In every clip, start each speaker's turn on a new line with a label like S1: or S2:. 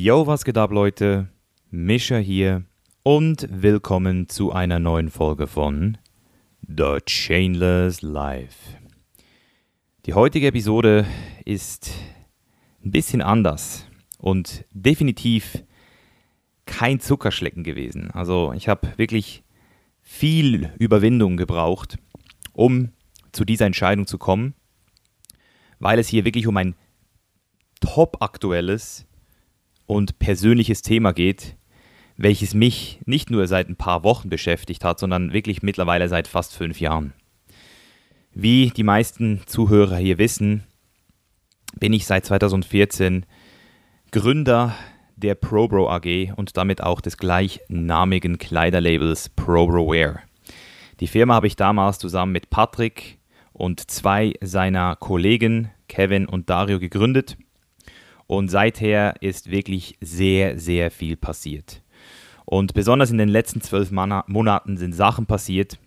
S1: Yo, was geht ab, Leute? Mischa hier und willkommen zu einer neuen Folge von The Chainless Life. Die heutige Episode ist ein bisschen anders und definitiv kein Zuckerschlecken gewesen. Also ich habe wirklich viel Überwindung gebraucht, um zu dieser Entscheidung zu kommen, weil es hier wirklich um ein top aktuelles und persönliches Thema geht, welches mich nicht nur seit ein paar Wochen beschäftigt hat, sondern wirklich mittlerweile seit fast fünf Jahren. Wie die meisten Zuhörer hier wissen, bin ich seit 2014 Gründer der ProBro AG und damit auch des gleichnamigen Kleiderlabels ProBro Wear. Die Firma habe ich damals zusammen mit Patrick und zwei seiner Kollegen, Kevin und Dario, gegründet und seither ist wirklich sehr, sehr viel passiert. Und besonders in den letzten zwölf Monaten sind Sachen passiert,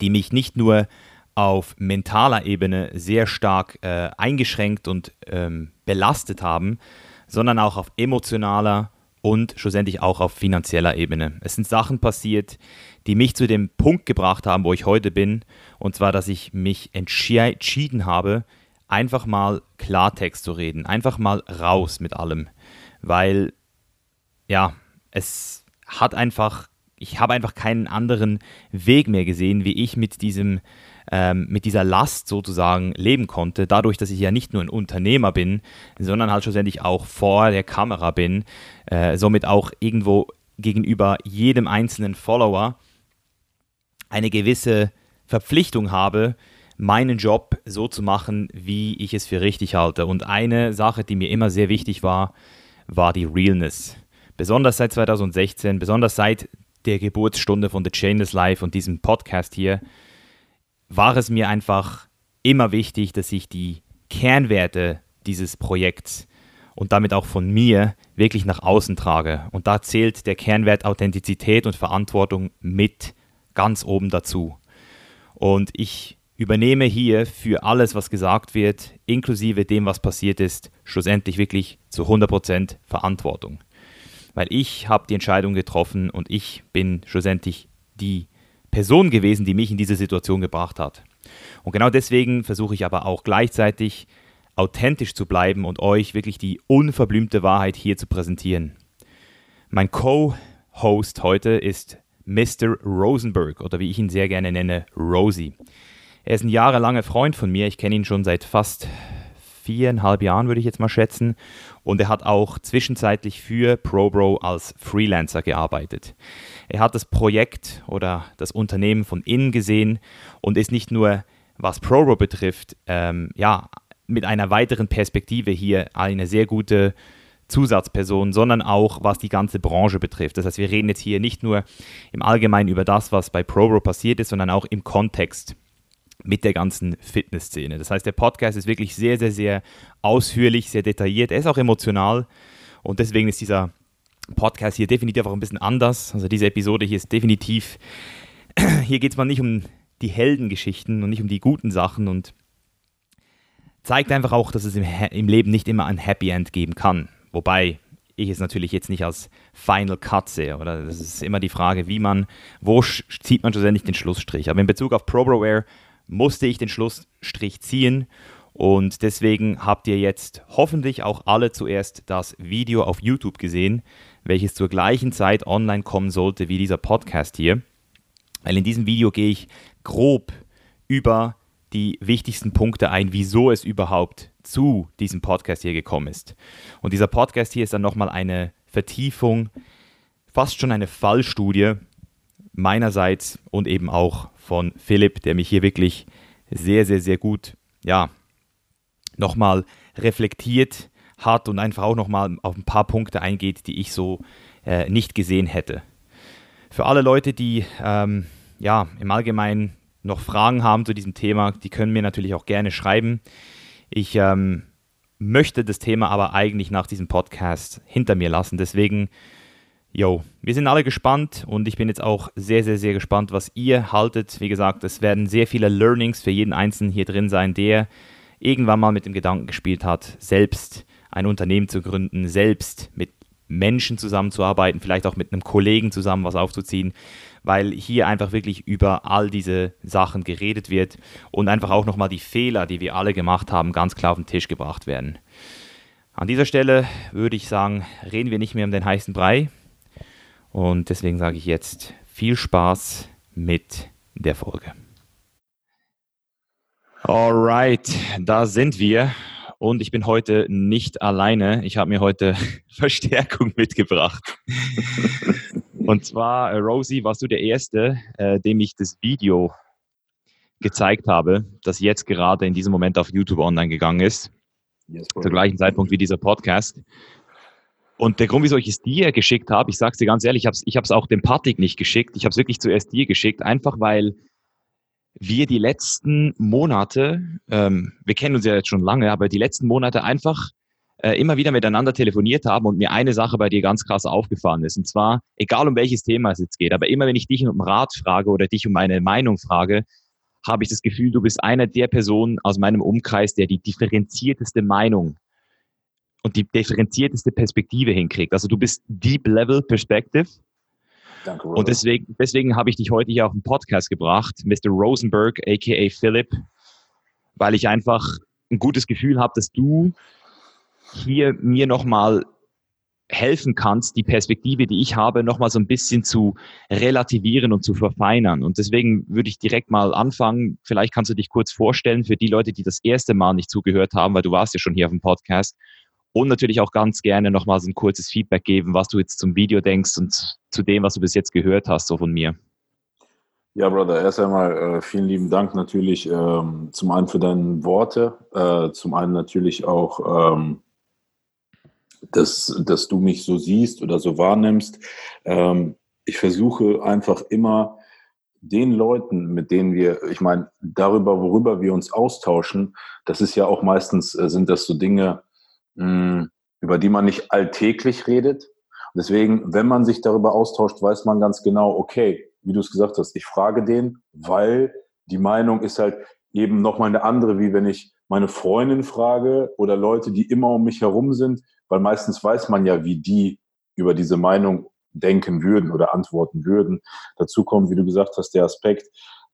S1: die mich nicht nur auf mentaler Ebene sehr stark äh, eingeschränkt und ähm, belastet haben, sondern auch auf emotionaler und schlussendlich auch auf finanzieller Ebene. Es sind Sachen passiert, die mich zu dem Punkt gebracht haben, wo ich heute bin, und zwar, dass ich mich entschieden habe, einfach mal Klartext zu reden, einfach mal raus mit allem, weil ja, es hat einfach, ich habe einfach keinen anderen Weg mehr gesehen, wie ich mit diesem ähm, mit dieser Last sozusagen leben konnte, dadurch, dass ich ja nicht nur ein Unternehmer bin, sondern halt schlussendlich auch vor der Kamera bin, äh, somit auch irgendwo gegenüber jedem einzelnen Follower eine gewisse Verpflichtung habe, meinen Job so zu machen, wie ich es für richtig halte. Und eine Sache, die mir immer sehr wichtig war, war die Realness. Besonders seit 2016, besonders seit der Geburtsstunde von The Chainless Life und diesem Podcast hier, war es mir einfach immer wichtig, dass ich die Kernwerte dieses Projekts und damit auch von mir wirklich nach außen trage. Und da zählt der Kernwert Authentizität und Verantwortung mit ganz oben dazu. Und ich übernehme hier für alles, was gesagt wird, inklusive dem, was passiert ist, schlussendlich wirklich zu 100% Verantwortung. Weil ich habe die Entscheidung getroffen und ich bin schlussendlich die Person gewesen, die mich in diese Situation gebracht hat. Und genau deswegen versuche ich aber auch gleichzeitig authentisch zu bleiben und euch wirklich die unverblümte Wahrheit hier zu präsentieren. Mein Co-Host heute ist Mr. Rosenberg oder wie ich ihn sehr gerne nenne, Rosie. Er ist ein jahrelanger Freund von mir. Ich kenne ihn schon seit fast viereinhalb Jahren, würde ich jetzt mal schätzen. Und er hat auch zwischenzeitlich für ProBro als Freelancer gearbeitet. Er hat das Projekt oder das Unternehmen von innen gesehen und ist nicht nur, was ProBro betrifft, ähm, ja, mit einer weiteren Perspektive hier eine sehr gute Zusatzperson, sondern auch was die ganze Branche betrifft. Das heißt, wir reden jetzt hier nicht nur im Allgemeinen über das, was bei ProBro passiert ist, sondern auch im Kontext mit der ganzen Fitnessszene. Das heißt, der Podcast ist wirklich sehr, sehr, sehr ausführlich, sehr detailliert. Er ist auch emotional und deswegen ist dieser Podcast hier definitiv auch ein bisschen anders. Also diese Episode hier ist definitiv, hier geht es mal nicht um die Heldengeschichten und nicht um die guten Sachen und zeigt einfach auch, dass es im, im Leben nicht immer ein Happy End geben kann. Wobei ich es natürlich jetzt nicht als Final Cut sehe. Oder das ist immer die Frage, wie man, wo zieht man schlussendlich den Schlussstrich. Aber in Bezug auf ProBroWare musste ich den Schlussstrich ziehen. Und deswegen habt ihr jetzt hoffentlich auch alle zuerst das Video auf YouTube gesehen, welches zur gleichen Zeit online kommen sollte wie dieser Podcast hier. Weil in diesem Video gehe ich grob über die wichtigsten Punkte ein, wieso es überhaupt zu diesem Podcast hier gekommen ist. Und dieser Podcast hier ist dann nochmal eine Vertiefung, fast schon eine Fallstudie meinerseits und eben auch von Philipp, der mich hier wirklich sehr, sehr, sehr gut, ja, nochmal reflektiert hat und einfach auch nochmal auf ein paar Punkte eingeht, die ich so äh, nicht gesehen hätte. Für alle Leute, die ähm, ja im Allgemeinen noch Fragen haben zu diesem Thema, die können mir natürlich auch gerne schreiben. Ich ähm, möchte das Thema aber eigentlich nach diesem Podcast hinter mir lassen. Deswegen Jo, wir sind alle gespannt und ich bin jetzt auch sehr, sehr, sehr gespannt, was ihr haltet. Wie gesagt, es werden sehr viele Learnings für jeden Einzelnen hier drin sein, der irgendwann mal mit dem Gedanken gespielt hat, selbst ein Unternehmen zu gründen, selbst mit Menschen zusammenzuarbeiten, vielleicht auch mit einem Kollegen zusammen was aufzuziehen, weil hier einfach wirklich über all diese Sachen geredet wird und einfach auch nochmal die Fehler, die wir alle gemacht haben, ganz klar auf den Tisch gebracht werden. An dieser Stelle würde ich sagen, reden wir nicht mehr um den heißen Brei und deswegen sage ich jetzt viel Spaß mit der Folge. Alright, da sind wir. Und ich bin heute nicht alleine. Ich habe mir heute Verstärkung mitgebracht. Und zwar, äh, Rosie, warst du der Erste, äh, dem ich das Video gezeigt habe, das jetzt gerade in diesem Moment auf YouTube online gegangen ist. Yes, zur gleichen Zeitpunkt wie dieser Podcast. Und der Grund, wieso ich es dir geschickt habe, ich sage es dir ganz ehrlich, ich habe es auch dem Patrick nicht geschickt. Ich habe es wirklich zuerst dir geschickt, einfach weil wir die letzten Monate, ähm, wir kennen uns ja jetzt schon lange, aber die letzten Monate einfach äh, immer wieder miteinander telefoniert haben und mir eine Sache bei dir ganz krass aufgefallen ist. Und zwar, egal um welches Thema es jetzt geht, aber immer wenn ich dich um Rat frage oder dich um eine Meinung frage, habe ich das Gefühl, du bist einer der Personen aus meinem Umkreis, der die differenzierteste Meinung und die differenzierteste Perspektive hinkriegt. Also du bist Deep Level Perspective Danke, Robert. Und deswegen, deswegen habe ich dich heute hier auf den Podcast gebracht, Mr. Rosenberg, aka Philip, weil ich einfach ein gutes Gefühl habe, dass du hier mir nochmal helfen kannst, die Perspektive, die ich habe, nochmal so ein bisschen zu relativieren und zu verfeinern. Und deswegen würde ich direkt mal anfangen. Vielleicht kannst du dich kurz vorstellen für die Leute, die das erste Mal nicht zugehört haben, weil du warst ja schon hier auf dem Podcast und natürlich auch ganz gerne nochmal so ein kurzes Feedback geben, was du jetzt zum Video denkst und zu dem, was du bis jetzt gehört hast, so von mir.
S2: Ja, Brother, erst einmal äh, vielen lieben Dank natürlich ähm, zum einen für deine Worte, äh, zum einen natürlich auch, ähm, dass, dass du mich so siehst oder so wahrnimmst. Ähm, ich versuche einfach immer den Leuten, mit denen wir, ich meine, darüber, worüber wir uns austauschen, das ist ja auch meistens, äh, sind das so Dinge, über die man nicht alltäglich redet. Deswegen, wenn man sich darüber austauscht, weiß man ganz genau, okay, wie du es gesagt hast, ich frage den, weil die Meinung ist halt eben nochmal eine andere, wie wenn ich meine Freundin frage oder Leute, die immer um mich herum sind, weil meistens weiß man ja, wie die über diese Meinung denken würden oder antworten würden. Dazu kommt, wie du gesagt hast, der Aspekt,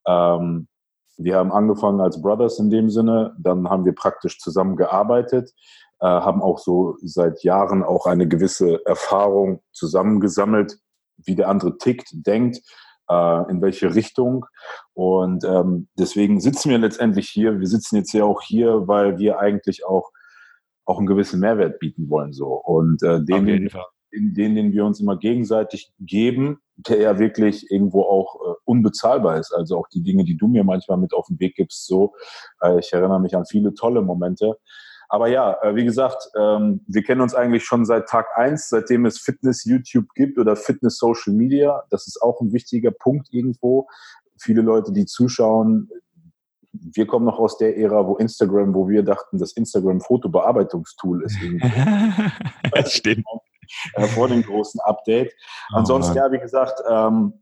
S2: ähm, wir haben angefangen als Brothers in dem Sinne, dann haben wir praktisch zusammen gearbeitet äh, haben auch so seit Jahren auch eine gewisse Erfahrung zusammengesammelt, wie der andere tickt, denkt, äh, in welche Richtung. Und ähm, deswegen sitzen wir letztendlich hier. Wir sitzen jetzt ja auch hier, weil wir eigentlich auch auch einen gewissen Mehrwert bieten wollen so und äh, den, den, den, den wir uns immer gegenseitig geben, der ja wirklich irgendwo auch äh, unbezahlbar ist. Also auch die Dinge, die du mir manchmal mit auf den Weg gibst, so. Äh, ich erinnere mich an viele tolle Momente. Aber ja, äh, wie gesagt, ähm, wir kennen uns eigentlich schon seit Tag eins, seitdem es Fitness YouTube gibt oder Fitness Social Media. Das ist auch ein wichtiger Punkt irgendwo. Viele Leute, die zuschauen, wir kommen noch aus der Ära, wo Instagram, wo wir dachten, das Instagram Fotobearbeitungstool ist.
S1: das stimmt.
S2: Äh, vor dem großen Update. Oh, Ansonsten, Mann. ja, wie gesagt, ähm,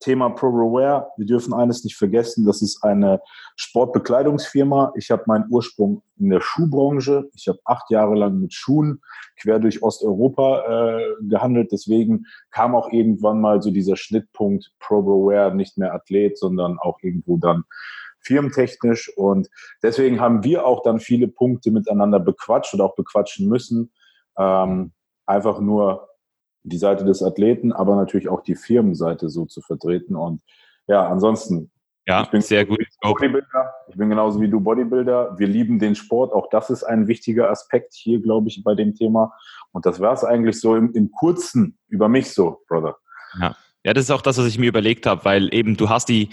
S2: Thema ProReware. Wir dürfen eines nicht vergessen, das ist eine Sportbekleidungsfirma. Ich habe meinen Ursprung in der Schuhbranche. Ich habe acht Jahre lang mit Schuhen quer durch Osteuropa äh, gehandelt. Deswegen kam auch irgendwann mal so dieser Schnittpunkt ProReware, nicht mehr Athlet, sondern auch irgendwo dann firmentechnisch. Und deswegen haben wir auch dann viele Punkte miteinander bequatscht oder auch bequatschen müssen. Ähm, einfach nur die Seite des Athleten, aber natürlich auch die Firmenseite so zu vertreten. Und ja, ansonsten.
S1: Ja, ich bin sehr gut.
S2: Bodybuilder. Ich bin genauso wie du Bodybuilder. Wir lieben den Sport. Auch das ist ein wichtiger Aspekt hier, glaube ich, bei dem Thema. Und das war es eigentlich so im, im Kurzen über mich so, Brother.
S1: Ja. ja, das ist auch das, was ich mir überlegt habe, weil eben du hast die,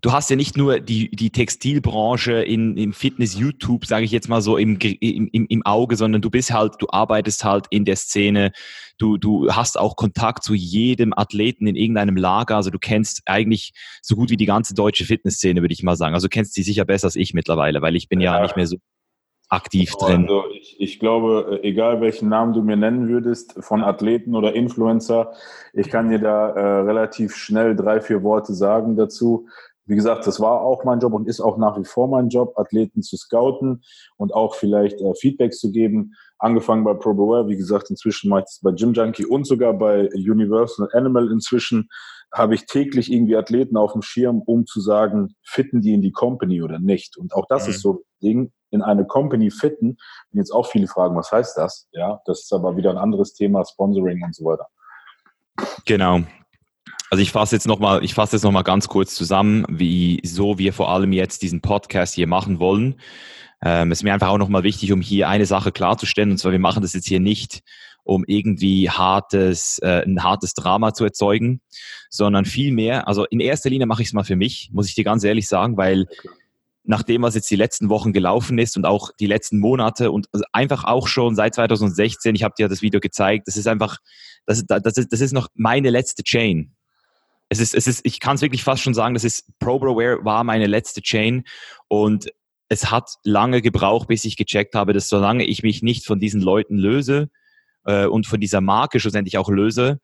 S1: du hast ja nicht nur die, die Textilbranche in, im Fitness-YouTube, sage ich jetzt mal so, im, im, im Auge, sondern du bist halt, du arbeitest halt in der Szene, du, du hast auch Kontakt zu jedem Athleten in irgendeinem Lager, also du kennst eigentlich so gut wie die ganze deutsche Fitnessszene, würde ich mal sagen. Also du kennst sie sicher besser als ich mittlerweile, weil ich bin ja, ja nicht mehr so aktiv drin.
S2: Also ich, ich glaube, äh, egal welchen Namen du mir nennen würdest, von Athleten oder Influencer, ich kann dir da äh, relativ schnell drei, vier Worte sagen dazu wie gesagt, das war auch mein Job und ist auch nach wie vor mein Job, Athleten zu scouten und auch vielleicht äh, Feedbacks zu geben. Angefangen bei ProBeware, wie gesagt, inzwischen mache ich das bei Gym Junkie und sogar bei Universal Animal inzwischen habe ich täglich irgendwie Athleten auf dem Schirm, um zu sagen, fitten die in die Company oder nicht. Und auch das mhm. ist so ein Ding, in eine Company fitten. Und jetzt auch viele fragen, was heißt das? Ja, das ist aber wieder ein anderes Thema, Sponsoring und so weiter.
S1: Genau. Also ich fasse jetzt nochmal, ich fasse jetzt noch mal ganz kurz zusammen, wieso wir vor allem jetzt diesen Podcast hier machen wollen. Ähm, es ist mir einfach auch nochmal wichtig, um hier eine Sache klarzustellen, und zwar wir machen das jetzt hier nicht, um irgendwie hartes, äh, ein hartes Drama zu erzeugen, sondern vielmehr, also in erster Linie mache ich es mal für mich, muss ich dir ganz ehrlich sagen, weil nach dem, was jetzt die letzten Wochen gelaufen ist und auch die letzten Monate und einfach auch schon seit 2016, ich habe dir das Video gezeigt, das ist einfach, das, das, ist, das ist noch meine letzte Chain es ist, es ist, ich kann es wirklich fast schon sagen, das ist ProBroWare war meine letzte Chain und es hat lange gebraucht, bis ich gecheckt habe, dass solange ich mich nicht von diesen Leuten löse äh, und von dieser Marke schlussendlich auch löse,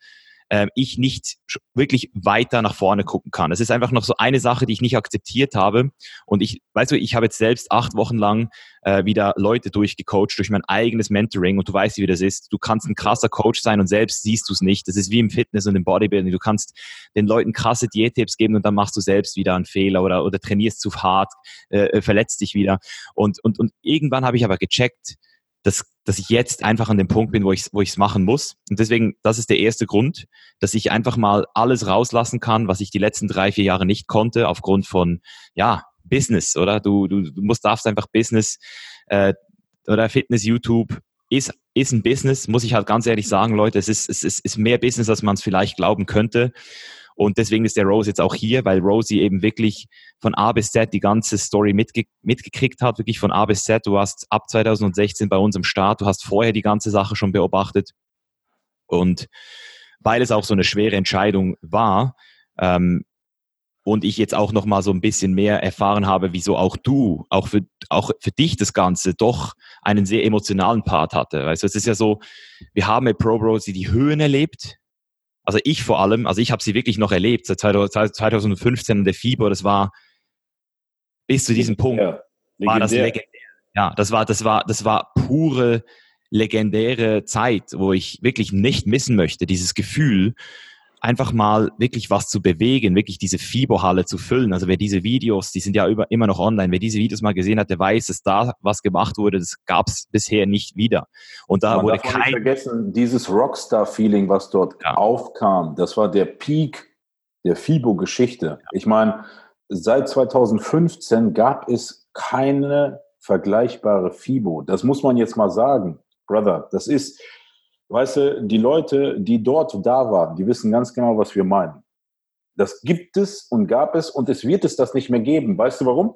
S1: äh, ich nicht wirklich weiter nach vorne gucken kann. Es ist einfach noch so eine Sache, die ich nicht akzeptiert habe. Und ich, weißt du, ich habe jetzt selbst acht Wochen lang äh, wieder Leute durchgecoacht durch mein eigenes Mentoring und du weißt, wie das ist. Du kannst ein krasser Coach sein und selbst siehst du es nicht. Das ist wie im Fitness und im Bodybuilding. Du kannst den Leuten krasse Diättipps geben und dann machst du selbst wieder einen Fehler oder, oder trainierst zu hart, äh, äh verletzt dich wieder. Und, und, und irgendwann habe ich aber gecheckt, dass, dass ich jetzt einfach an dem Punkt bin, wo ich wo ich's machen muss. Und deswegen, das ist der erste Grund, dass ich einfach mal alles rauslassen kann, was ich die letzten drei, vier Jahre nicht konnte, aufgrund von, ja, Business, oder? Du, du, du musst, darfst einfach Business äh, oder Fitness, YouTube ist, ist ein Business, muss ich halt ganz ehrlich sagen, Leute. Es ist, es ist, ist mehr Business, als man es vielleicht glauben könnte. Und deswegen ist der Rose jetzt auch hier, weil Rosie eben wirklich von A bis Z die ganze Story mitge mitgekriegt hat, wirklich von A bis Z. Du hast ab 2016 bei uns im Start, du hast vorher die ganze Sache schon beobachtet. Und weil es auch so eine schwere Entscheidung war, ähm, und ich jetzt auch noch mal so ein bisschen mehr erfahren habe, wieso auch du, auch für, auch für dich das Ganze doch einen sehr emotionalen Part hatte. Weißt du, es ist ja so, wir haben mit Pro Bros die Höhen erlebt, also ich vor allem, also ich habe sie wirklich noch erlebt, seit 2015 in der FIBO, das war bis zu diesem Punkt, ja, war das legendär. Ja, das war, das war, das war pure legendäre Zeit, wo ich wirklich nicht missen möchte, dieses Gefühl, einfach mal wirklich was zu bewegen, wirklich diese Fibo-Halle zu füllen. Also wer diese Videos, die sind ja über, immer noch online, wer diese Videos mal gesehen hat, der weiß, dass da was gemacht wurde, das gab es bisher nicht wieder. Und da Man wurde
S2: darf kein... nicht vergessen, dieses Rockstar-Feeling, was dort ja. aufkam, das war der Peak der Fibo-Geschichte. Ja. Ich meine, seit 2015 gab es keine vergleichbare Fibo. Das muss man jetzt mal sagen, Brother. Das ist, Weißt du, die Leute, die dort da waren, die wissen ganz genau, was wir meinen. Das gibt es und gab es und es wird es das nicht mehr geben. Weißt du warum?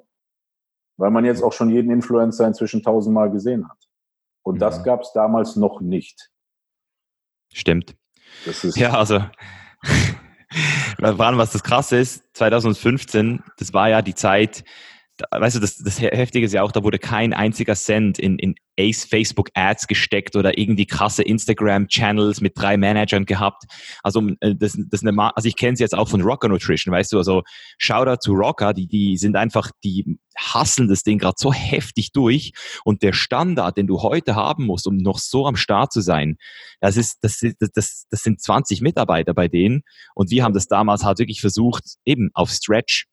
S2: Weil man jetzt auch schon jeden Influencer inzwischen tausendmal gesehen hat. Und ja. das gab es damals noch nicht.
S1: Stimmt. ja, also vor allem, was das Krasse ist, 2015, das war ja die Zeit, weißt du, das, das Heftige ist ja auch, da wurde kein einziger Cent in, in Ace Facebook Ads gesteckt oder irgendwie krasse Instagram Channels mit drei Managern gehabt. Also äh, das, das eine, also ich kenne sie jetzt auch von Rocker Nutrition, weißt du, also Shoutout zu Rocker, die die sind einfach die hasseln das Ding gerade so heftig durch und der Standard, den du heute haben musst, um noch so am Start zu sein, das ist das das das, das sind 20 Mitarbeiter bei denen und wir haben das damals halt wirklich versucht eben auf Stretch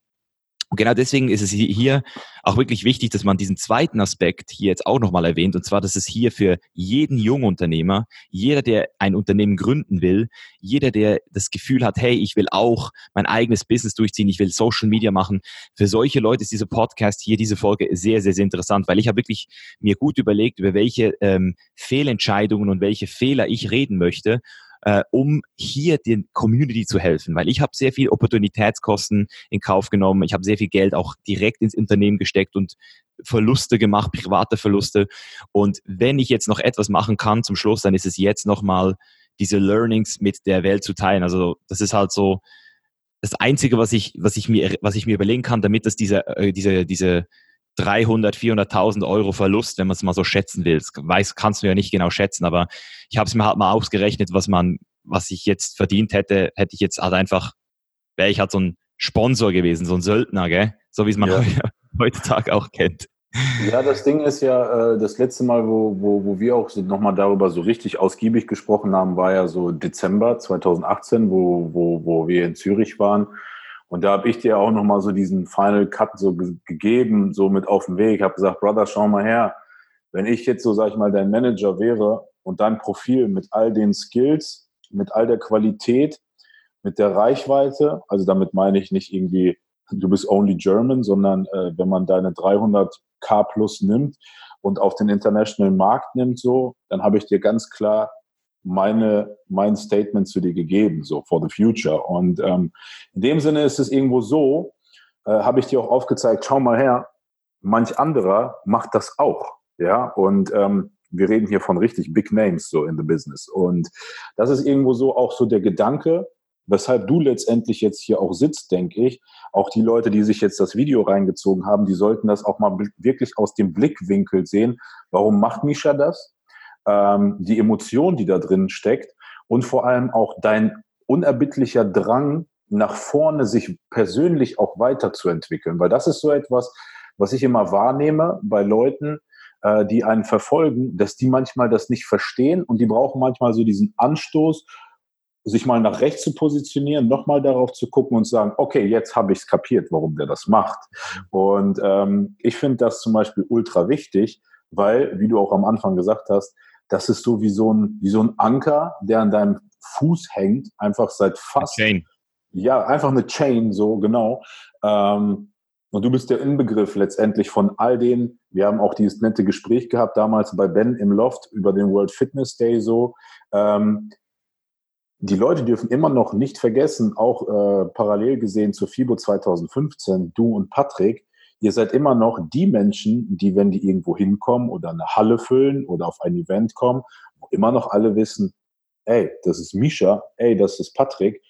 S1: und genau deswegen ist es hier auch wirklich wichtig, dass man diesen zweiten Aspekt hier jetzt auch nochmal erwähnt. Und zwar, dass es hier für jeden Jungunternehmer, jeder, der ein Unternehmen gründen will, jeder, der das Gefühl hat, hey, ich will auch mein eigenes Business durchziehen, ich will Social Media machen. Für solche Leute ist dieser Podcast hier, diese Folge sehr, sehr, sehr interessant, weil ich habe wirklich mir gut überlegt, über welche ähm, Fehlentscheidungen und welche Fehler ich reden möchte äh, um hier den Community zu helfen, weil ich habe sehr viel Opportunitätskosten in Kauf genommen, ich habe sehr viel Geld auch direkt ins Unternehmen gesteckt und Verluste gemacht, private Verluste. Und wenn ich jetzt noch etwas machen kann zum Schluss, dann ist es jetzt nochmal diese Learnings mit der Welt zu teilen. Also das ist halt so das Einzige, was ich, was ich mir, was ich mir überlegen kann, damit das diese, äh, diese, diese 300, 400.000 Euro Verlust, wenn man es mal so schätzen will. Das weiß, kannst du ja nicht genau schätzen, aber ich habe es mir halt mal ausgerechnet, was man, was ich jetzt verdient hätte, hätte ich jetzt halt einfach, wäre ich halt so ein Sponsor gewesen, so ein Söldner, gell? So wie es man ja. heutzutage auch kennt.
S2: Ja, das Ding ist ja, äh, das letzte Mal, wo, wo, wo wir auch so nochmal darüber so richtig ausgiebig gesprochen haben, war ja so Dezember 2018, wo, wo, wo wir in Zürich waren. Und da habe ich dir auch nochmal so diesen Final Cut so ge gegeben, so mit auf dem Weg. habe gesagt, Brother, schau mal her. Wenn ich jetzt so, sag ich mal, dein Manager wäre und dein Profil mit all den Skills, mit all der Qualität, mit der Reichweite, also damit meine ich nicht irgendwie, du bist only German, sondern äh, wenn man deine 300k plus nimmt und auf den international Markt nimmt, so, dann habe ich dir ganz klar meine, mein Statement zu dir gegeben, so for the future. Und ähm, in dem Sinne ist es irgendwo so, äh, habe ich dir auch aufgezeigt, schau mal her, manch anderer macht das auch. Ja, und ähm, wir reden hier von richtig Big Names so in the business. Und das ist irgendwo so auch so der Gedanke, weshalb du letztendlich jetzt hier auch sitzt, denke ich. Auch die Leute, die sich jetzt das Video reingezogen haben, die sollten das auch mal wirklich aus dem Blickwinkel sehen. Warum macht Misha das? Ähm, die Emotion, die da drin steckt und vor allem auch dein unerbittlicher Drang nach vorne, sich persönlich auch weiterzuentwickeln. Weil das ist so etwas, was ich immer wahrnehme bei Leuten, äh, die einen verfolgen, dass die manchmal das nicht verstehen und die brauchen manchmal so diesen Anstoß, sich mal nach rechts zu positionieren, nochmal darauf zu gucken und sagen, okay, jetzt habe ich es kapiert, warum der das macht. Und ähm, ich finde das zum Beispiel ultra wichtig, weil, wie du auch am Anfang gesagt hast, das ist so wie so ein, wie so ein Anker, der an deinem Fuß hängt, einfach seit fast. Chain. Ja, einfach eine Chain, so genau. Ähm, und du bist der Inbegriff letztendlich von all den. Wir haben auch dieses nette Gespräch gehabt damals bei Ben im Loft über den World Fitness Day so. Ähm, die Leute dürfen immer noch nicht vergessen, auch äh, parallel gesehen zur FIBO 2015, du und Patrick, ihr seid immer noch die Menschen, die, wenn die irgendwo hinkommen oder eine Halle füllen oder auf ein Event kommen, immer noch alle wissen, ey, das ist Misha, ey, das ist Patrick,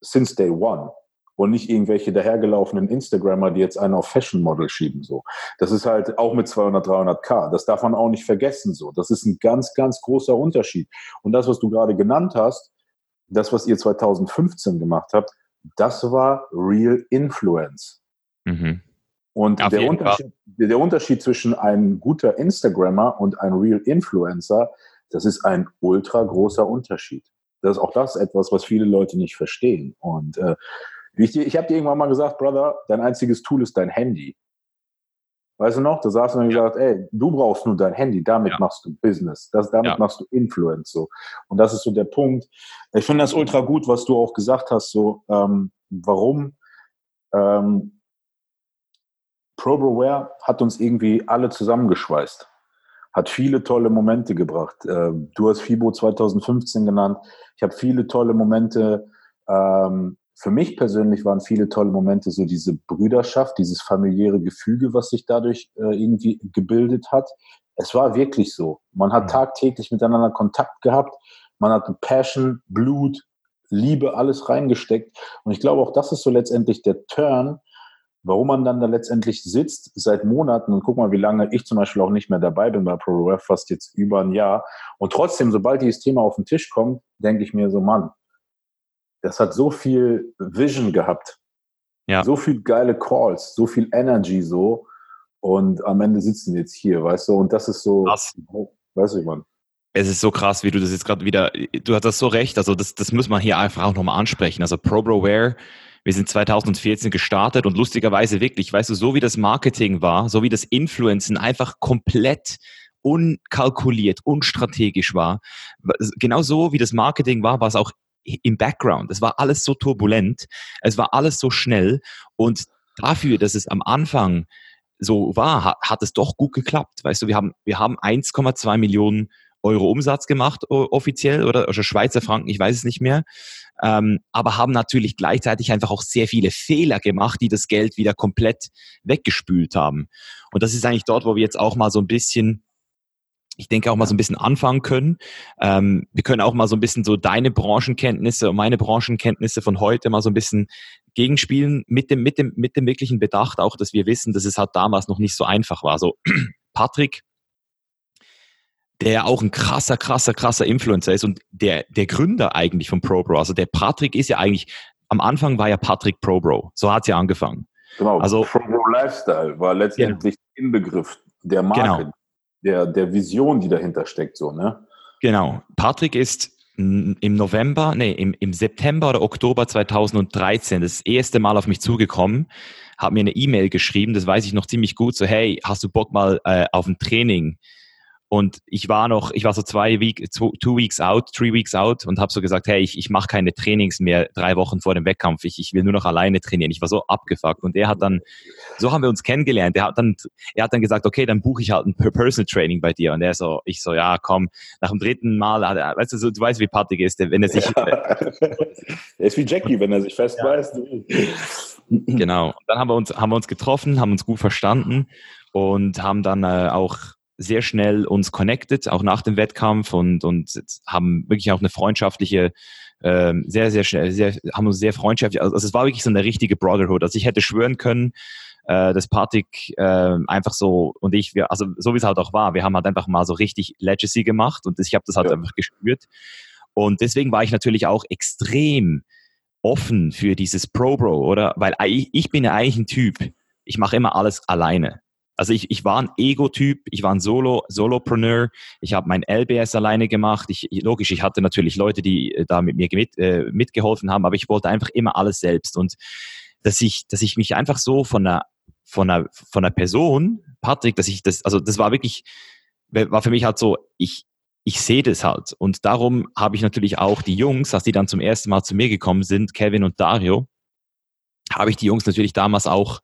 S2: since day one. Und nicht irgendwelche dahergelaufenen Instagrammer, die jetzt einen auf Fashion Model schieben, so. Das ist halt auch mit 200, 300k. Das darf man auch nicht vergessen, so. Das ist ein ganz, ganz großer Unterschied. Und das, was du gerade genannt hast, das, was ihr 2015 gemacht habt, das war Real Influence. Mhm. Und der Unterschied, der Unterschied, zwischen einem guter Instagrammer und einem Real Influencer, das ist ein ultra großer Unterschied. Das ist auch das etwas, was viele Leute nicht verstehen. Und äh, ich, ich habe dir irgendwann mal gesagt, Brother, dein einziges Tool ist dein Handy. Weißt du noch? Da saß du und ja. gesagt, ey, du brauchst nur dein Handy, damit ja. machst du Business, das, damit ja. machst du Influence. So. Und das ist so der Punkt. Ich finde das ultra gut, was du auch gesagt hast, so ähm, warum ähm, ProBroWare hat uns irgendwie alle zusammengeschweißt. Hat viele tolle Momente gebracht. Ähm, du hast FIBO 2015 genannt. Ich habe viele tolle Momente. Ähm, für mich persönlich waren viele tolle Momente so diese Brüderschaft, dieses familiäre Gefüge, was sich dadurch äh, irgendwie gebildet hat. Es war wirklich so. Man hat mhm. tagtäglich miteinander Kontakt gehabt. Man hat Passion, Blut, Liebe, alles reingesteckt. Und ich glaube auch, das ist so letztendlich der Turn, Warum man dann da letztendlich sitzt seit Monaten und guck mal, wie lange ich zum Beispiel auch nicht mehr dabei bin bei ProRef, fast jetzt über ein Jahr. Und trotzdem, sobald dieses Thema auf den Tisch kommt, denke ich mir so, Mann, das hat so viel Vision gehabt. Ja. So viel geile Calls, so viel Energy so. Und am Ende sitzen wir jetzt hier, weißt du? Und das ist so,
S1: krass. weißt du, Mann. Es ist so krass, wie du das jetzt gerade wieder, du hast so recht, also das, das muss man hier einfach auch nochmal ansprechen. Also ProBroWare wir sind 2014 gestartet und lustigerweise wirklich, weißt du, so wie das Marketing war, so wie das Influencen einfach komplett unkalkuliert, unstrategisch war, genau so wie das Marketing war, war es auch im Background. Es war alles so turbulent, es war alles so schnell und dafür, dass es am Anfang so war, hat, hat es doch gut geklappt. Weißt du, wir haben, wir haben 1,2 Millionen Euro Umsatz gemacht offiziell oder, oder Schweizer Franken, ich weiß es nicht mehr ähm, aber haben natürlich gleichzeitig einfach auch sehr viele Fehler gemacht, die das Geld wieder komplett weggespült haben. Und das ist eigentlich dort, wo wir jetzt auch mal so ein bisschen ich denke auch mal so ein bisschen anfangen können. Ähm, wir können auch mal so ein bisschen so deine Branchenkenntnisse und meine Branchenkenntnisse von heute mal so ein bisschen gegenspielen mit dem, mit dem, mit dem wirklichen Bedacht auch, dass wir wissen, dass es halt damals noch nicht so einfach war. So, Patrick der ja auch ein krasser, krasser, krasser Influencer ist und der, der Gründer eigentlich von ProBro. Also der Patrick ist ja eigentlich am Anfang war ja Patrick Probro. So hat es ja angefangen.
S2: Genau, also Probro Lifestyle war letztendlich genau. Inbegriff der Marke, genau. der, der Vision, die dahinter steckt, so, ne?
S1: Genau. Patrick ist im November, nee, im, im September oder Oktober 2013 das erste Mal auf mich zugekommen, hat mir eine E-Mail geschrieben, das weiß ich noch ziemlich gut, so hey, hast du Bock mal äh, auf ein Training? Und ich war noch, ich war so zwei Week, two, two weeks out, three weeks out und habe so gesagt, hey, ich, ich mache keine Trainings mehr drei Wochen vor dem Wettkampf. Ich, ich will nur noch alleine trainieren. Ich war so abgefuckt. Und er hat dann, so haben wir uns kennengelernt. Er hat dann, er hat dann gesagt, okay, dann buche ich halt ein Personal Training bei dir. Und er so, ich so, ja, komm, nach dem dritten Mal, weißt du, so, du weißt, wie Patrick ist, wenn er sich. Ja.
S2: er ist wie Jackie, wenn er sich festbeißt. Ja.
S1: Genau. Dann haben wir uns, haben wir uns getroffen, haben uns gut verstanden und haben dann äh, auch sehr schnell uns connected, auch nach dem Wettkampf und, und haben wirklich auch eine freundschaftliche, äh, sehr, sehr schnell, sehr, haben uns sehr freundschaftlich, also es war wirklich so eine richtige Brotherhood. Also ich hätte schwören können, äh, dass Patrick äh, einfach so und ich, wir, also so wie es halt auch war, wir haben halt einfach mal so richtig Legacy gemacht und ich habe das halt ja. einfach gespürt. Und deswegen war ich natürlich auch extrem offen für dieses Pro-Bro, oder? Weil ich, ich bin ja eigentlich ein Typ, ich mache immer alles alleine. Also ich, ich war ein Ego-Typ, ich war ein Solo, Solopreneur, ich habe mein LBS alleine gemacht. Ich, logisch, ich hatte natürlich Leute, die äh, da mit mir mit, äh, mitgeholfen haben, aber ich wollte einfach immer alles selbst. Und dass ich, dass ich mich einfach so von einer, von einer, von einer Person, Patrick, dass ich das, also das war wirklich, war für mich halt so, ich, ich sehe das halt. Und darum habe ich natürlich auch die Jungs, als die dann zum ersten Mal zu mir gekommen sind, Kevin und Dario, habe ich die Jungs natürlich damals auch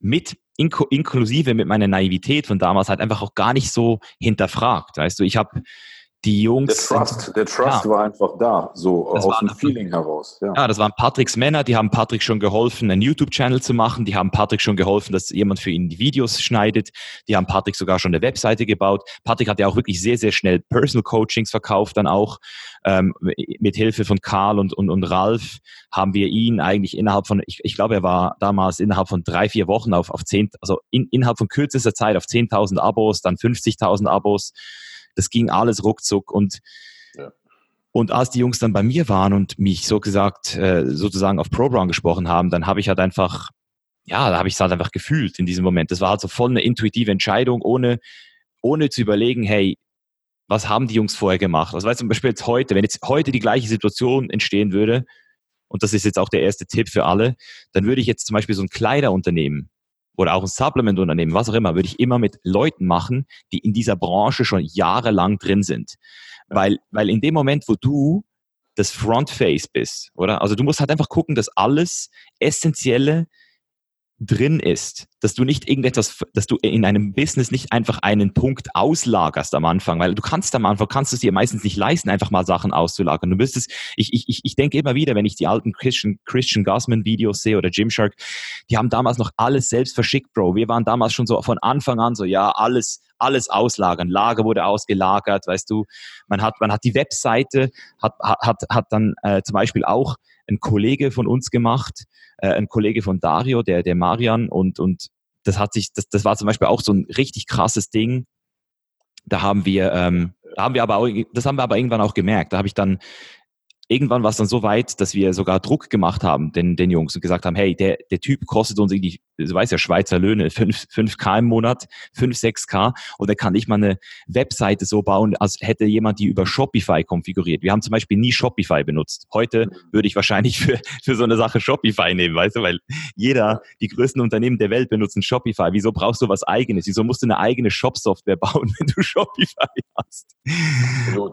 S1: mit inklusive mit meiner Naivität von damals halt einfach auch gar nicht so hinterfragt. Weißt du, ich habe die Jungs.
S2: Der Trust, der Trust ja. war einfach da, so das aus dem Feeling heraus.
S1: Ja. ja, das waren Patricks Männer, die haben Patrick schon geholfen, einen YouTube-Channel zu machen, die haben Patrick schon geholfen, dass jemand für ihn die Videos schneidet, die haben Patrick sogar schon eine Webseite gebaut. Patrick hat ja auch wirklich sehr, sehr schnell Personal Coachings verkauft, dann auch ähm, mit Hilfe von Karl und, und, und Ralf haben wir ihn eigentlich innerhalb von, ich, ich glaube, er war damals innerhalb von drei, vier Wochen auf, auf zehn, also in, innerhalb von kürzester Zeit auf 10.000 Abos, dann 50.000 Abos das ging alles ruckzuck und ja. Und als die Jungs dann bei mir waren und mich so gesagt, äh, sozusagen auf Pro Brown gesprochen haben, dann habe ich halt einfach, ja, da habe ich es halt einfach gefühlt in diesem Moment. Das war halt so voll eine intuitive Entscheidung, ohne, ohne zu überlegen, hey, was haben die Jungs vorher gemacht? Also weißt du, zum Beispiel jetzt heute, wenn jetzt heute die gleiche Situation entstehen würde, und das ist jetzt auch der erste Tipp für alle, dann würde ich jetzt zum Beispiel so ein Kleiderunternehmen oder auch ein Supplement-Unternehmen, was auch immer, würde ich immer mit Leuten machen, die in dieser Branche schon jahrelang drin sind. Weil, weil in dem Moment, wo du das Frontface bist, oder? Also du musst halt einfach gucken, dass alles Essentielle drin ist, dass du nicht irgendetwas, dass du in einem Business nicht einfach einen Punkt auslagerst am Anfang, weil du kannst am Anfang, kannst du es dir meistens nicht leisten, einfach mal Sachen auszulagern. Du müsstest, ich, ich, ich denke immer wieder, wenn ich die alten Christian, Christian Gassman Videos sehe oder Gymshark, die haben damals noch alles selbst verschickt, Bro. Wir waren damals schon so von Anfang an so, ja, alles, alles auslagern. Lager wurde ausgelagert, weißt du. Man hat, man hat die Webseite, hat, hat, hat dann äh, zum Beispiel auch ein Kollege von uns gemacht, äh, ein Kollege von Dario, der, der Marian und, und das hat sich, das, das war zum Beispiel auch so ein richtig krasses Ding. Da haben wir, ähm, da haben wir aber auch, das haben wir aber irgendwann auch gemerkt. Da habe ich dann irgendwann war es dann so weit, dass wir sogar Druck gemacht haben, den, den Jungs, und gesagt haben, hey, der, der Typ kostet uns irgendwie, du weißt ja, Schweizer Löhne, 5, 5K im Monat, 5, 6K, und er kann nicht mal eine Webseite so bauen, als hätte jemand die über Shopify konfiguriert. Wir haben zum Beispiel nie Shopify benutzt. Heute würde ich wahrscheinlich für, für so eine Sache Shopify nehmen, weißt du, weil jeder, die größten Unternehmen der Welt benutzen Shopify. Wieso brauchst du was eigenes? Wieso musst du eine eigene Shop-Software bauen, wenn du Shopify hast?
S2: Gut.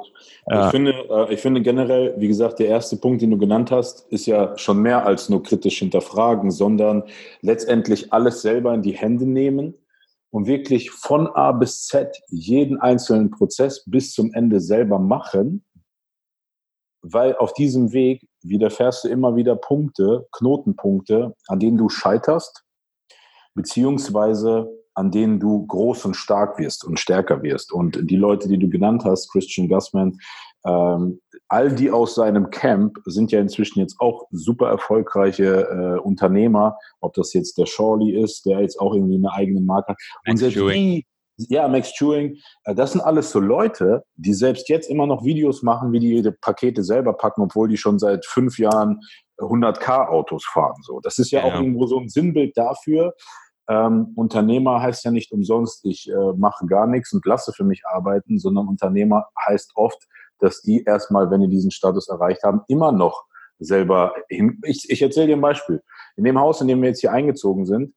S2: Ja. Ich, finde, äh, ich finde generell, wie gesagt, der erste Punkt, den du genannt hast, ist ja schon mehr als nur kritisch hinterfragen, sondern letztendlich alles selber in die Hände nehmen und wirklich von A bis Z jeden einzelnen Prozess bis zum Ende selber machen, weil auf diesem Weg widerfährst du immer wieder Punkte, Knotenpunkte, an denen du scheiterst, beziehungsweise an denen du groß und stark wirst und stärker wirst. Und die Leute, die du genannt hast, Christian Gussman, ähm, all die aus seinem Camp sind ja inzwischen jetzt auch super erfolgreiche äh, Unternehmer, ob das jetzt der Shawley ist, der jetzt auch irgendwie eine eigene Marke hat. Und selbst die, ja, Max Chewing, äh, das sind alles so Leute, die selbst jetzt immer noch Videos machen, wie die ihre Pakete selber packen, obwohl die schon seit fünf Jahren 100k-Autos fahren. So, das ist ja, ja, auch irgendwo so ein Sinnbild dafür. Ähm, Unternehmer heißt ja nicht umsonst, ich äh, mache gar nichts und lasse für mich arbeiten, sondern Unternehmer heißt oft, dass die erstmal, wenn die diesen Status erreicht haben, immer noch selber hin. Ich, ich erzähle dir ein Beispiel. In dem Haus, in dem wir jetzt hier eingezogen sind,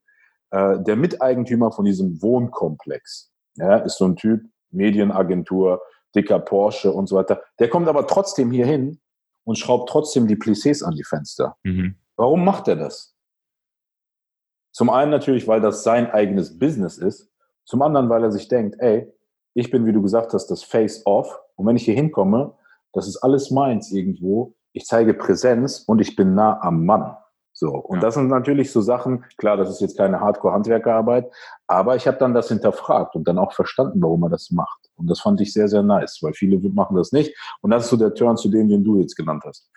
S2: äh, der Miteigentümer von diesem Wohnkomplex, ja, ist so ein Typ, Medienagentur, dicker Porsche und so weiter. Der kommt aber trotzdem hier hin und schraubt trotzdem die Plissés an die Fenster. Mhm. Warum macht er das? Zum einen natürlich, weil das sein eigenes Business ist. Zum anderen, weil er sich denkt, ey, ich bin, wie du gesagt hast, das Face-Off. Und wenn ich hier hinkomme, das ist alles meins irgendwo. Ich zeige Präsenz und ich bin nah am Mann. So, und ja. das sind natürlich so Sachen, klar, das ist jetzt keine Hardcore-Handwerkerarbeit, aber ich habe dann das hinterfragt und dann auch verstanden, warum er das macht. Und das fand ich sehr, sehr nice, weil viele machen das nicht. Und das ist so der Turn zu dem, den du jetzt genannt hast.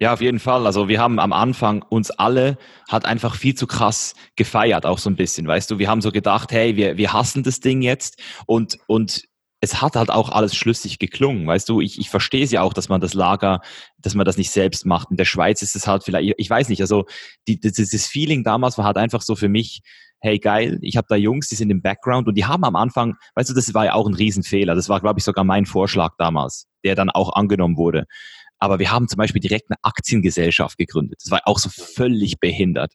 S1: Ja, auf jeden Fall. Also wir haben am Anfang uns alle hat einfach viel zu krass gefeiert, auch so ein bisschen, weißt du. Wir haben so gedacht, hey, wir, wir hassen das Ding jetzt und, und es hat halt auch alles schlüssig geklungen, weißt du, ich, ich verstehe es ja auch, dass man das Lager, dass man das nicht selbst macht. In der Schweiz ist es halt vielleicht, ich weiß nicht, also die, dieses Feeling damals war halt einfach so für mich, hey geil, ich habe da Jungs, die sind im Background und die haben am Anfang, weißt du, das war ja auch ein Riesenfehler. Das war, glaube ich, sogar mein Vorschlag damals, der dann auch angenommen wurde. Aber wir haben zum Beispiel direkt eine Aktiengesellschaft gegründet. Das war auch so völlig behindert.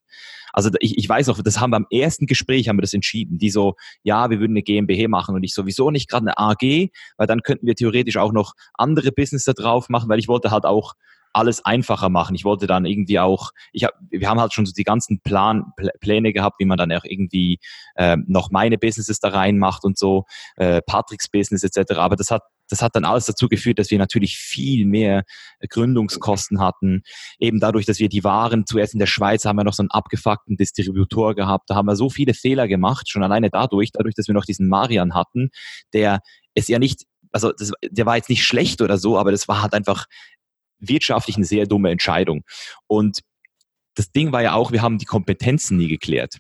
S1: Also ich, ich weiß auch, das haben wir am ersten Gespräch haben wir das entschieden. Die so, ja, wir würden eine GmbH machen und ich sowieso nicht gerade eine AG, weil dann könnten wir theoretisch auch noch andere Business da drauf machen, weil ich wollte halt auch alles einfacher machen. Ich wollte dann irgendwie auch, ich hab, wir haben halt schon so die ganzen Plan, Pläne gehabt, wie man dann auch irgendwie äh, noch meine Businesses da reinmacht und so, äh, Patricks Business etc. Aber das hat das hat dann alles dazu geführt, dass wir natürlich viel mehr Gründungskosten hatten. Eben dadurch, dass wir die Waren zuerst in der Schweiz haben wir noch so einen abgefuckten Distributor gehabt. Da haben wir so viele Fehler gemacht, schon alleine dadurch, dadurch, dass wir noch diesen Marian hatten, der es ja nicht, also das, der war jetzt nicht schlecht oder so, aber das war halt einfach wirtschaftlich eine sehr dumme Entscheidung. Und das Ding war ja auch, wir haben die Kompetenzen nie geklärt.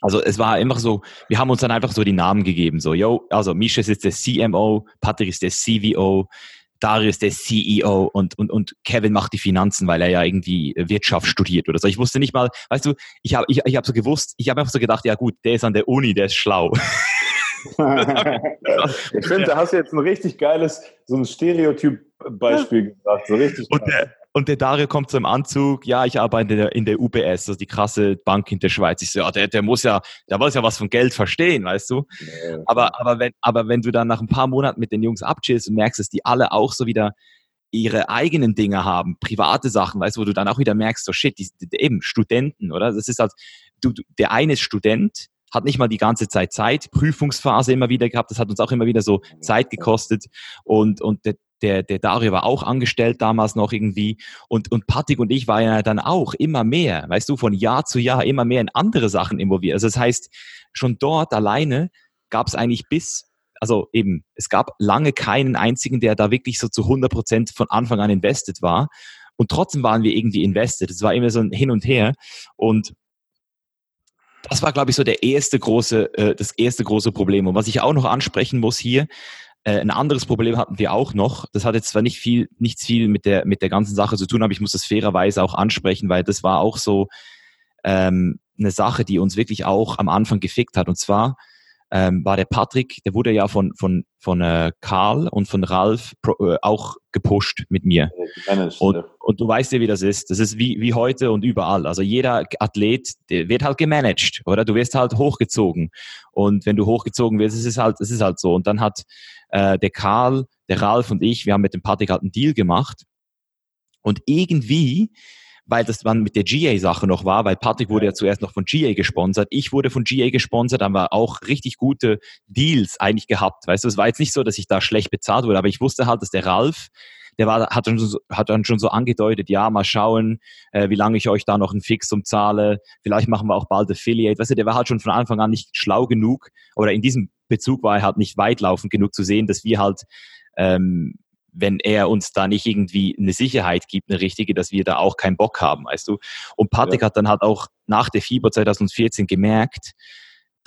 S1: Also es war immer so, wir haben uns dann einfach so die Namen gegeben. So, yo, also Misha ist jetzt der CMO, Patrick ist der CVO, Dario ist der CEO und, und, und Kevin macht die Finanzen, weil er ja irgendwie Wirtschaft studiert oder so. Ich wusste nicht mal, weißt du, ich habe ich, ich hab so gewusst, ich habe einfach so gedacht, ja gut, der ist an der Uni, der ist schlau.
S2: ich finde, da hast du jetzt ein richtig geiles, so ein Stereotyp-Beispiel gesagt. So richtig
S1: und der, und der Dario kommt so im Anzug, ja, ich arbeite in der, in der UBS, also die krasse Bank in der Schweiz. Ich so, ja, der, der muss ja, der muss ja was von Geld verstehen, weißt du? Nee. Aber, aber, wenn, aber wenn du dann nach ein paar Monaten mit den Jungs abchillst und merkst, dass die alle auch so wieder ihre eigenen Dinge haben, private Sachen, weißt du, wo du dann auch wieder merkst, so shit, die, die, eben Studenten, oder? Das ist halt, du, der eine ist Student, hat nicht mal die ganze Zeit Zeit, Prüfungsphase immer wieder gehabt, das hat uns auch immer wieder so Zeit gekostet und, und der, der, der Dario war auch angestellt damals noch irgendwie und, und Patrick und ich waren ja dann auch immer mehr, weißt du, von Jahr zu Jahr immer mehr in andere Sachen involviert. Also das heißt, schon dort alleine gab es eigentlich bis, also eben, es gab lange keinen einzigen, der da wirklich so zu 100 Prozent von Anfang an invested war. Und trotzdem waren wir irgendwie invested. Es war immer so ein Hin und Her. Und das war, glaube ich, so der erste große, äh, das erste große Problem. Und was ich auch noch ansprechen muss hier, äh, ein anderes Problem hatten wir auch noch. Das hat jetzt zwar nicht viel, nichts viel mit der, mit der ganzen Sache zu tun, aber ich muss das fairerweise auch ansprechen, weil das war auch so ähm, eine Sache, die uns wirklich auch am Anfang gefickt hat. Und zwar ähm, war der Patrick, der wurde ja von, von, von äh, Karl und von Ralf pro, äh, auch gepusht mit mir. Managed, und, ja. und du weißt ja, wie das ist. Das ist wie, wie heute und überall. Also jeder Athlet der wird halt gemanagt, oder? Du wirst halt hochgezogen. Und wenn du hochgezogen wirst, es ist halt, es ist halt so. Und dann hat äh, der Karl, der Ralf und ich, wir haben mit dem Patrick halt einen Deal gemacht. Und irgendwie weil das dann mit der GA-Sache noch war, weil Patrick wurde ja zuerst noch von GA gesponsert, ich wurde von GA gesponsert, haben wir auch richtig gute Deals eigentlich gehabt. Weißt du, es war jetzt nicht so, dass ich da schlecht bezahlt wurde, aber ich wusste halt, dass der Ralf, der war, hat dann, so, hat dann schon so angedeutet, ja, mal schauen, äh, wie lange ich euch da noch ein Fixum zahle. Vielleicht machen wir auch bald Affiliate. Weißt du, der war halt schon von Anfang an nicht schlau genug oder in diesem Bezug war er halt nicht weitlaufend genug zu sehen, dass wir halt ähm, wenn er uns da nicht irgendwie eine Sicherheit gibt, eine richtige, dass wir da auch keinen Bock haben, weißt du. Und Patrick ja. hat dann halt auch nach der Fieber 2014 gemerkt,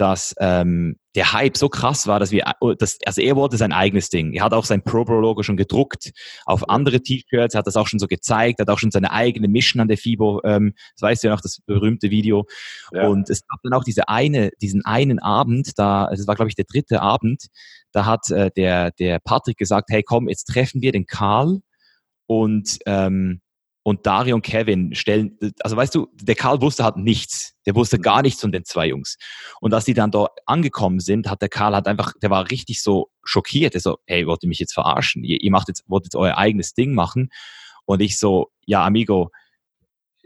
S1: dass ähm, der Hype so krass war, dass wir, dass, also er wollte sein eigenes Ding. Er hat auch sein Pro-Pro-Logo schon gedruckt auf andere T-Shirts, hat das auch schon so gezeigt, hat auch schon seine eigene Mission an der FIBO, ähm, das weißt du ja noch, das berühmte Video. Ja. Und es gab dann auch diese eine, diesen einen Abend, da, das war glaube ich der dritte Abend, da hat äh, der, der Patrick gesagt, hey komm, jetzt treffen wir den Karl und ähm, und Dario und Kevin stellen, also weißt du, der Karl wusste halt nichts. Der wusste mhm. gar nichts von den zwei Jungs. Und als die dann dort angekommen sind, hat der Karl halt einfach, der war richtig so schockiert. Er so, hey, wollt ihr mich jetzt verarschen? Ihr, ihr macht jetzt, wollt jetzt euer eigenes Ding machen. Und ich so, ja, Amigo,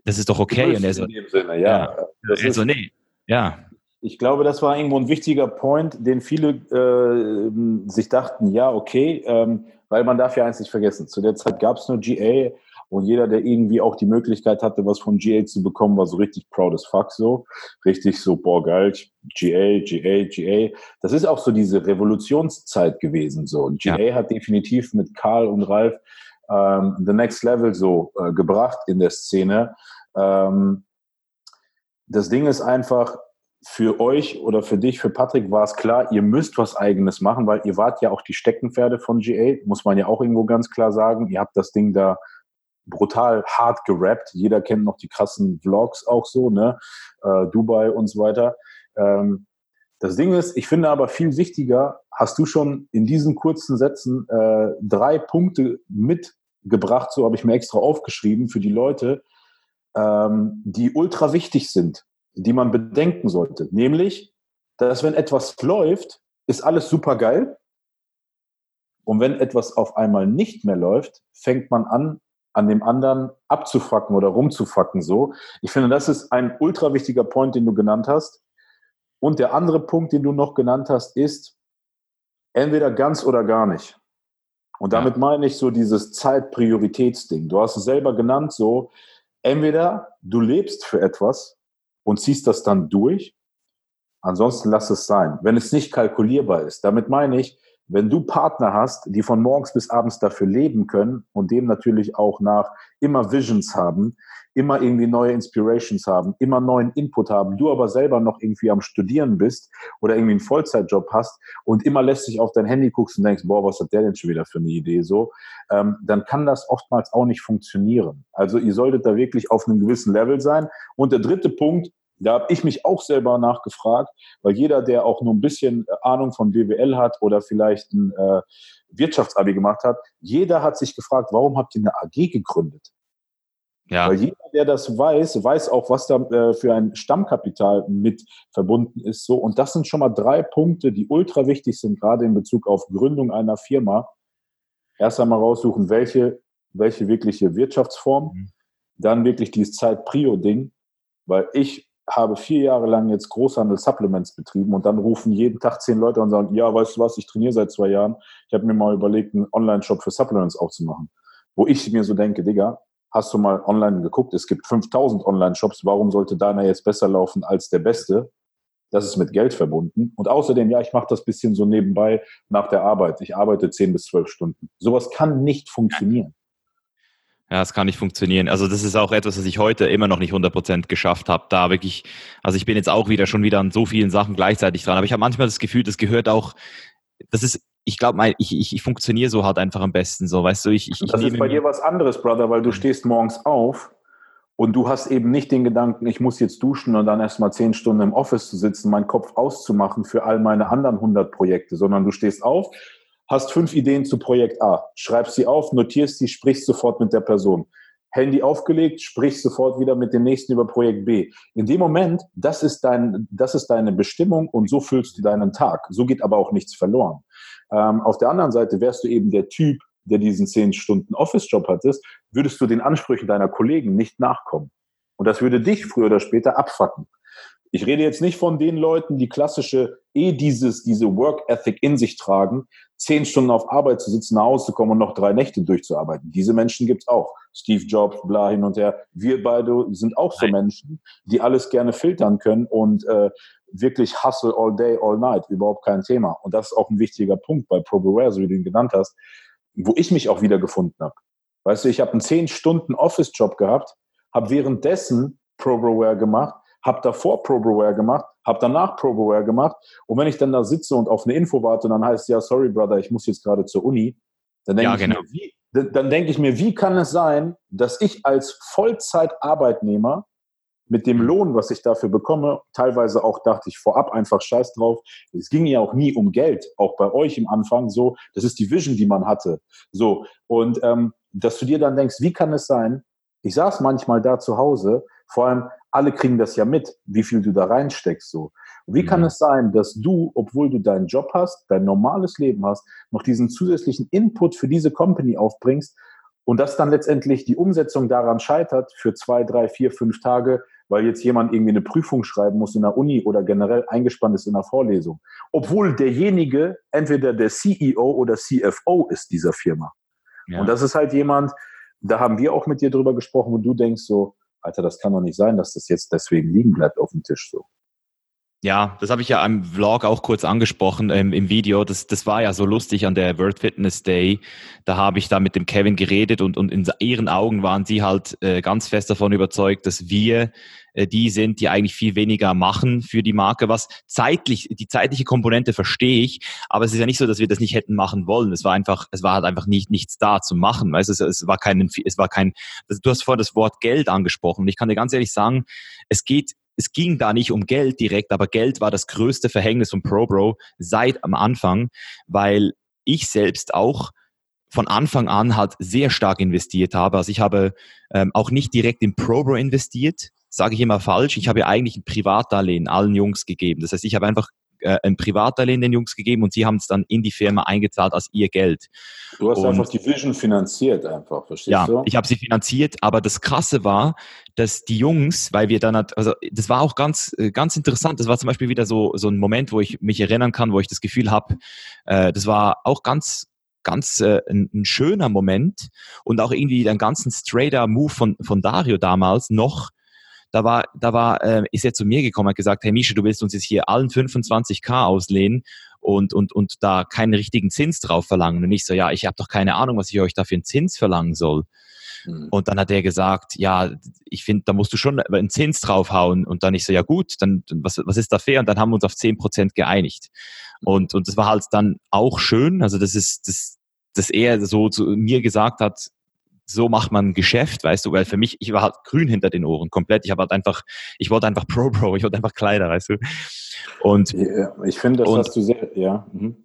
S1: das ist doch okay. Und er so, Sinne, ja. ja. Er so, nee, ja.
S2: Ich glaube, das war irgendwo ein wichtiger Point, den viele äh, sich dachten, ja, okay, ähm, weil man darf ja eins nicht vergessen. Zu der Zeit gab es nur GA, und jeder, der irgendwie auch die Möglichkeit hatte, was von GA zu bekommen, war so richtig proud as fuck so. Richtig so, boah, geil, GA, GA, GA. Das ist auch so diese Revolutionszeit gewesen so. Und GA ja. hat definitiv mit Karl und Ralf ähm, the next level so äh, gebracht in der Szene. Ähm, das Ding ist einfach, für euch oder für dich, für Patrick war es klar, ihr müsst was eigenes machen, weil ihr wart ja auch die Steckenpferde von GA, muss man ja auch irgendwo ganz klar sagen. Ihr habt das Ding da brutal hart gerappt. Jeder kennt noch die krassen Vlogs auch so, ne? Äh, Dubai und so weiter. Ähm, das Ding ist, ich finde aber viel wichtiger, hast du schon in diesen kurzen Sätzen äh, drei Punkte mitgebracht, so habe ich mir extra aufgeschrieben für die Leute, ähm, die ultra wichtig sind, die man bedenken sollte. Nämlich, dass wenn etwas läuft, ist alles super geil. Und wenn etwas auf einmal nicht mehr läuft, fängt man an, an dem anderen abzufacken oder rumzufacken so. Ich finde, das ist ein ultra wichtiger Point, den du genannt hast. Und der andere Punkt, den du noch genannt hast, ist entweder ganz oder gar nicht. Und damit ja. meine ich so dieses Zeitprioritätsding. Du hast es selber genannt, so entweder du lebst für etwas und ziehst das dann durch, ansonsten lass es sein. Wenn es nicht kalkulierbar ist, damit meine ich, wenn du Partner hast, die von morgens bis abends dafür leben können und dem natürlich auch nach immer Visions haben, immer irgendwie neue Inspirations haben, immer neuen Input haben, du aber selber noch irgendwie am Studieren bist oder irgendwie einen Vollzeitjob hast und immer lässt sich auf dein Handy guckst und denkst, boah, was hat der denn schon wieder für eine Idee so, ähm, dann kann das oftmals auch nicht funktionieren. Also ihr solltet da wirklich auf einem gewissen Level sein. Und der dritte Punkt, da habe ich mich auch selber nachgefragt, weil jeder, der auch nur ein bisschen äh, Ahnung von BWL hat oder vielleicht ein äh, Wirtschaftsabi gemacht hat, jeder hat sich gefragt, warum habt ihr eine AG gegründet? Ja. Weil jeder, der das weiß, weiß auch, was da äh, für ein Stammkapital mit verbunden ist. So. Und das sind schon mal drei Punkte, die ultra wichtig sind, gerade in Bezug auf Gründung einer Firma. Erst einmal raussuchen, welche, welche wirkliche Wirtschaftsform, mhm. dann wirklich dieses Zeit-Prio-Ding, weil ich habe vier Jahre lang jetzt Großhandel-Supplements betrieben und dann rufen jeden Tag zehn Leute und sagen, ja, weißt du was, ich trainiere seit zwei Jahren. Ich habe mir mal überlegt, einen Online-Shop für Supplements aufzumachen. Wo ich mir so denke, Digga, hast du mal online geguckt, es gibt 5000 Online-Shops, warum sollte deiner jetzt besser laufen als der beste? Das ist mit Geld verbunden. Und außerdem, ja, ich mache das bisschen so nebenbei nach der Arbeit. Ich arbeite zehn bis zwölf Stunden. Sowas kann nicht funktionieren.
S1: Ja, es kann nicht funktionieren. Also das ist auch etwas, was ich heute immer noch nicht 100% geschafft habe. Da wirklich, also ich bin jetzt auch wieder schon wieder an so vielen Sachen gleichzeitig dran. Aber ich habe manchmal das Gefühl, das gehört auch, das ist, ich glaube, ich, ich, ich funktioniere so halt einfach am besten. So, weißt du, ich, ich,
S2: Das ist bei dir was anderes, Brother, weil du stehst morgens auf und du hast eben nicht den Gedanken, ich muss jetzt duschen und dann erstmal zehn Stunden im Office zu sitzen, meinen Kopf auszumachen für all meine anderen 100 Projekte, sondern du stehst auf, hast fünf Ideen zu Projekt A, schreibst sie auf, notierst sie, sprichst sofort mit der Person. Handy aufgelegt, sprichst sofort wieder mit dem nächsten über Projekt B. In dem Moment, das ist dein, das ist deine Bestimmung und so füllst du deinen Tag. So geht aber auch nichts verloren. Ähm, auf der anderen Seite wärst du eben der Typ, der diesen zehn Stunden Office-Job hattest, würdest du den Ansprüchen deiner Kollegen nicht nachkommen. Und das würde dich früher oder später abfacken. Ich rede jetzt nicht von den Leuten, die klassische eh dieses, diese Work Ethic in sich tragen, zehn Stunden auf Arbeit zu sitzen, nach Hause zu kommen und noch drei Nächte durchzuarbeiten. Diese Menschen gibt's auch. Steve Jobs, bla hin und her. Wir beide sind auch so Menschen, die alles gerne filtern können und äh, wirklich hustle all day, all night. Überhaupt kein Thema. Und das ist auch ein wichtiger Punkt bei ProBeware, so wie du ihn genannt hast, wo ich mich auch wieder gefunden habe. Weißt du, ich habe einen zehn Stunden Office-Job gehabt, habe währenddessen ProBeware gemacht, habe davor ProBroWare gemacht, habe danach ProBroWare gemacht. Und wenn ich dann da sitze und auf eine Info warte und dann heißt ja, sorry, Brother, ich muss jetzt gerade zur Uni, dann denke ja, genau. ich, mir, wie, dann denke ich mir, wie kann es sein, dass ich als Vollzeitarbeitnehmer mit dem Lohn, was ich dafür bekomme, teilweise auch dachte ich vorab einfach scheiß drauf. Es ging ja auch nie um Geld, auch bei euch im Anfang so. Das ist die Vision, die man hatte. So. Und ähm, dass du dir dann denkst, wie kann es sein? Ich saß manchmal da zu Hause, vor allem alle kriegen das ja mit, wie viel du da reinsteckst. So. wie mhm. kann es sein, dass du, obwohl du deinen Job hast, dein normales Leben hast, noch diesen zusätzlichen Input für diese Company aufbringst und dass dann letztendlich die Umsetzung daran scheitert für zwei, drei, vier, fünf Tage, weil jetzt jemand irgendwie eine Prüfung schreiben muss in der Uni oder generell eingespannt ist in der Vorlesung. Obwohl derjenige entweder der CEO oder CFO ist dieser Firma. Ja. Und das ist halt jemand, da haben wir auch mit dir drüber gesprochen, wo du denkst so, Alter, das kann doch nicht sein, dass das jetzt deswegen liegen bleibt auf dem Tisch so.
S1: Ja, das habe ich ja im Vlog auch kurz angesprochen ähm, im Video. Das, das war ja so lustig an der World Fitness Day. Da habe ich da mit dem Kevin geredet und, und in ihren Augen waren sie halt äh, ganz fest davon überzeugt, dass wir äh, die sind, die eigentlich viel weniger machen für die Marke. Was zeitlich, die zeitliche Komponente verstehe ich, aber es ist ja nicht so, dass wir das nicht hätten machen wollen. Es war einfach, es war halt einfach nicht, nichts da zu machen. Weißt? Es, es war kein, es war kein, du hast vorhin das Wort Geld angesprochen. Und ich kann dir ganz ehrlich sagen, es geht es ging da nicht um Geld direkt, aber Geld war das größte Verhängnis von ProBro seit am Anfang, weil ich selbst auch von Anfang an halt sehr stark investiert habe. Also ich habe ähm, auch nicht direkt in ProBro investiert, sage ich immer falsch. Ich habe eigentlich ein Privatdarlehen allen Jungs gegeben. Das heißt, ich habe einfach äh, ein Privatdarlehen den Jungs gegeben und sie haben es dann in die Firma eingezahlt als ihr Geld.
S2: Du hast und, einfach die Vision finanziert einfach, verstehst
S1: ja,
S2: du?
S1: Ja, ich habe sie finanziert, aber das Krasse war, dass die Jungs, weil wir dann, also das war auch ganz, äh, ganz interessant, das war zum Beispiel wieder so, so ein Moment, wo ich mich erinnern kann, wo ich das Gefühl habe, äh, das war auch ganz ganz äh, ein, ein, schöner Moment und auch irgendwie ein ganzen straighter Move von, von Dario damals noch. Da war, da war, äh, ist er zu mir gekommen, hat gesagt, hey Misha, du willst uns jetzt hier allen 25k auslehnen und, und, und da keinen richtigen Zins drauf verlangen. Und ich so, ja, ich habe doch keine Ahnung, was ich euch da für einen Zins verlangen soll. Hm. Und dann hat er gesagt, ja, ich finde, da musst du schon einen Zins draufhauen. Und dann ich so, ja gut, dann was, was ist da fair? Und dann haben wir uns auf 10% geeinigt. Und, und das war halt dann auch schön. Also das ist, das, dass er so zu mir gesagt hat, so macht man Geschäft, weißt du, weil für mich, ich war halt grün hinter den Ohren, komplett. Ich habe halt einfach, ich wollte einfach Pro Pro, ich wollte einfach Kleider, weißt du.
S2: Und ja, ich finde, das und, hast du sehr, ja. Mhm.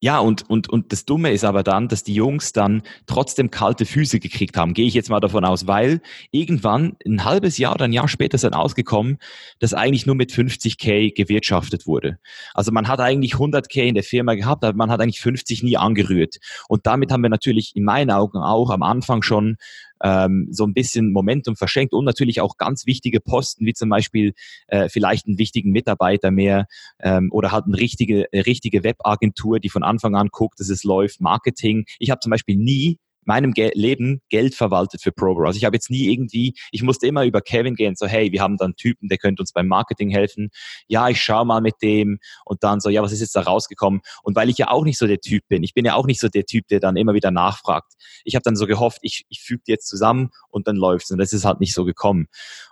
S1: Ja, und, und, und das Dumme ist aber dann, dass die Jungs dann trotzdem kalte Füße gekriegt haben. Gehe ich jetzt mal davon aus, weil irgendwann ein halbes Jahr oder ein Jahr später ist dann ausgekommen, dass eigentlich nur mit 50k gewirtschaftet wurde. Also man hat eigentlich 100k in der Firma gehabt, aber man hat eigentlich 50 nie angerührt. Und damit haben wir natürlich in meinen Augen auch am Anfang schon ähm, so ein bisschen Momentum verschenkt und natürlich auch ganz wichtige Posten, wie zum Beispiel äh, vielleicht einen wichtigen Mitarbeiter mehr ähm, oder halt eine richtige, richtige Webagentur, die von Anfang an guckt, dass es läuft, Marketing. Ich habe zum Beispiel nie meinem Ge Leben Geld verwaltet für ProBro. Also ich habe jetzt nie irgendwie, ich musste immer über Kevin gehen, so hey, wir haben da einen Typen, der könnte uns beim Marketing helfen. Ja, ich schaue mal mit dem und dann so, ja, was ist jetzt da rausgekommen? Und weil ich ja auch nicht so der Typ bin, ich bin ja auch nicht so der Typ, der dann immer wieder nachfragt. Ich habe dann so gehofft, ich, ich füge jetzt zusammen und dann läuft's. Und das ist halt nicht so gekommen.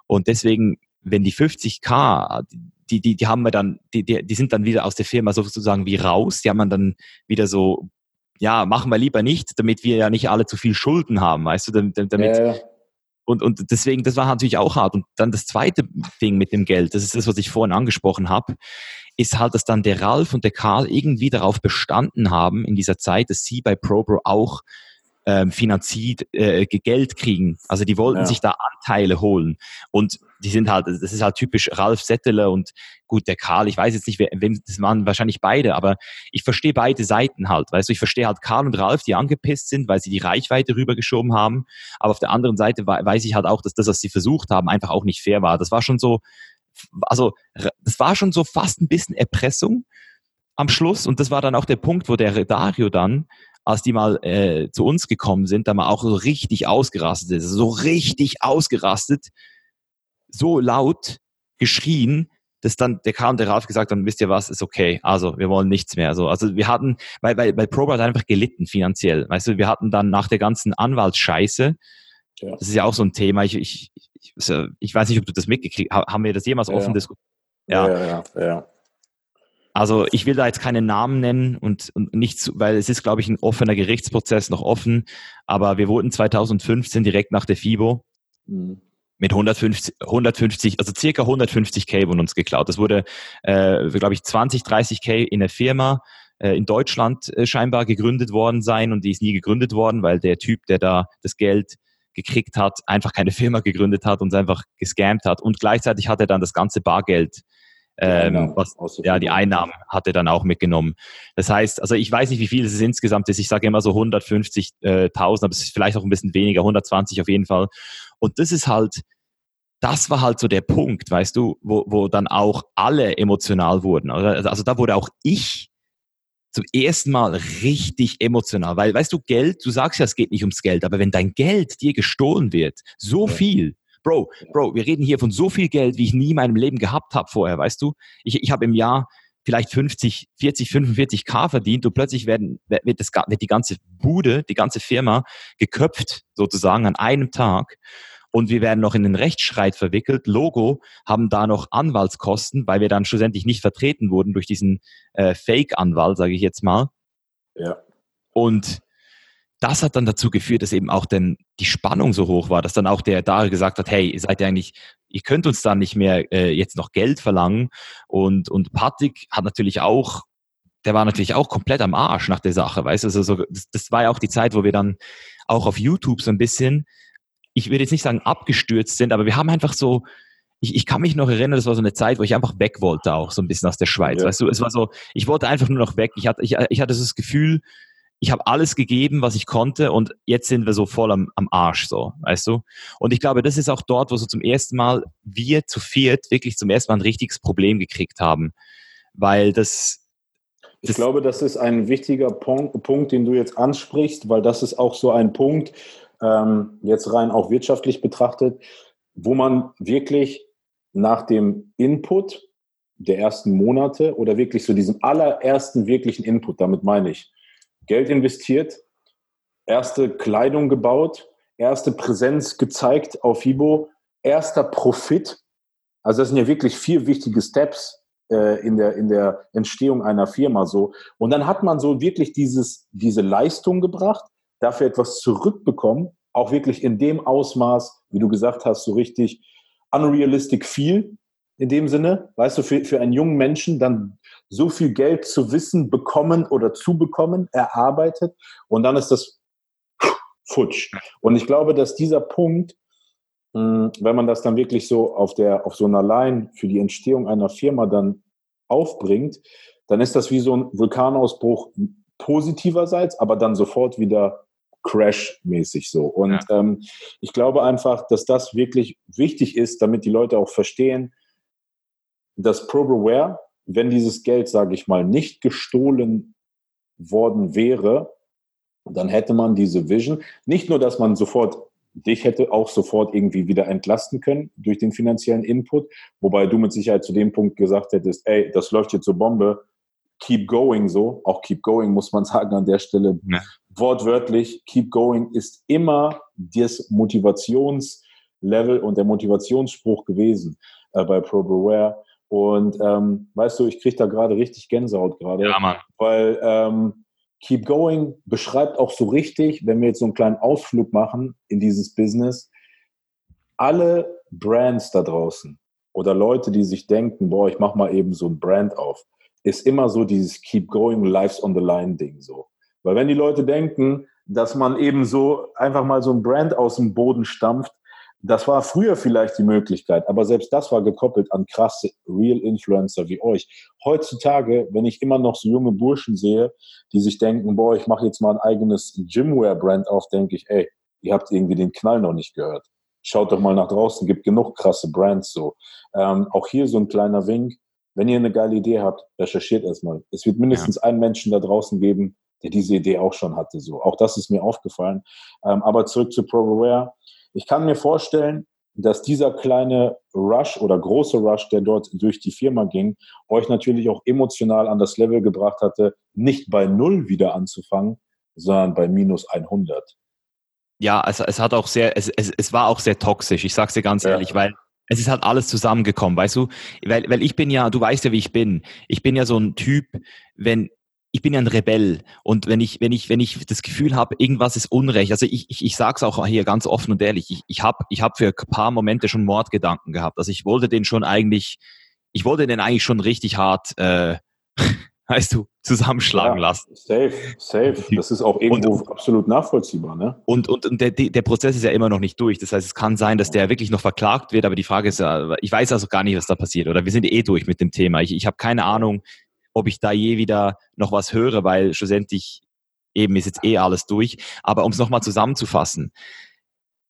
S1: Und deswegen, wenn die 50k, die, die, die haben wir dann, die, die, die sind dann wieder aus der Firma sozusagen wie raus. Die haben wir dann wieder so ja, machen wir lieber nicht, damit wir ja nicht alle zu viel Schulden haben, weißt du, damit, damit ja, und, und deswegen, das war natürlich auch hart. Und dann das zweite Ding mit dem Geld, das ist das, was ich vorhin angesprochen habe, ist halt, dass dann der Ralf und der Karl irgendwie darauf bestanden haben in dieser Zeit, dass sie bei ProBro auch ähm, finanziert äh, Geld kriegen. Also die wollten ja. sich da Anteile holen. Und die sind halt, das ist halt typisch Ralf Setteler und gut, der Karl, ich weiß jetzt nicht, wem, das waren wahrscheinlich beide, aber ich verstehe beide Seiten halt. Weißt du, ich verstehe halt Karl und Ralf, die angepisst sind, weil sie die Reichweite rübergeschoben haben. Aber auf der anderen Seite weiß ich halt auch, dass das, was sie versucht haben, einfach auch nicht fair war. Das war schon so, also das war schon so fast ein bisschen Erpressung am Schluss und das war dann auch der Punkt, wo der Dario dann als die mal äh, zu uns gekommen sind, da mal auch so richtig ausgerastet ist, so richtig ausgerastet, so laut geschrien, dass dann der und der Ralf gesagt haben, wisst ihr was, ist okay, also wir wollen nichts mehr. So, also wir hatten, weil, weil, weil Probe hat einfach gelitten finanziell. Weißt du, wir hatten dann nach der ganzen Anwaltsscheiße, ja. das ist ja auch so ein Thema, ich, ich, ich ich weiß nicht, ob du das mitgekriegt hast. Haben wir das jemals
S2: Ja.
S1: offen diskutiert?
S2: Ja, ja, ja. ja.
S1: Also ich will da jetzt keinen Namen nennen und, und nicht, zu, weil es ist, glaube ich, ein offener Gerichtsprozess noch offen. Aber wir wurden 2015 direkt nach der FIBO
S2: Mhm.
S1: mit 150, 150, also circa 150k wurden uns geklaut. Das wurde, äh, glaube ich, 20, 30k in der Firma äh, in Deutschland äh, scheinbar gegründet worden sein und die ist nie gegründet worden, weil der Typ, der da das Geld gekriegt hat, einfach keine Firma gegründet hat und einfach gescammt hat. Und gleichzeitig hat er dann das ganze Bargeld, ähm,
S2: Einnahmen
S1: was, ja, die. Einnahmen hat er dann auch mitgenommen. Das heißt, also ich weiß nicht, wie viel es insgesamt ist. Ich sage immer so 150.000, aber es ist vielleicht auch ein bisschen weniger, 120 auf jeden Fall. Und das ist halt, das war halt so der Punkt, weißt du, wo, wo dann auch alle emotional wurden. oder? Also da wurde auch ich zum ersten Mal richtig emotional, weil, weißt du, Geld, du sagst ja, es geht nicht ums Geld, aber wenn dein Geld dir gestohlen wird, so
S2: Ja.
S1: viel, Bro. Bro, wir reden hier von so viel Geld, wie ich nie in meinem Leben gehabt habe vorher, weißt du? Ich, ich habe im Jahr vielleicht 50, 40, 45 K verdient und plötzlich werden, wird, das, wird die ganze Bude, die ganze Firma geköpft sozusagen an einem Tag und wir werden noch in den Rechtsstreit verwickelt. Logo haben da noch Anwaltskosten, weil wir dann schlussendlich nicht vertreten wurden durch diesen äh, Fake-Anwalt, sage ich jetzt mal.
S2: Ja.
S1: Und das hat dann dazu geführt, dass eben auch denn die Spannung so hoch war, dass dann auch der Dari gesagt hat, hey, ihr seid ja eigentlich, ihr könnt uns da nicht mehr äh, jetzt noch Geld verlangen. Und, und Patrick hat natürlich auch, der war natürlich auch komplett am Arsch nach der Sache, weißt du, also so, das, das war ja auch die Zeit, wo wir dann auch auf YouTube so ein bisschen, ich würde jetzt nicht sagen abgestürzt sind, aber wir haben einfach so, ich, ich kann mich noch erinnern, das war so eine Zeit, wo ich einfach weg wollte, auch so ein bisschen aus der Schweiz.
S2: Ja.
S1: Weißt du, es war so, ich wollte einfach nur noch weg. Ich hatte, ich, ich hatte so das Gefühl, ich habe alles gegeben, was ich konnte und jetzt sind wir so voll am, am Arsch, so, weißt du? Und ich glaube, das ist auch dort, wo so zum ersten Mal wir zu viert wirklich zum ersten Mal ein richtiges Problem gekriegt haben. Weil das,
S2: Ich
S1: Das-
S2: glaube, das ist ein wichtiger Punkt, Punkt, den du jetzt ansprichst, weil das ist auch so ein Punkt, ähm, jetzt rein auch wirtschaftlich betrachtet, wo man wirklich nach dem Input der ersten Monate oder wirklich so diesem allerersten wirklichen Input, damit meine ich, Geld investiert, erste Kleidung gebaut, erste Präsenz gezeigt auf Fibo, erster Profit. Also das sind ja wirklich vier wichtige Steps äh, in, der, in der Entstehung einer Firma so. Und dann hat man so wirklich dieses, diese Leistung gebracht, dafür etwas zurückbekommen, auch wirklich in dem Ausmaß, wie du gesagt hast, so richtig unrealistic viel in dem Sinne, weißt du, für, für einen jungen Menschen dann so viel Geld zu wissen, bekommen oder zu bekommen, erarbeitet und dann ist das futsch. Und ich glaube, dass dieser Punkt, mh, wenn man das dann wirklich so auf der, auf so einer Line für die Entstehung einer Firma dann aufbringt, dann ist das wie so ein Vulkanausbruch positiverseits, aber dann sofort wieder Crash-mäßig so. Und ähm, ich glaube einfach, dass das wirklich wichtig ist, damit die Leute auch verstehen, dass Probeware, wenn dieses Geld, sage ich mal, nicht gestohlen worden wäre, dann hätte man diese Vision. Nicht nur, dass man sofort dich hätte auch sofort irgendwie wieder entlasten können durch den finanziellen Input, wobei du mit Sicherheit zu dem Punkt gesagt hättest, ey, das läuft jetzt so Bombe, keep going so, auch keep going muss man sagen an der Stelle,
S1: Ja.
S2: wortwörtlich, keep going ist immer das Motivationslevel und der Motivationsspruch gewesen äh, bei ProBeware. Und ähm, weißt du, ich kriege da gerade richtig Gänsehaut gerade,
S1: ja, Mann.
S2: weil ähm, Keep Going beschreibt auch so richtig, wenn wir jetzt so einen kleinen Ausflug machen in dieses Business, alle Brands da draußen oder Leute, die sich denken, boah, ich mache mal eben so ein Brand auf, ist immer so dieses Keep Going, Lives on the Line Ding so. Weil wenn die Leute denken, dass man eben so einfach mal so ein Brand aus dem Boden stampft, das war früher vielleicht die Möglichkeit, aber selbst das war gekoppelt an krasse Real Influencer wie euch. Heutzutage, wenn ich immer noch so junge Burschen sehe, die sich denken, boah, ich mache jetzt mal ein eigenes Gymwear-Brand auf, denke ich, ey, ihr habt irgendwie den Knall noch nicht gehört. Schaut doch mal nach draußen, gibt genug krasse Brands so. Ähm, auch hier so ein kleiner Wink. Wenn ihr eine geile Idee habt, recherchiert erstmal. Es wird mindestens einen Menschen da draußen geben, der diese Idee auch schon hatte. So, auch das ist mir aufgefallen. Ähm, aber zurück zu ProAware. Ich kann mir vorstellen, dass dieser kleine Rush oder große Rush, der dort durch die Firma ging, euch natürlich auch emotional an das Level gebracht hatte, nicht bei Null wieder anzufangen, sondern bei minus 100.
S1: ja, also es hat auch sehr, es, es, es war auch sehr toxisch, ich sag's dir ganz ja. ehrlich, weil es ist halt alles zusammengekommen, weißt du? Weil, weil ich bin ja, du weißt ja, wie ich bin. Ich bin ja so ein Typ, wenn, ich bin ja ein Rebell und wenn ich wenn ich wenn ich das Gefühl habe, irgendwas ist Unrecht, also ich ich, ich sage es auch hier ganz offen und ehrlich, ich ich habe ich habe für ein paar Momente schon Mordgedanken gehabt, also ich wollte den schon eigentlich, ich wollte den eigentlich schon richtig hart, äh, weißt du, zusammenschlagen ja, lassen.
S2: Safe, safe. Das ist auch irgendwo und, absolut nachvollziehbar, ne?
S1: Und und, und der, der Prozess ist ja immer noch nicht durch. Das heißt, es kann sein, dass der wirklich noch verklagt wird, aber die Frage ist ja, ich weiß also gar nicht, was da passiert. Oder wir sind eh durch mit dem Thema. Ich, ich habe keine Ahnung, ob ich da je wieder noch was höre, weil schlussendlich eben ist jetzt eh alles durch. Aber um es nochmal zusammenzufassen,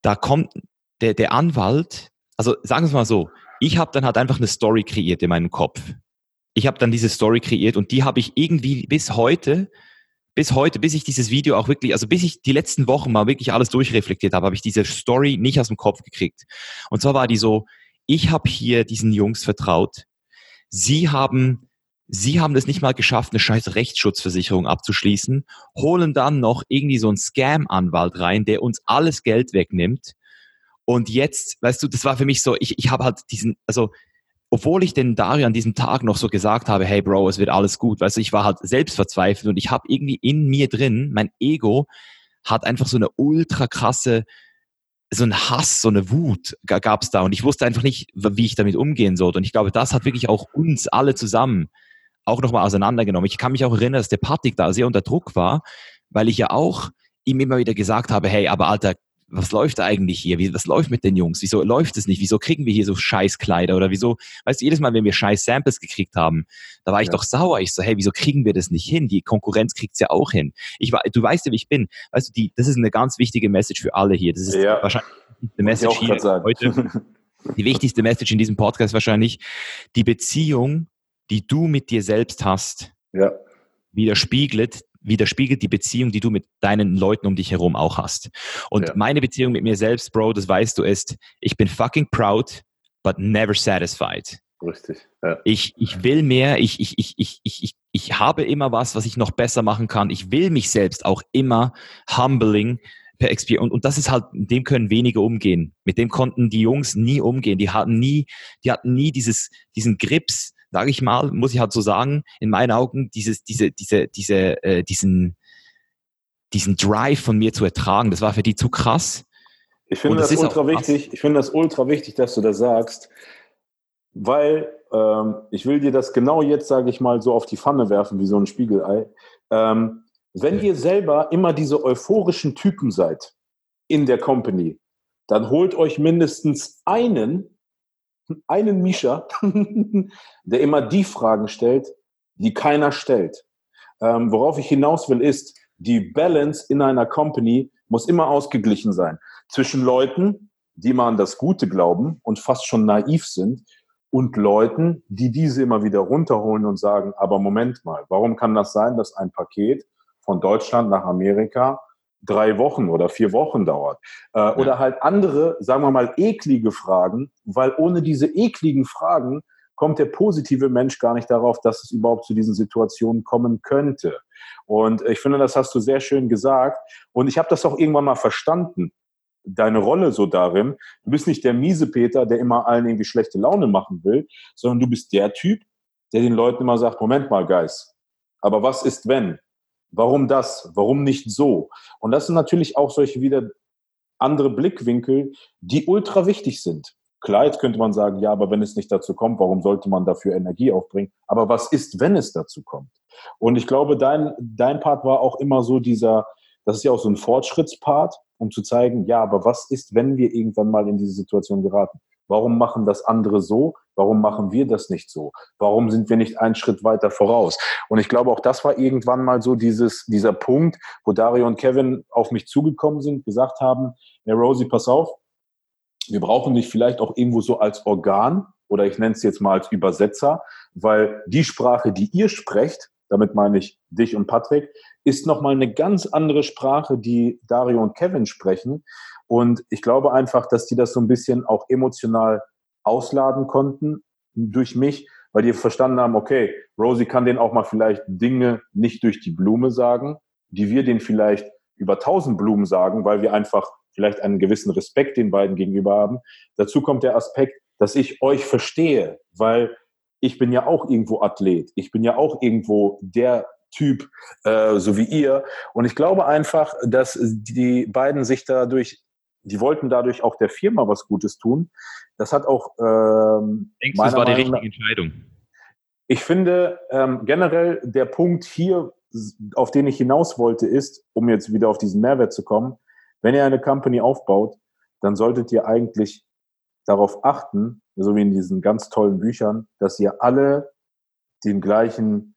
S1: da kommt der, der Anwalt, also sagen wir es mal so, ich habe dann halt einfach eine Story kreiert in meinem Kopf. Ich habe dann diese Story kreiert und die habe ich irgendwie bis heute, bis heute, bis ich dieses Video auch wirklich, also bis ich die letzten Wochen mal wirklich alles durchreflektiert habe, habe ich diese Story nicht aus dem Kopf gekriegt. Und zwar war die so, ich habe hier diesen Jungs vertraut. Sie haben Sie haben es nicht mal geschafft, eine scheiß Rechtsschutzversicherung abzuschließen, holen dann noch irgendwie so einen Scam-Anwalt rein, der uns alles Geld wegnimmt. Und jetzt, weißt du, das war für mich so, ich, ich habe halt diesen, also obwohl ich den Dario an diesem Tag noch so gesagt habe, hey Bro, es wird alles gut, weißt du, ich war halt selbst verzweifelt und ich habe irgendwie in mir drin, mein Ego hat einfach so eine ultra krasse, so ein Hass, so eine Wut gab es da und ich wusste einfach nicht, wie ich damit umgehen sollte. Und ich glaube, das hat wirklich auch uns alle zusammen auch nochmal auseinandergenommen. Ich kann mich auch erinnern, dass der Patrick da sehr unter Druck war, weil ich ja auch ihm immer wieder gesagt habe, hey, aber Alter, was läuft eigentlich hier? Wie, was läuft mit den Jungs? Wieso läuft es nicht? Wieso kriegen wir hier so Scheißkleider? Oder wieso, weißt du, jedes Mal, wenn wir scheiß Samples gekriegt haben, da war ich ja. doch sauer. Ich so, hey, wieso kriegen wir das nicht hin? Die Konkurrenz kriegt's ja auch hin. Ich war, du weißt ja, wie ich bin. Weißt du, die, das ist eine ganz wichtige Message für alle hier. Das ist ja. wahrscheinlich eine Message hier heute. Die wichtigste Message in diesem Podcast wahrscheinlich. Die Beziehung die du mit dir selbst hast, ja. widerspiegelt, widerspiegelt die Beziehung, die du mit deinen Leuten um dich herum auch hast. Und ja. meine Beziehung mit mir selbst, Bro, das weißt du, ist, ich bin fucking proud, but never satisfied.
S2: Richtig.
S1: Ja. Ich, ich will mehr, ich, ich, ich, ich, ich, ich habe immer was, was ich noch besser machen kann. Ich will mich selbst auch immer humbling per Experience. Und, und das ist halt, mit dem können wenige umgehen. Mit dem konnten die Jungs nie umgehen. Die hatten nie, die hatten nie dieses, diesen Grips, sage ich mal, muss ich halt so sagen, in meinen Augen, dieses, diese, diese, diese, äh, diesen, diesen Drive von mir zu ertragen, das war für die zu krass.
S2: Ich finde das, das ultra wichtig. Ich finde das ultra wichtig, dass du das sagst, weil ähm, ich will dir das genau jetzt, sage ich mal, so auf die Pfanne werfen wie so ein Spiegelei. Ähm, wenn ihr selber immer diese euphorischen Typen seid in der Company, dann holt euch mindestens einen, einen Misha, der immer die Fragen stellt, die keiner stellt. Ähm, worauf ich hinaus will, ist, die Balance in einer Company muss immer ausgeglichen sein zwischen Leuten, die man das Gute glauben und fast schon naiv sind, und Leuten, die diese immer wieder runterholen und sagen, aber Moment mal, warum kann das sein, dass ein Paket von Deutschland nach Amerika drei Wochen oder vier Wochen dauert. Äh, ja. Oder halt andere, sagen wir mal, eklige Fragen, weil ohne diese ekligen Fragen kommt der positive Mensch gar nicht darauf, dass es überhaupt zu diesen Situationen kommen könnte. Und ich finde, das hast du sehr schön gesagt. Und ich habe das auch irgendwann mal verstanden, deine Rolle so darin. Du bist nicht der miese Peter, der immer allen irgendwie schlechte Laune machen will, sondern du bist der Typ, der den Leuten immer sagt, Moment mal, Guys, aber was ist wenn? Warum das? Warum nicht so? Und das sind natürlich auch solche wieder andere Blickwinkel, die ultra wichtig sind. Jetzt könnte man sagen, ja, aber wenn es nicht dazu kommt, warum sollte man dafür Energie aufbringen? Aber was ist, wenn es dazu kommt? Und ich glaube, dein, dein Part war auch immer so dieser, das ist ja auch so ein Fortschrittspart, um zu zeigen, ja, aber was ist, wenn wir irgendwann mal in diese Situation geraten? Warum machen das andere so? Warum machen wir das nicht so? Warum sind wir nicht einen Schritt weiter voraus? Und ich glaube, auch das war irgendwann mal so dieses, dieser Punkt, wo Dario und Kevin auf mich zugekommen sind, gesagt haben, ja, Rosie, pass auf, wir brauchen dich vielleicht auch irgendwo so als Organ oder ich nenne es jetzt mal als Übersetzer, weil die Sprache, die ihr sprecht, damit meine ich dich und Patrick, ist nochmal eine ganz andere Sprache, die Dario und Kevin sprechen. Und ich glaube einfach, dass die das so ein bisschen auch emotional ausladen konnten durch mich, weil die verstanden haben, okay, Rosie kann denen auch mal vielleicht Dinge nicht durch die Blume sagen, die wir denen vielleicht über tausend Blumen sagen, weil wir einfach vielleicht einen gewissen Respekt den beiden gegenüber haben. Dazu kommt der Aspekt, dass ich euch verstehe, weil ich bin ja auch irgendwo Athlet. Ich bin ja auch irgendwo der Typ, äh, so wie ihr. Und ich glaube einfach, dass die beiden sich dadurch, die wollten dadurch auch der Firma was Gutes tun. Das hat auch. Ähm,
S1: Denkst du, das war die richtige Entscheidung?
S2: Ich finde ähm, generell der Punkt hier, auf den ich hinaus wollte, ist, um jetzt wieder auf diesen Mehrwert zu kommen, wenn ihr eine Company aufbaut, dann solltet ihr eigentlich darauf achten, so wie in diesen ganz tollen Büchern, dass ihr alle den gleichen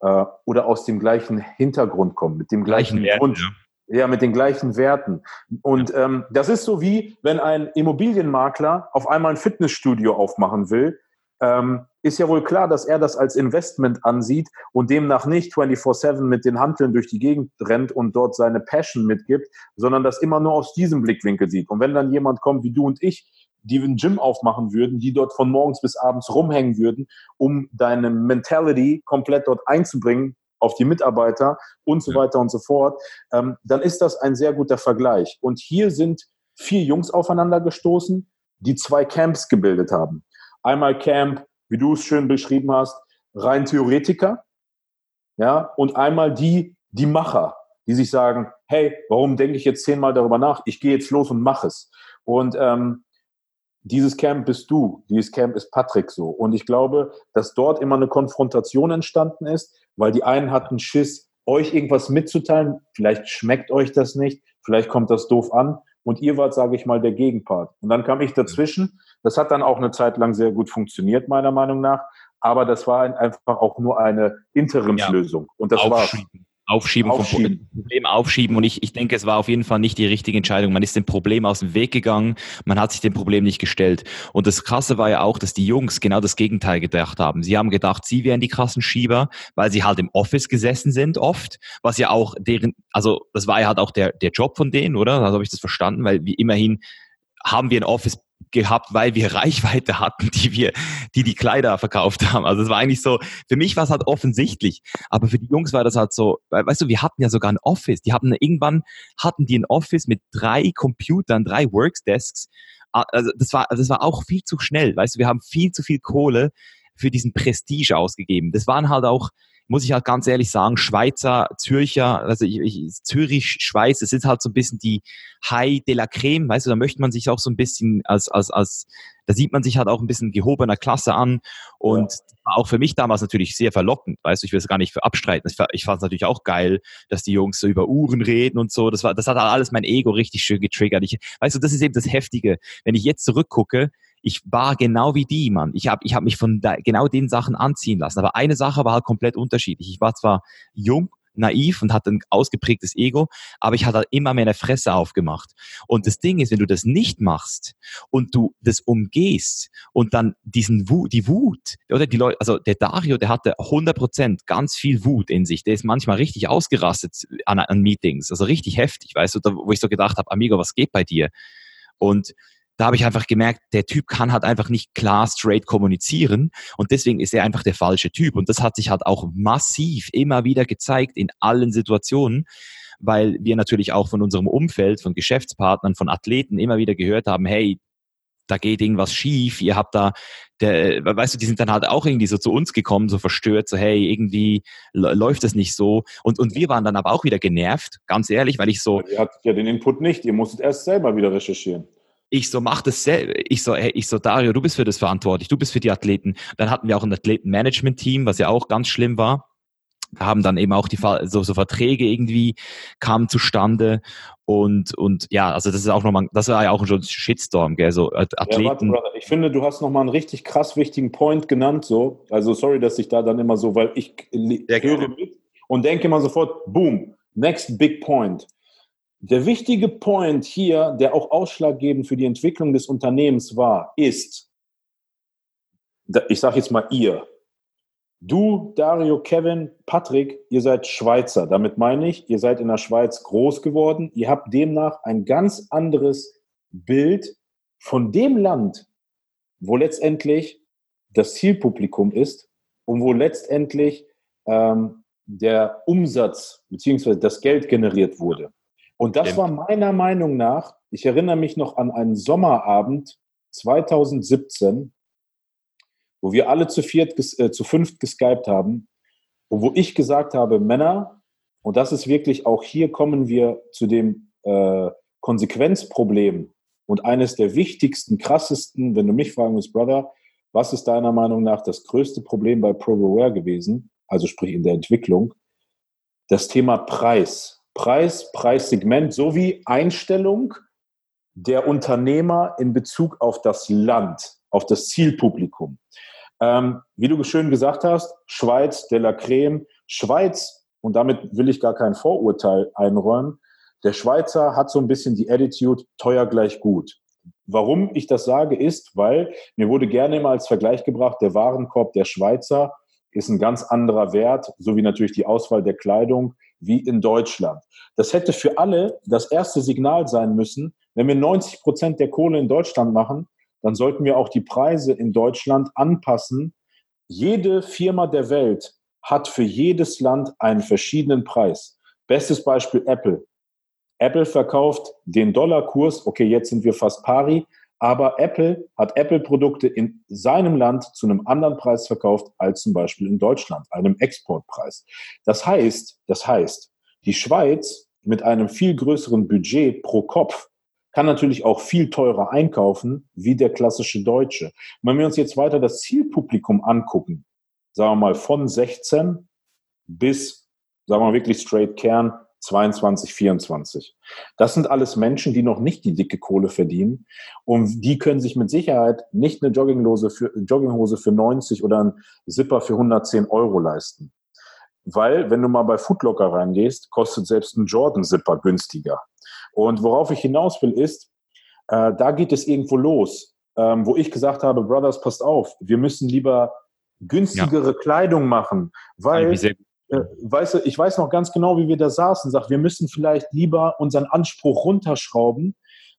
S2: äh, oder aus dem gleichen Hintergrund kommt, mit dem gleichen, gleichen Grund. Ja. Ja, mit den gleichen Werten. Und ja. ähm, das ist so wie, wenn ein Immobilienmakler auf einmal ein Fitnessstudio aufmachen will, ähm, ist ja wohl klar, dass er das als Investment ansieht und demnach nicht 24-7 mit den Handeln durch die Gegend rennt und dort seine Passion mitgibt, sondern das immer nur aus diesem Blickwinkel sieht. Und wenn dann jemand kommt wie du und ich, die ein Gym aufmachen würden, die dort von morgens bis abends rumhängen würden, um deine Mentality komplett dort einzubringen auf die Mitarbeiter und so weiter und so fort, ähm, dann ist das ein sehr guter Vergleich. Und hier sind vier Jungs aufeinander gestoßen, die zwei Camps gebildet haben. Einmal Camp, wie du es schön beschrieben hast, rein Theoretiker, ja, und einmal die, die Macher, die sich sagen, hey, warum denke ich jetzt zehnmal darüber nach? Ich gehe jetzt los und mache es. Und ähm, dieses Camp bist du, dieses Camp ist Patrick so. Und ich glaube, dass dort immer eine Konfrontation entstanden ist, weil die einen hatten Schiss, euch irgendwas mitzuteilen. Vielleicht schmeckt euch das nicht, vielleicht kommt das doof an. Und ihr wart, sage ich mal, der Gegenpart. Und dann kam ich dazwischen. Das hat dann auch eine Zeit lang sehr gut funktioniert, meiner Meinung nach. Aber das war einfach auch nur eine Interimslösung. Ja. Und das war's.
S1: Aufschieben, aufschieben. vom Problem aufschieben. Und ich, ich denke, es war auf jeden Fall nicht die richtige Entscheidung. Man ist dem Problem aus dem Weg gegangen, man hat sich dem Problem nicht gestellt. Und das Krasse war ja auch, dass die Jungs genau das Gegenteil gedacht haben. Sie haben gedacht, sie wären die krassen Schieber, weil sie halt im Office gesessen sind oft, was ja auch deren, also das war ja halt auch der, der Job von denen, oder? Also habe ich das verstanden, weil wie immerhin haben wir ein Office gehabt, weil wir Reichweite hatten, die wir, die die Kleider verkauft haben. Also es war eigentlich so, für mich war es halt offensichtlich, aber für die Jungs war das halt so, weißt du, wir hatten ja sogar ein Office. Die hatten irgendwann hatten die ein Office mit drei Computern, drei Workdesks. Ah, also das war, das war auch viel zu schnell. Weißt du, wir haben viel zu viel Kohle für diesen Prestige ausgegeben. Das waren halt auch muss ich halt ganz ehrlich sagen, Schweizer, Zürcher, also ich, ich, Zürich, Schweiz, das ist halt so ein bisschen die High de la Creme, weißt du, da möchte man sich auch so ein bisschen als, als, als, da sieht man sich halt auch ein bisschen gehobener Klasse an und ja. auch für mich damals natürlich sehr verlockend, weißt du, ich will es gar nicht für abstreiten. Ich, ich fand es natürlich auch geil, dass die Jungs so über Uhren reden und so, das war, das hat halt alles mein Ego richtig schön getriggert. Ich, weißt du, das ist eben das Heftige. Wenn ich jetzt zurückgucke, ich war genau wie die, Mann. Ich habe ich hab mich von da, genau den Sachen anziehen lassen. Aber eine Sache war halt komplett unterschiedlich. Ich war zwar jung, naiv und hatte ein ausgeprägtes Ego, aber ich hatte halt immer meine Fresse aufgemacht. Und das Ding ist, wenn du das nicht machst und du das umgehst und dann diesen Wut, die Wut, oder die Leute, also der Dario, der hatte 100 Prozent ganz viel Wut in sich. Der ist manchmal richtig ausgerastet an, an Meetings, also richtig heftig, weißt du, wo ich so gedacht habe, Amigo, was geht bei dir? Und da habe ich einfach gemerkt, der Typ kann halt einfach nicht klar straight kommunizieren und deswegen ist er einfach der falsche Typ. Und das hat sich halt auch massiv immer wieder gezeigt in allen Situationen, weil wir natürlich auch von unserem Umfeld, von Geschäftspartnern, von Athleten immer wieder gehört haben, hey, da geht irgendwas schief, ihr habt da, der, weißt du, die sind dann halt auch irgendwie so zu uns gekommen, so verstört, so hey, irgendwie läuft das nicht so. Und, und wir waren dann aber auch wieder genervt, ganz ehrlich, weil ich so.
S2: Ihr hattet ja den Input nicht, ihr musstet erst selber wieder recherchieren.
S1: Ich so, mach das selber. Ich so, hey, ich so, Dario, du bist für das verantwortlich, du bist für die Athleten. Dann hatten wir auch ein Athletenmanagement-Team, was ja auch ganz schlimm war. Da haben dann eben auch die so, so Verträge irgendwie kamen zustande und und ja, also das ist auch nochmal, das war ja auch schon ein Shitstorm, gell, so Athleten. Ja, warte,
S2: Brother. Ich finde, du hast nochmal einen richtig krass wichtigen Point genannt, so. Also sorry, dass ich da dann immer so, weil ich höre mit und denke immer sofort, boom, next big point. Der wichtige Point hier, der auch ausschlaggebend für die Entwicklung des Unternehmens war, ist, ich sage jetzt mal ihr, du, Dario, Kevin, Patrick, ihr seid Schweizer. Damit meine ich, ihr seid in der Schweiz groß geworden. Ihr habt demnach ein ganz anderes Bild von dem Land, wo letztendlich das Zielpublikum ist und wo letztendlich ähm, der Umsatz bzw. das Geld generiert wurde. Und das war meiner Meinung nach, ich erinnere mich noch an einen Sommerabend 2017, wo wir alle zu viert, äh, zu fünft geskypt haben und wo ich gesagt habe, Männer, und das ist wirklich auch hier kommen wir zu dem äh, Konsequenzproblem und eines der wichtigsten, krassesten, wenn du mich fragen willst, Brother, was ist deiner Meinung nach das größte Problem bei ProAware gewesen, also sprich in der Entwicklung? Das Thema Preis. Preis, Preissegment sowie Einstellung der Unternehmer in Bezug auf das Land, auf das Zielpublikum. Ähm, wie du schön gesagt hast, Schweiz, de la Creme. Schweiz, und damit will ich gar kein Vorurteil einräumen, der Schweizer hat so ein bisschen die Attitude, teuer gleich gut. Warum ich das sage, ist, weil mir wurde gerne immer als Vergleich gebracht, der Warenkorb der Schweizer ist ein ganz anderer Wert, so wie natürlich die Auswahl der Kleidung, wie in Deutschland. Das hätte für alle das erste Signal sein müssen, wenn wir 90 Prozent der Kohle in Deutschland machen, dann sollten wir auch die Preise in Deutschland anpassen. Jede Firma der Welt hat für jedes Land einen verschiedenen Preis. Bestes Beispiel Apple. Apple verkauft den Dollarkurs, okay, jetzt sind wir fast pari, aber Apple hat Apple-Produkte in seinem Land zu einem anderen Preis verkauft als zum Beispiel in Deutschland, einem Exportpreis. Das heißt, das heißt, die Schweiz mit einem viel größeren Budget pro Kopf kann natürlich auch viel teurer einkaufen wie der klassische Deutsche. Wenn wir uns jetzt weiter das Zielpublikum angucken, sagen wir mal von 16 bis, sagen wir mal wirklich straight Kern, 22, 24. Das sind alles Menschen, die noch nicht die dicke Kohle verdienen und die können sich mit Sicherheit nicht eine Jogginghose für, Jogginghose für 90 oder ein Zipper für 110 Euro leisten. Weil, wenn du mal bei Footlocker reingehst, kostet selbst ein Jordan-Zipper günstiger. Und worauf ich hinaus will, ist, äh, da geht es irgendwo los, ähm, wo ich gesagt habe, Brothers, passt auf, wir müssen lieber günstigere ja. Kleidung machen, weil, weißt du, ich weiß noch ganz genau, wie wir da saßen, sag, wir müssen vielleicht lieber unseren Anspruch runterschrauben.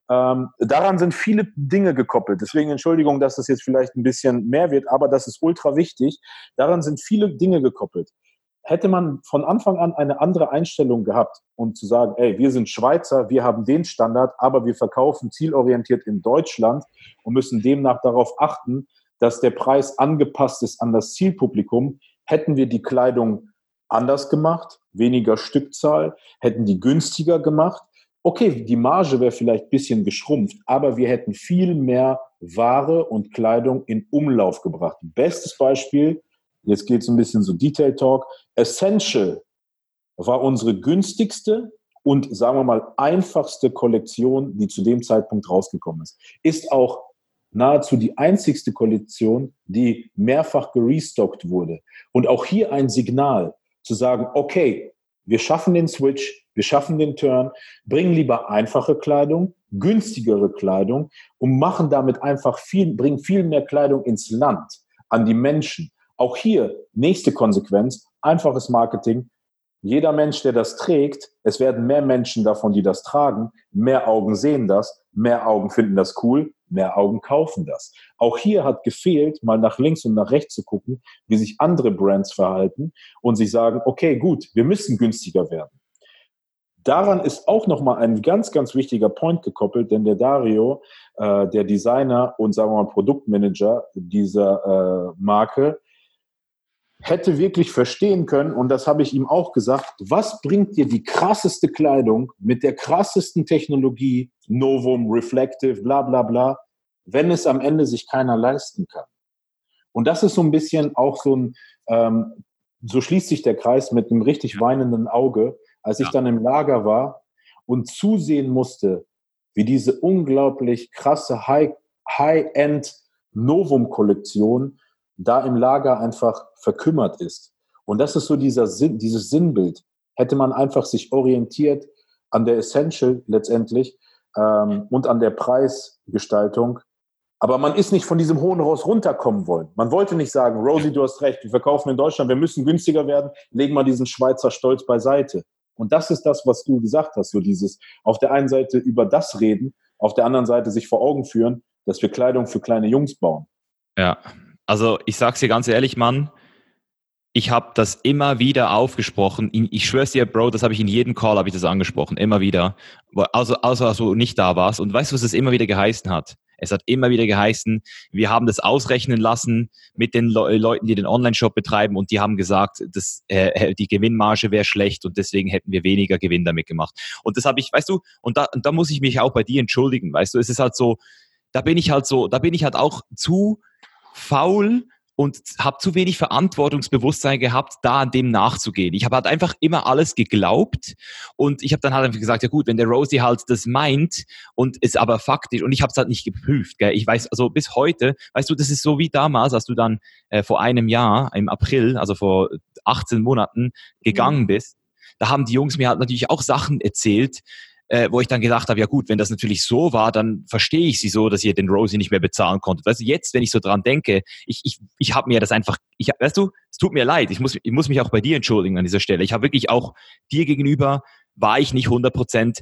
S2: Ähm, daran sind viele Dinge gekoppelt. Deswegen Entschuldigung, dass das jetzt vielleicht ein bisschen mehr wird, aber das ist ultra wichtig. Daran sind viele Dinge gekoppelt hätte man von Anfang an eine andere Einstellung gehabt und zu sagen, ey, wir sind Schweizer, wir haben den Standard, aber wir verkaufen zielorientiert in Deutschland und müssen demnach darauf achten, dass der Preis angepasst ist an das Zielpublikum, hätten wir die Kleidung anders gemacht, weniger Stückzahl, hätten die günstiger gemacht. Okay, die Marge wäre vielleicht ein bisschen geschrumpft, aber wir hätten viel mehr Ware und Kleidung in Umlauf gebracht. Bestes Beispiel, Jetzt geht es ein bisschen so Detail Talk. Essential war unsere günstigste und sagen wir mal einfachste Kollektion, die zu dem Zeitpunkt rausgekommen ist. Ist auch nahezu die einzigste Kollektion, die mehrfach gerestockt wurde. Und auch hier ein Signal zu sagen, okay, wir schaffen den Switch, wir schaffen den Turn, bringen lieber einfache Kleidung, günstigere Kleidung und machen damit einfach viel, bringen viel mehr Kleidung ins Land, an die Menschen. Auch hier nächste Konsequenz, einfaches Marketing. Jeder Mensch, der das trägt, es werden mehr Menschen davon, die das tragen, mehr Augen sehen das, mehr Augen finden das cool, mehr Augen kaufen das. Auch hier hat gefehlt, mal nach links und nach rechts zu gucken, wie sich andere Brands verhalten und sich sagen, okay, gut, wir müssen günstiger werden. Daran ist auch nochmal ein ganz, ganz wichtiger Point gekoppelt, denn der Dario, äh, der Designer und sagen wir mal Produktmanager dieser äh, Marke, hätte wirklich verstehen können, und das habe ich ihm auch gesagt, was bringt dir die krasseste Kleidung mit der krassesten Technologie, Novum, Reflective, bla bla bla, wenn es am Ende sich keiner leisten kann. Und das ist so ein bisschen auch so ein, ähm, so schließt sich der Kreis mit einem richtig weinenden Auge, als ich dann im Lager war und zusehen musste, wie diese unglaublich krasse High-End Novum-Kollektion da im Lager einfach verkümmert ist. Und das ist so dieser Sinn, dieses Sinnbild. Hätte man einfach sich orientiert an der Essential letztendlich ähm, und an der Preisgestaltung. Aber man ist nicht von diesem hohen Ross runterkommen wollen. Man wollte nicht sagen, Rosie, du hast recht, wir verkaufen in Deutschland, wir müssen günstiger werden, legen wir diesen Schweizer Stolz beiseite. Und das ist das, was du gesagt hast, so dieses auf der einen Seite über das reden, auf der anderen Seite sich vor Augen führen, dass wir Kleidung für kleine Jungs bauen.
S1: Ja, also ich sag's dir ganz ehrlich, Mann, ich habe das immer wieder aufgesprochen. Ich schwör's dir, Bro, das habe ich in jedem Call habe ich das angesprochen, immer wieder. Also, außer als du nicht da warst. Und weißt du, was es immer wieder geheißen hat? Es hat immer wieder geheißen, wir haben das ausrechnen lassen mit den Le Leuten, die den Online-Shop betreiben und die haben gesagt, dass äh, die Gewinnmarge wäre schlecht und deswegen hätten wir weniger Gewinn damit gemacht. Und das habe ich, weißt du, und da, und da muss ich mich auch bei dir entschuldigen, weißt du, es ist halt so, da bin ich halt so, da bin ich halt auch zu faul und habe zu wenig Verantwortungsbewusstsein gehabt, da an dem nachzugehen. Ich habe halt einfach immer alles geglaubt und ich habe dann halt einfach gesagt, ja gut, wenn der Rosie halt das meint und ist aber faktisch und ich habe es halt nicht geprüft. Gell? Ich weiß, also bis heute, weißt du, das ist so wie damals, als du dann äh, vor einem Jahr im April, also vor 18 Monaten gegangen mhm. bist. Da haben die Jungs mir halt natürlich auch Sachen erzählt, äh, wo ich dann gedacht habe, ja gut, wenn das natürlich so war, dann verstehe ich sie so, dass ihr den Rosie nicht mehr bezahlen konntet. Weißt du, jetzt, wenn ich so dran denke, ich, ich, ich habe mir das einfach, ich, weißt du, es tut mir leid, ich muss, ich muss mich auch bei dir entschuldigen an dieser Stelle. Ich habe wirklich auch dir gegenüber, war ich nicht 100 Prozent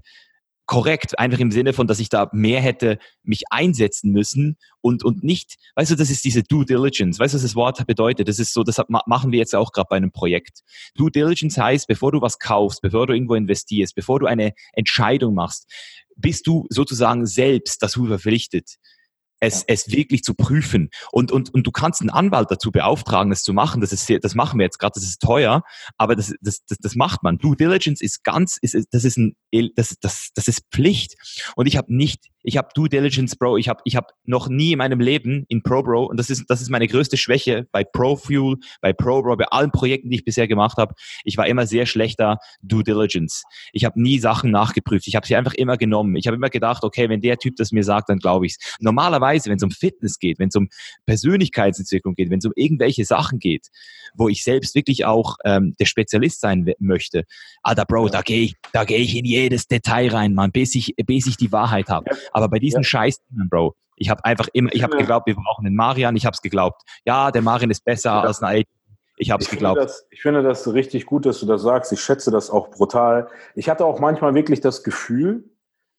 S1: korrekt, einfach im Sinne von, dass ich da mehr hätte mich einsetzen müssen und, und nicht, weißt du, das ist diese Due Diligence, weißt du, was das Wort bedeutet? Das ist so, das machen wir jetzt auch gerade bei einem Projekt. Due Diligence heißt, bevor du was kaufst, bevor du irgendwo investierst, bevor du eine Entscheidung machst, bist du sozusagen selbst dazu verpflichtet, es, es wirklich zu prüfen. Und, und, und du kannst einen Anwalt dazu beauftragen, das zu machen. Das, ist sehr, das machen wir jetzt gerade, das ist teuer, aber das, das, das, das macht man. Due Diligence ist ganz, ist, das, ist ein, das, das, das ist Pflicht. Und ich habe nicht ich habe Due Diligence, Bro. Ich habe ich hab noch nie in meinem Leben in ProBro, und das ist, das ist meine größte Schwäche bei ProFuel, bei ProBro, bei allen Projekten, die ich bisher gemacht habe. Ich war immer sehr schlechter Due Diligence. Ich habe nie Sachen nachgeprüft. Ich habe sie einfach immer genommen. Ich habe immer gedacht, okay, wenn der Typ das mir sagt, dann glaube ich's. Normalerweise, wenn es um Fitness geht, wenn es um Persönlichkeitsentwicklung geht, wenn es um irgendwelche Sachen geht, wo ich selbst wirklich auch ähm, der Spezialist sein möchte, Alter, Bro, da gehe ich, da gehe ich in jedes Detail rein, man, bis ich, bis ich die Wahrheit habe. Aber bei diesen ja. scheiß Bro, ich habe einfach immer, ich habe geglaubt, wir brauchen den Marian, ich habe es geglaubt. Ja, der Marian ist besser ja. als ein ich habe es geglaubt.
S2: Finde das, ich finde das richtig gut, dass du das sagst. Ich schätze das auch brutal. Ich hatte auch manchmal wirklich das Gefühl,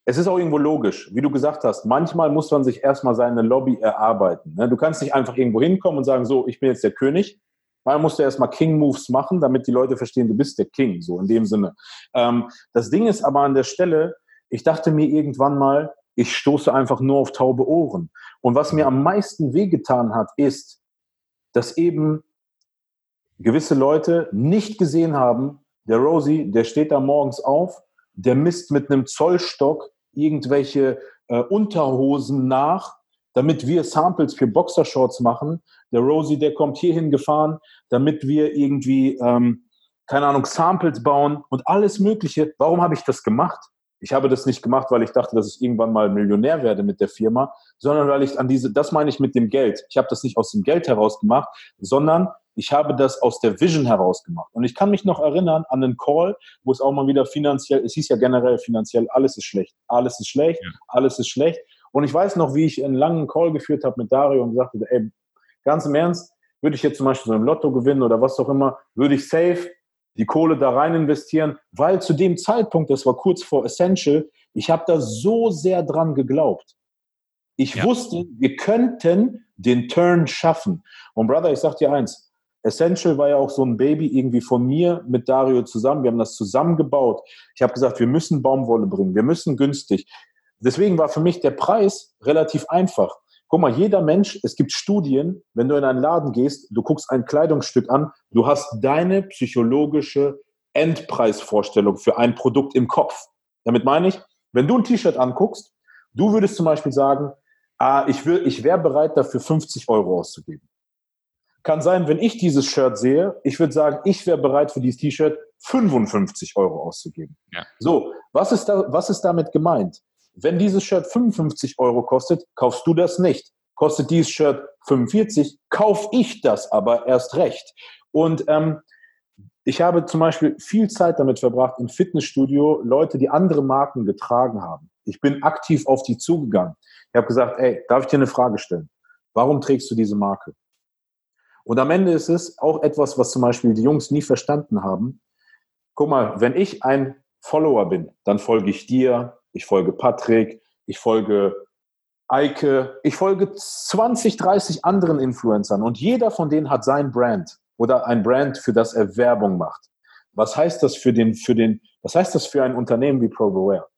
S2: es ist auch irgendwo logisch, wie du gesagt hast, manchmal muss man sich erstmal seine Lobby erarbeiten. Ne? Du kannst nicht einfach irgendwo hinkommen und sagen, so, ich bin jetzt der König. Man musst du erstmal King-Moves machen, damit die Leute verstehen, du bist der King, so in dem Sinne. Ähm, das Ding ist aber an der Stelle, ich dachte mir irgendwann mal, ich stoße einfach nur auf taube Ohren. Und was mir am meisten wehgetan hat, ist, dass eben gewisse Leute nicht gesehen haben, der Rosie, der steht da morgens auf, der misst mit einem Zollstock irgendwelche äh, Unterhosen nach, damit wir Samples für Boxershorts machen. Der Rosie, der kommt hierhin gefahren, damit wir irgendwie, ähm, keine Ahnung, Samples bauen und alles Mögliche. Warum habe ich das gemacht? Ich habe das nicht gemacht, weil ich dachte, dass ich irgendwann mal Millionär werde mit der Firma, sondern weil ich an diese, das meine ich mit dem Geld. Ich habe das nicht aus dem Geld heraus gemacht, sondern ich habe das aus der Vision heraus gemacht. Und ich kann mich noch erinnern an einen Call, wo es auch mal wieder finanziell, es hieß ja generell finanziell, alles ist schlecht, alles ist schlecht, ja. alles ist schlecht. Und ich weiß noch, wie ich einen langen Call geführt habe mit Dario und sagte, ey, ganz im Ernst, würde ich jetzt zum Beispiel so ein Lotto gewinnen oder was auch immer, würde ich safe die Kohle da rein investieren, weil zu dem Zeitpunkt, das war kurz vor Essential, ich habe da so sehr dran geglaubt. Ich ja. wusste, wir könnten den Turn schaffen. Und Brother, ich sag dir eins, Essential war ja auch so ein Baby irgendwie von mir mit Dario zusammen. Wir haben das zusammengebaut. Ich habe gesagt, wir müssen Baumwolle bringen, wir müssen günstig. Deswegen war für mich der Preis relativ einfach. Guck mal, jeder Mensch, es gibt Studien, wenn du in einen Laden gehst, du guckst ein Kleidungsstück an, du hast deine psychologische Endpreisvorstellung für ein Produkt im Kopf. Damit meine ich, wenn du ein T-Shirt anguckst, du würdest zum Beispiel sagen, ah, ich, ich wäre bereit dafür 50 Euro auszugeben. Kann sein, wenn ich dieses Shirt sehe, ich würde sagen, ich wäre bereit für dieses T-Shirt 55 Euro auszugeben. Ja. So, was ist, da, was ist damit gemeint? Wenn dieses Shirt 55 Euro kostet, kaufst du das nicht. Kostet dieses Shirt 45, kauf ich das aber erst recht. Und ähm, ich habe zum Beispiel viel Zeit damit verbracht, im Fitnessstudio Leute, die andere Marken getragen haben. Ich bin aktiv auf die zugegangen. Ich habe gesagt, ey, darf ich dir eine Frage stellen? Warum trägst du diese Marke? Und am Ende ist es auch etwas, was zum Beispiel die Jungs nie verstanden haben. Guck mal, wenn ich ein Follower bin, dann folge ich dir, ich folge Patrick, ich folge Eike, ich folge 20, 30 anderen Influencern und jeder von denen hat sein Brand. oder ein Brand, für das er Werbung macht. Was heißt das für den, für den, was heißt das für ein Unternehmen wie ProBeware?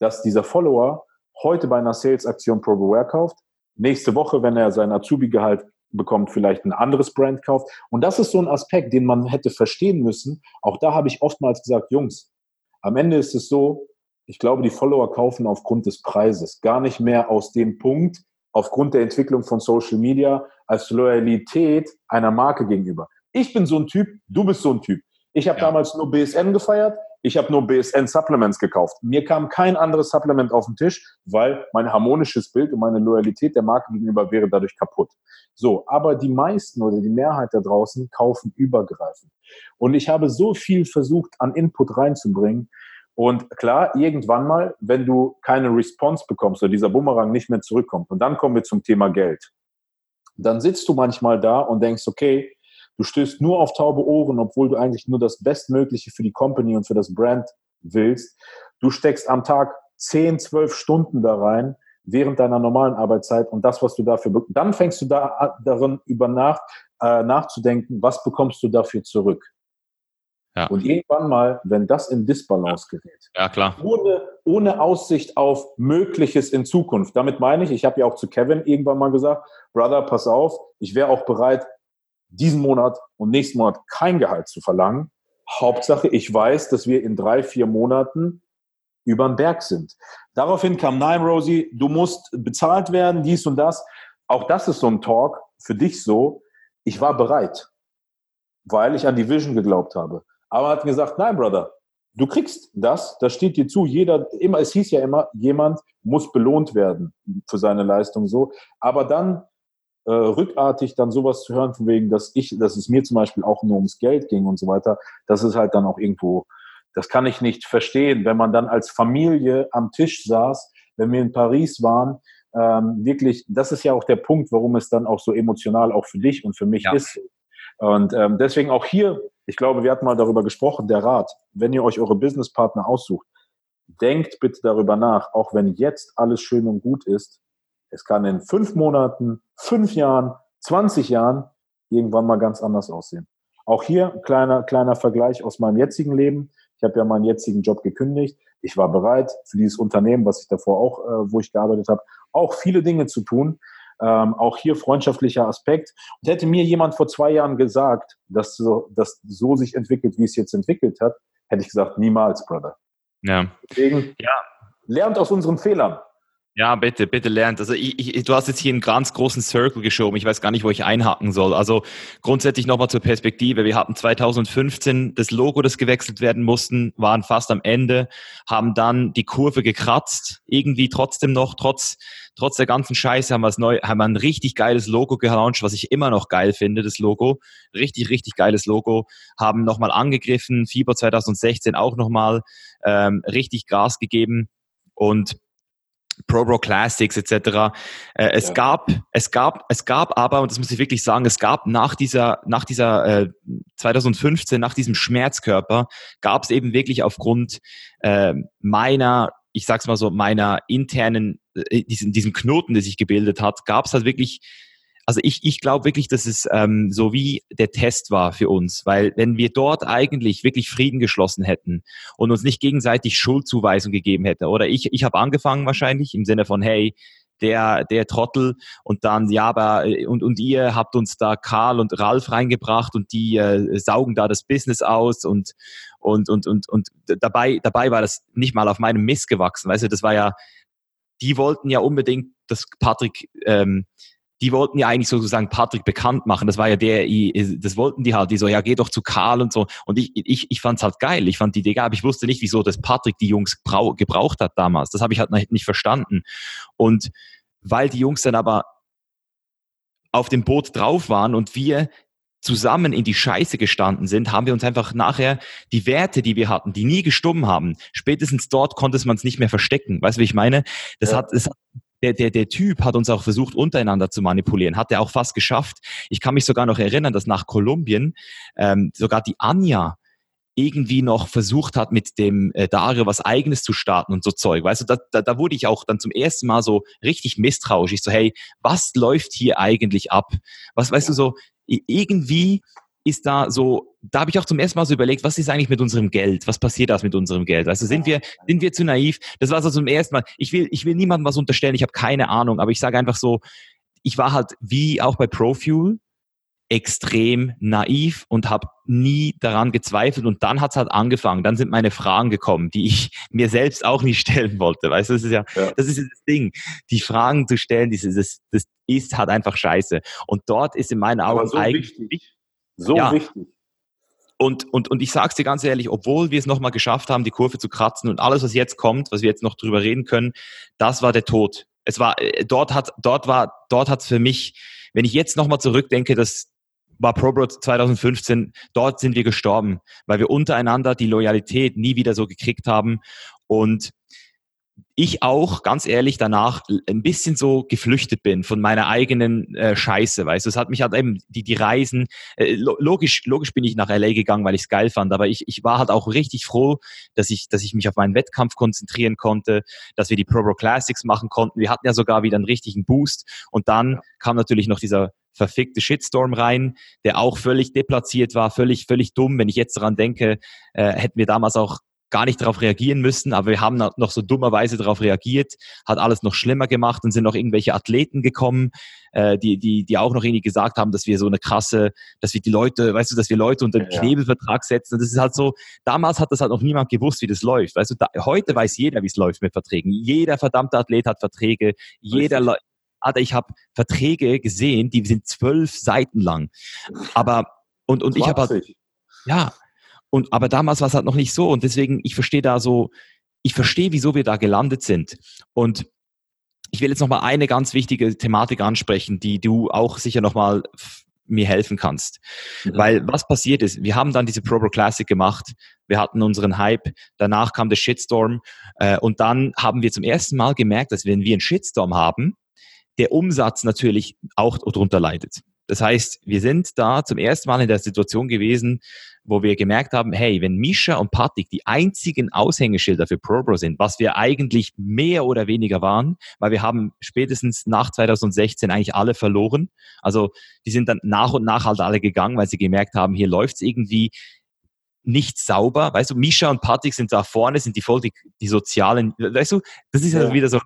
S2: Dass dieser Follower heute bei einer Sales-Aktion ProBeware kauft, nächste Woche, wenn er sein Azubi-Gehalt bekommt, vielleicht ein anderes Brand kauft. Und das ist so ein Aspekt, den man hätte verstehen müssen. Auch da habe ich oftmals gesagt, Jungs, am Ende ist es so, ich glaube, die Follower kaufen aufgrund des Preises, gar nicht mehr aus dem Punkt, aufgrund der Entwicklung von Social Media, als Loyalität einer Marke gegenüber. Ich bin so ein Typ, du bist so ein Typ. Ich habe ja. damals nur BSN gefeiert, ich habe nur BSN Supplements gekauft. Mir kam kein anderes Supplement auf den Tisch, weil mein harmonisches Bild und meine Loyalität der Marke gegenüber wäre dadurch kaputt. So, aber die meisten oder die Mehrheit da draußen kaufen übergreifend. Und ich habe so viel versucht, an Input reinzubringen. Und klar, irgendwann mal, wenn du keine Response bekommst oder dieser Bumerang nicht mehr zurückkommt, und dann kommen wir zum Thema Geld, dann sitzt du manchmal da und denkst, okay, Du stößt nur auf taube Ohren, obwohl du eigentlich nur das Bestmögliche für die Company und für das Brand willst. Du steckst am Tag 10, 12 Stunden da rein während deiner normalen Arbeitszeit und das, was du dafür, dann fängst du da darin über nach, äh, nachzudenken, was bekommst du dafür zurück? Ja. Und irgendwann mal, wenn das in Disbalance gerät,
S1: ja, klar.
S2: Ohne, ohne Aussicht auf Mögliches in Zukunft. Damit meine ich, ich habe ja auch zu Kevin irgendwann mal gesagt, Brother, pass auf, ich wäre auch bereit, diesen Monat und nächsten Monat kein Gehalt zu verlangen. Hauptsache, ich weiß, dass wir in drei, vier Monaten über den Berg sind. Daraufhin kam, nein, Rosie, du musst bezahlt werden, dies und das. Auch das ist so ein Talk für dich so. Ich war bereit, weil ich an die Vision geglaubt habe. Aber er hat gesagt, nein, Brother, du kriegst das, das steht dir zu. Jeder, immer, es hieß ja immer, jemand muss belohnt werden für seine Leistung so. Aber dann äh, rückartig dann sowas zu hören, von wegen, dass ich, dass es mir zum Beispiel auch nur ums Geld ging und so weiter, das ist halt dann auch irgendwo, das kann ich nicht verstehen, wenn man dann als Familie am Tisch saß, wenn wir in Paris waren, ähm, wirklich, das ist ja auch der Punkt, warum es dann auch so emotional auch für dich und für mich ja. ist. Und ähm, deswegen auch hier, ich glaube, wir hatten mal darüber gesprochen, der Rat, wenn ihr euch eure Businesspartner aussucht, denkt bitte darüber nach, auch wenn jetzt alles schön und gut ist, es kann in fünf Monaten, fünf Jahren, 20 Jahren irgendwann mal ganz anders aussehen. Auch hier kleiner, kleiner Vergleich aus meinem jetzigen Leben. Ich habe ja meinen jetzigen Job gekündigt. Ich war bereit, für dieses Unternehmen, was ich davor auch, äh, wo ich gearbeitet habe, auch viele Dinge zu tun. Ähm, auch hier freundschaftlicher Aspekt. Und hätte mir jemand vor zwei Jahren gesagt, dass so, dass so sich entwickelt, wie es jetzt entwickelt hat, hätte ich gesagt, niemals, Brother.
S1: Ja.
S2: Deswegen, ja. lernt aus unseren Fehlern.
S1: Ja, bitte, bitte lernt. Also ich, ich, du hast jetzt hier einen ganz großen Circle geschoben. Ich weiß gar nicht, wo ich einhaken soll. Also grundsätzlich nochmal zur Perspektive. Wir hatten 2015 das Logo, das gewechselt werden mussten, waren fast am Ende, haben dann die Kurve gekratzt, irgendwie trotzdem noch, trotz, trotz der ganzen Scheiße haben wir es neu, haben wir ein richtig geiles Logo gelauncht, was ich immer noch geil finde, das Logo. Richtig, richtig geiles Logo. Haben nochmal angegriffen, Fieber 2016 auch nochmal ähm, richtig Gas gegeben und ProBro Classics etc. Äh, es ja. gab, es gab, es gab aber, und das muss ich wirklich sagen, es gab nach dieser, nach dieser äh, 2015, nach diesem Schmerzkörper, gab es eben wirklich aufgrund äh, meiner, ich sag's mal so, meiner internen, äh, diesen, diesen Knoten, der sich gebildet hat, gab es halt wirklich also ich, ich glaube wirklich, dass es ähm, so wie der Test war für uns, weil wenn wir dort eigentlich wirklich Frieden geschlossen hätten und uns nicht gegenseitig Schuldzuweisung gegeben hätten, oder ich, ich habe angefangen wahrscheinlich im Sinne von, hey, der, der Trottel und dann, ja, aber, äh, und, und ihr habt uns da Karl und Ralf reingebracht und die äh, saugen da das Business aus und, und, und, und, und dabei, dabei war das nicht mal auf meinem Mist gewachsen, weißt du, das war ja, die wollten ja unbedingt, dass Patrick ähm, die wollten ja eigentlich sozusagen Patrick bekannt machen. Das war ja der, das wollten die halt, die so, ja, geh doch zu Karl und so. Und ich, ich, ich fand's halt geil. Ich fand die Idee geil, aber ich wusste nicht, wieso das Patrick die Jungs gebraucht hat damals. Das habe ich halt nicht verstanden. Und weil die Jungs dann aber auf dem Boot drauf waren und wir zusammen in die Scheiße gestanden sind, haben wir uns einfach nachher die Werte, die wir hatten, die nie gestummen haben, spätestens dort konnte man es nicht mehr verstecken. Weißt du, wie ich meine? Das ja. hat, das hat der, der, der Typ hat uns auch versucht, untereinander zu manipulieren. Hat er auch fast geschafft. Ich kann mich sogar noch erinnern, dass nach Kolumbien ähm, sogar die Anja irgendwie noch versucht hat, mit dem äh, Dario was Eigenes zu starten und so Zeug. Weißt du, da, da, da wurde ich auch dann zum ersten Mal so richtig misstrauisch. Ich so, hey, was läuft hier eigentlich ab? Was, weißt du, so, irgendwie ist da so, da habe ich auch zum ersten Mal so überlegt, was ist eigentlich mit unserem Geld? Was passiert da mit unserem Geld? Also sind wir, sind wir zu naiv? Das war so zum ersten Mal. Ich will, ich will niemandem was unterstellen, ich habe keine Ahnung, aber ich sage einfach so, ich war halt wie auch bei Profuel extrem naiv und habe nie daran gezweifelt und dann hat's halt angefangen. Dann sind meine Fragen gekommen, die ich mir selbst auch nicht stellen wollte. Weißt du, das ist ja, ja. das ist das Ding. Die Fragen zu stellen, dieses, das, das ist halt einfach scheiße. Und dort ist in meinen Augen
S2: so eigentlich wichtig. So ja. wichtig.
S1: Und, und, und ich sag's dir ganz ehrlich, obwohl wir es nochmal geschafft haben, die Kurve zu kratzen und alles, was jetzt kommt, was wir jetzt noch drüber reden können, das war der Tod. Es war, äh, dort hat, dort war, dort hat's für mich, wenn ich jetzt nochmal zurückdenke, das, war ProBro 2015, dort sind wir gestorben, weil wir untereinander die Loyalität nie wieder so gekriegt haben. Und ich auch, ganz ehrlich, danach ein bisschen so geflüchtet bin von meiner eigenen äh, Scheiße, weißt du. Es hat mich halt eben die, die Reisen, äh, logisch, logisch bin ich nach LA gegangen, weil ich es geil fand, aber ich, ich war halt auch richtig froh, dass ich, dass ich mich auf meinen Wettkampf konzentrieren konnte, dass wir die Pro Pro Classics machen konnten. Wir hatten ja sogar wieder einen richtigen Boost und dann kam natürlich noch dieser verfickte Shitstorm rein, der auch völlig deplatziert war, völlig, völlig dumm. Wenn ich jetzt daran denke, äh, hätten wir damals auch gar nicht darauf reagieren müssen, aber wir haben noch so dummerweise darauf reagiert, hat alles noch schlimmer gemacht und sind noch irgendwelche Athleten gekommen, äh, die, die, die auch noch irgendwie gesagt haben, dass wir so eine krasse, dass wir die Leute, weißt du, dass wir Leute unter den ja. Knebelvertrag setzen. Und das ist halt so, damals hat das halt noch niemand gewusst, wie das läuft. Weißt du, da, heute weiß jeder, wie es läuft mit Verträgen. Jeder verdammte Athlet hat Verträge, jeder, Alter, ich habe Verträge gesehen, die sind zwölf Seiten lang. Aber und und 20. ich habe halt ja und aber damals war es halt noch nicht so und deswegen ich verstehe da so, ich verstehe, wieso wir da gelandet sind und ich will jetzt noch mal eine ganz wichtige Thematik ansprechen, die du auch sicher noch mal mir helfen kannst. Mhm. Weil was passiert ist, wir haben dann diese Pro Pro Classic gemacht, wir hatten unseren Hype, danach kam der Shitstorm äh, und dann haben wir zum ersten Mal gemerkt, dass wenn wir einen Shitstorm haben, der Umsatz natürlich auch darunter leidet. Das heißt, wir sind da zum ersten Mal in der Situation gewesen, wo wir gemerkt haben, hey, wenn Misha und Patrick die einzigen Aushängeschilder für ProBro sind, was wir eigentlich mehr oder weniger waren, weil wir haben spätestens nach 2016 eigentlich alle verloren. Also die sind dann nach und nach halt alle gegangen, weil sie gemerkt haben, hier läuft's irgendwie nicht sauber. Weißt du, Misha und Patrick sind da vorne, sind die voll die, die sozialen, weißt du, das ist ja also wieder so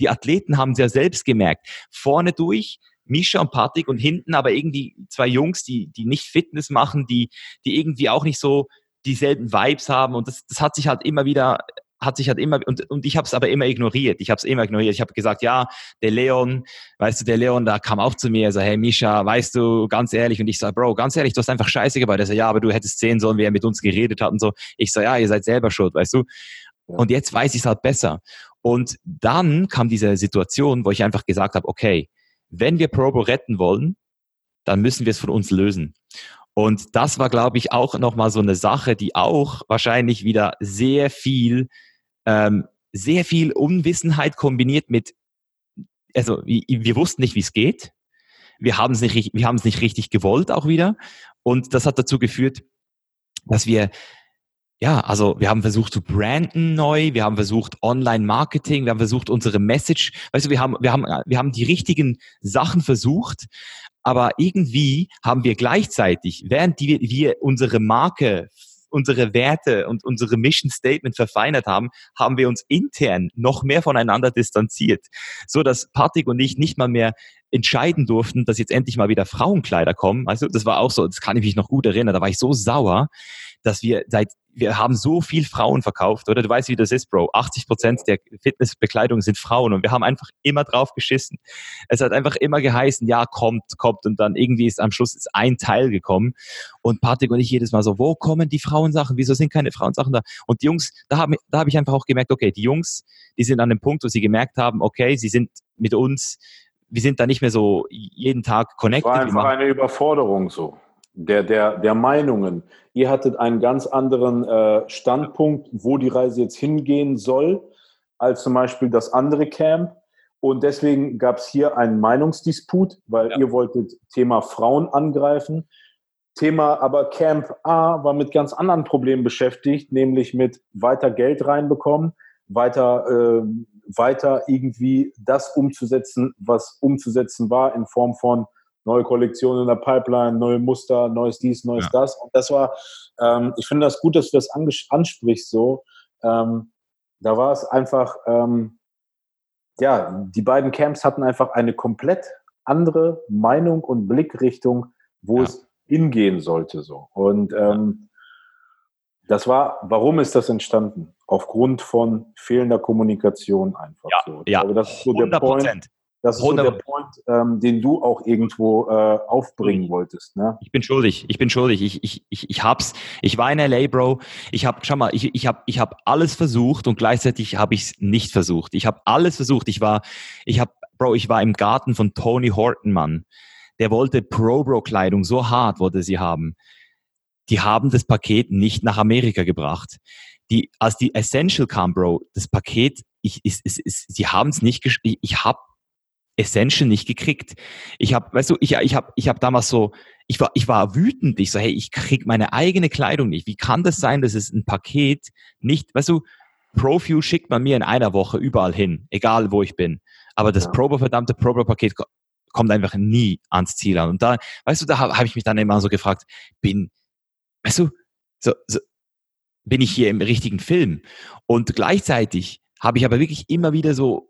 S1: die Athleten haben es ja selbst gemerkt. Vorne durch Misha und Patrick und hinten aber irgendwie zwei Jungs, die, die nicht Fitness machen, die, die irgendwie auch nicht so dieselben Vibes haben. Und das, das hat sich halt immer wieder hat sich halt immer und, und ich habe es aber immer ignoriert. Ich habe es immer ignoriert. Ich habe gesagt, ja, der Leon, weißt du, der Leon, da kam auch zu mir, so, hey Misha, weißt du, ganz ehrlich, und ich sage, Bro, ganz ehrlich, du hast einfach Scheiße gebaut. Er sagt, ja, aber du hättest sehen sollen, wie er mit uns geredet hat und so. Ich sage, ja, ihr seid selber schuld, weißt du. Und jetzt weiß ich es halt besser. Und dann kam diese Situation, wo ich einfach gesagt habe, okay, wenn wir Probo retten wollen, dann müssen wir es von uns lösen. Und das war, glaube ich, auch nochmal so eine Sache, die auch wahrscheinlich wieder sehr viel, ähm, sehr viel Unwissenheit kombiniert mit, also wir, wussten nicht, wie es geht. Wir haben es nicht, wir haben es nicht richtig gewollt auch wieder. Und das hat dazu geführt, dass wir ja, also wir haben versucht zu branden neu, wir haben versucht Online-Marketing, wir haben versucht unsere Message, weißt du, wir haben, wir haben, wir haben die richtigen Sachen versucht, aber irgendwie haben wir gleichzeitig, während die, wir unsere Marke unsere Werte und unsere Mission Statement verfeinert haben, haben wir uns intern noch mehr voneinander distanziert, so dass Patrick und ich nicht mal mehr entscheiden durften, dass jetzt endlich mal wieder Frauenkleider kommen. Also das war auch so, das kann ich mich noch gut erinnern, da war ich so sauer, dass wir seit wir haben so viel Frauen verkauft, oder? Du weißt, wie das ist, Bro. 80 Prozent der Fitnessbekleidung sind Frauen und wir haben einfach immer drauf geschissen. Es hat einfach immer geheißen, ja, kommt, kommt und dann irgendwie ist am Schluss ist ein Teil gekommen und Patrick und ich jedes Mal so, wo kommen die Frauensachen? Wieso sind keine Frauensachen da? Und die Jungs, da habe da hab ich einfach auch gemerkt, okay, die Jungs, die sind an dem Punkt, wo sie gemerkt haben, okay, sie sind mit uns, wir sind da nicht mehr so jeden Tag connected.
S2: Es war einfach eine Überforderung so der, der, der Meinungen. Ihr hattet einen ganz anderen äh, Standpunkt, wo die Reise jetzt hingehen soll, als zum Beispiel das andere Camp. Und deswegen gab es hier einen Meinungsdisput, weil ja. ihr wolltet Thema Frauen angreifen. Thema aber Camp A war mit ganz anderen Problemen beschäftigt, nämlich mit weiter Geld reinbekommen, weiter, äh, weiter irgendwie das umzusetzen, was umzusetzen war in Form von neue Kollektion in der Pipeline, neue Muster, neues dies, neues ja. das. Und das war, ähm, ich finde das gut, dass du das ansprichst so. Ähm, da war es einfach, ähm, ja, die beiden Camps hatten einfach eine komplett andere Meinung und Blickrichtung, wo ja. es hingehen sollte so. Und ähm, das war, warum ist das entstanden? Aufgrund von fehlender Kommunikation einfach
S1: ja,
S2: so.
S1: Ich ja, glaube,
S2: das ist so 100%. der Point. Das ist so der Point, ähm, den du auch irgendwo äh, aufbringen wolltest. Ne?
S1: Ich bin schuldig. Ich bin schuldig. Ich, ich, ich, ich hab's. Ich war in LA, Bro. Ich hab, schau mal, ich, ich hab, ich hab alles versucht und gleichzeitig habe ich es nicht versucht. Ich habe alles versucht. Ich war, ich hab, Bro, ich war im Garten von Tony Horton, Mann. Der wollte Pro-Bro-Kleidung so hart, wollte sie haben. Die haben das Paket nicht nach Amerika gebracht. Die, als die Essential kam, Bro, das Paket, ich, ist, ist, ist, sie haben es nicht, ich, ich habe Essential nicht gekriegt. Ich habe, weißt du, ich, ich habe ich hab damals so, ich war, ich war wütend. Ich so, hey, ich krieg meine eigene Kleidung nicht. Wie kann das sein, dass es ein Paket nicht, weißt du, Profuse schickt man mir in einer Woche überall hin, egal wo ich bin. Aber das ja. Probe, verdammte Probe-Paket kommt einfach nie ans Ziel an. Und da, weißt du, da habe hab ich mich dann immer so gefragt, bin, weißt du, so, so, bin ich hier im richtigen Film? Und gleichzeitig habe ich aber wirklich immer wieder so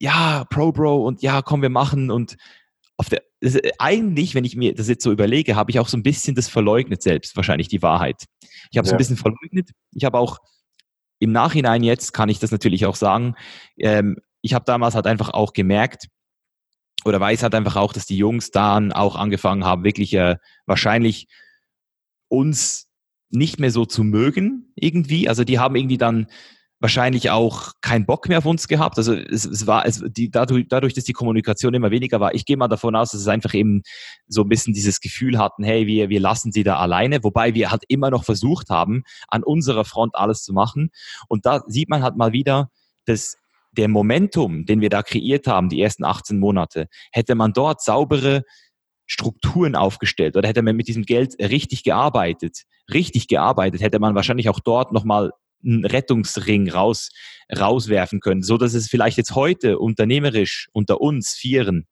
S1: ja, Pro Bro und ja, komm, wir machen und auf der, das, eigentlich, wenn ich mir das jetzt so überlege, habe ich auch so ein bisschen das verleugnet selbst, wahrscheinlich die Wahrheit. Ich habe es ja. ein bisschen verleugnet. Ich habe auch im Nachhinein jetzt, kann ich das natürlich auch sagen, ähm, ich habe damals halt einfach auch gemerkt, oder weiß halt einfach auch, dass die Jungs dann auch angefangen haben, wirklich äh, wahrscheinlich uns nicht mehr so zu mögen irgendwie. Also die haben irgendwie dann wahrscheinlich auch keinen Bock mehr auf uns gehabt. Also es, es war, es, die, dadurch, dadurch, dass die Kommunikation immer weniger war, ich gehe mal davon aus, dass es einfach eben so ein bisschen dieses Gefühl hatten, hey, wir, wir lassen sie da alleine, wobei wir halt immer noch versucht haben, an unserer Front alles zu machen. Und da sieht man halt mal wieder, dass der Momentum, den wir da kreiert haben, die ersten 18 Monate, hätte man dort saubere Strukturen aufgestellt oder hätte man mit diesem Geld richtig gearbeitet, richtig gearbeitet, hätte man wahrscheinlich auch dort nochmal einen Rettungsring raus, rauswerfen können, so dass es vielleicht jetzt heute unternehmerisch unter uns Vieren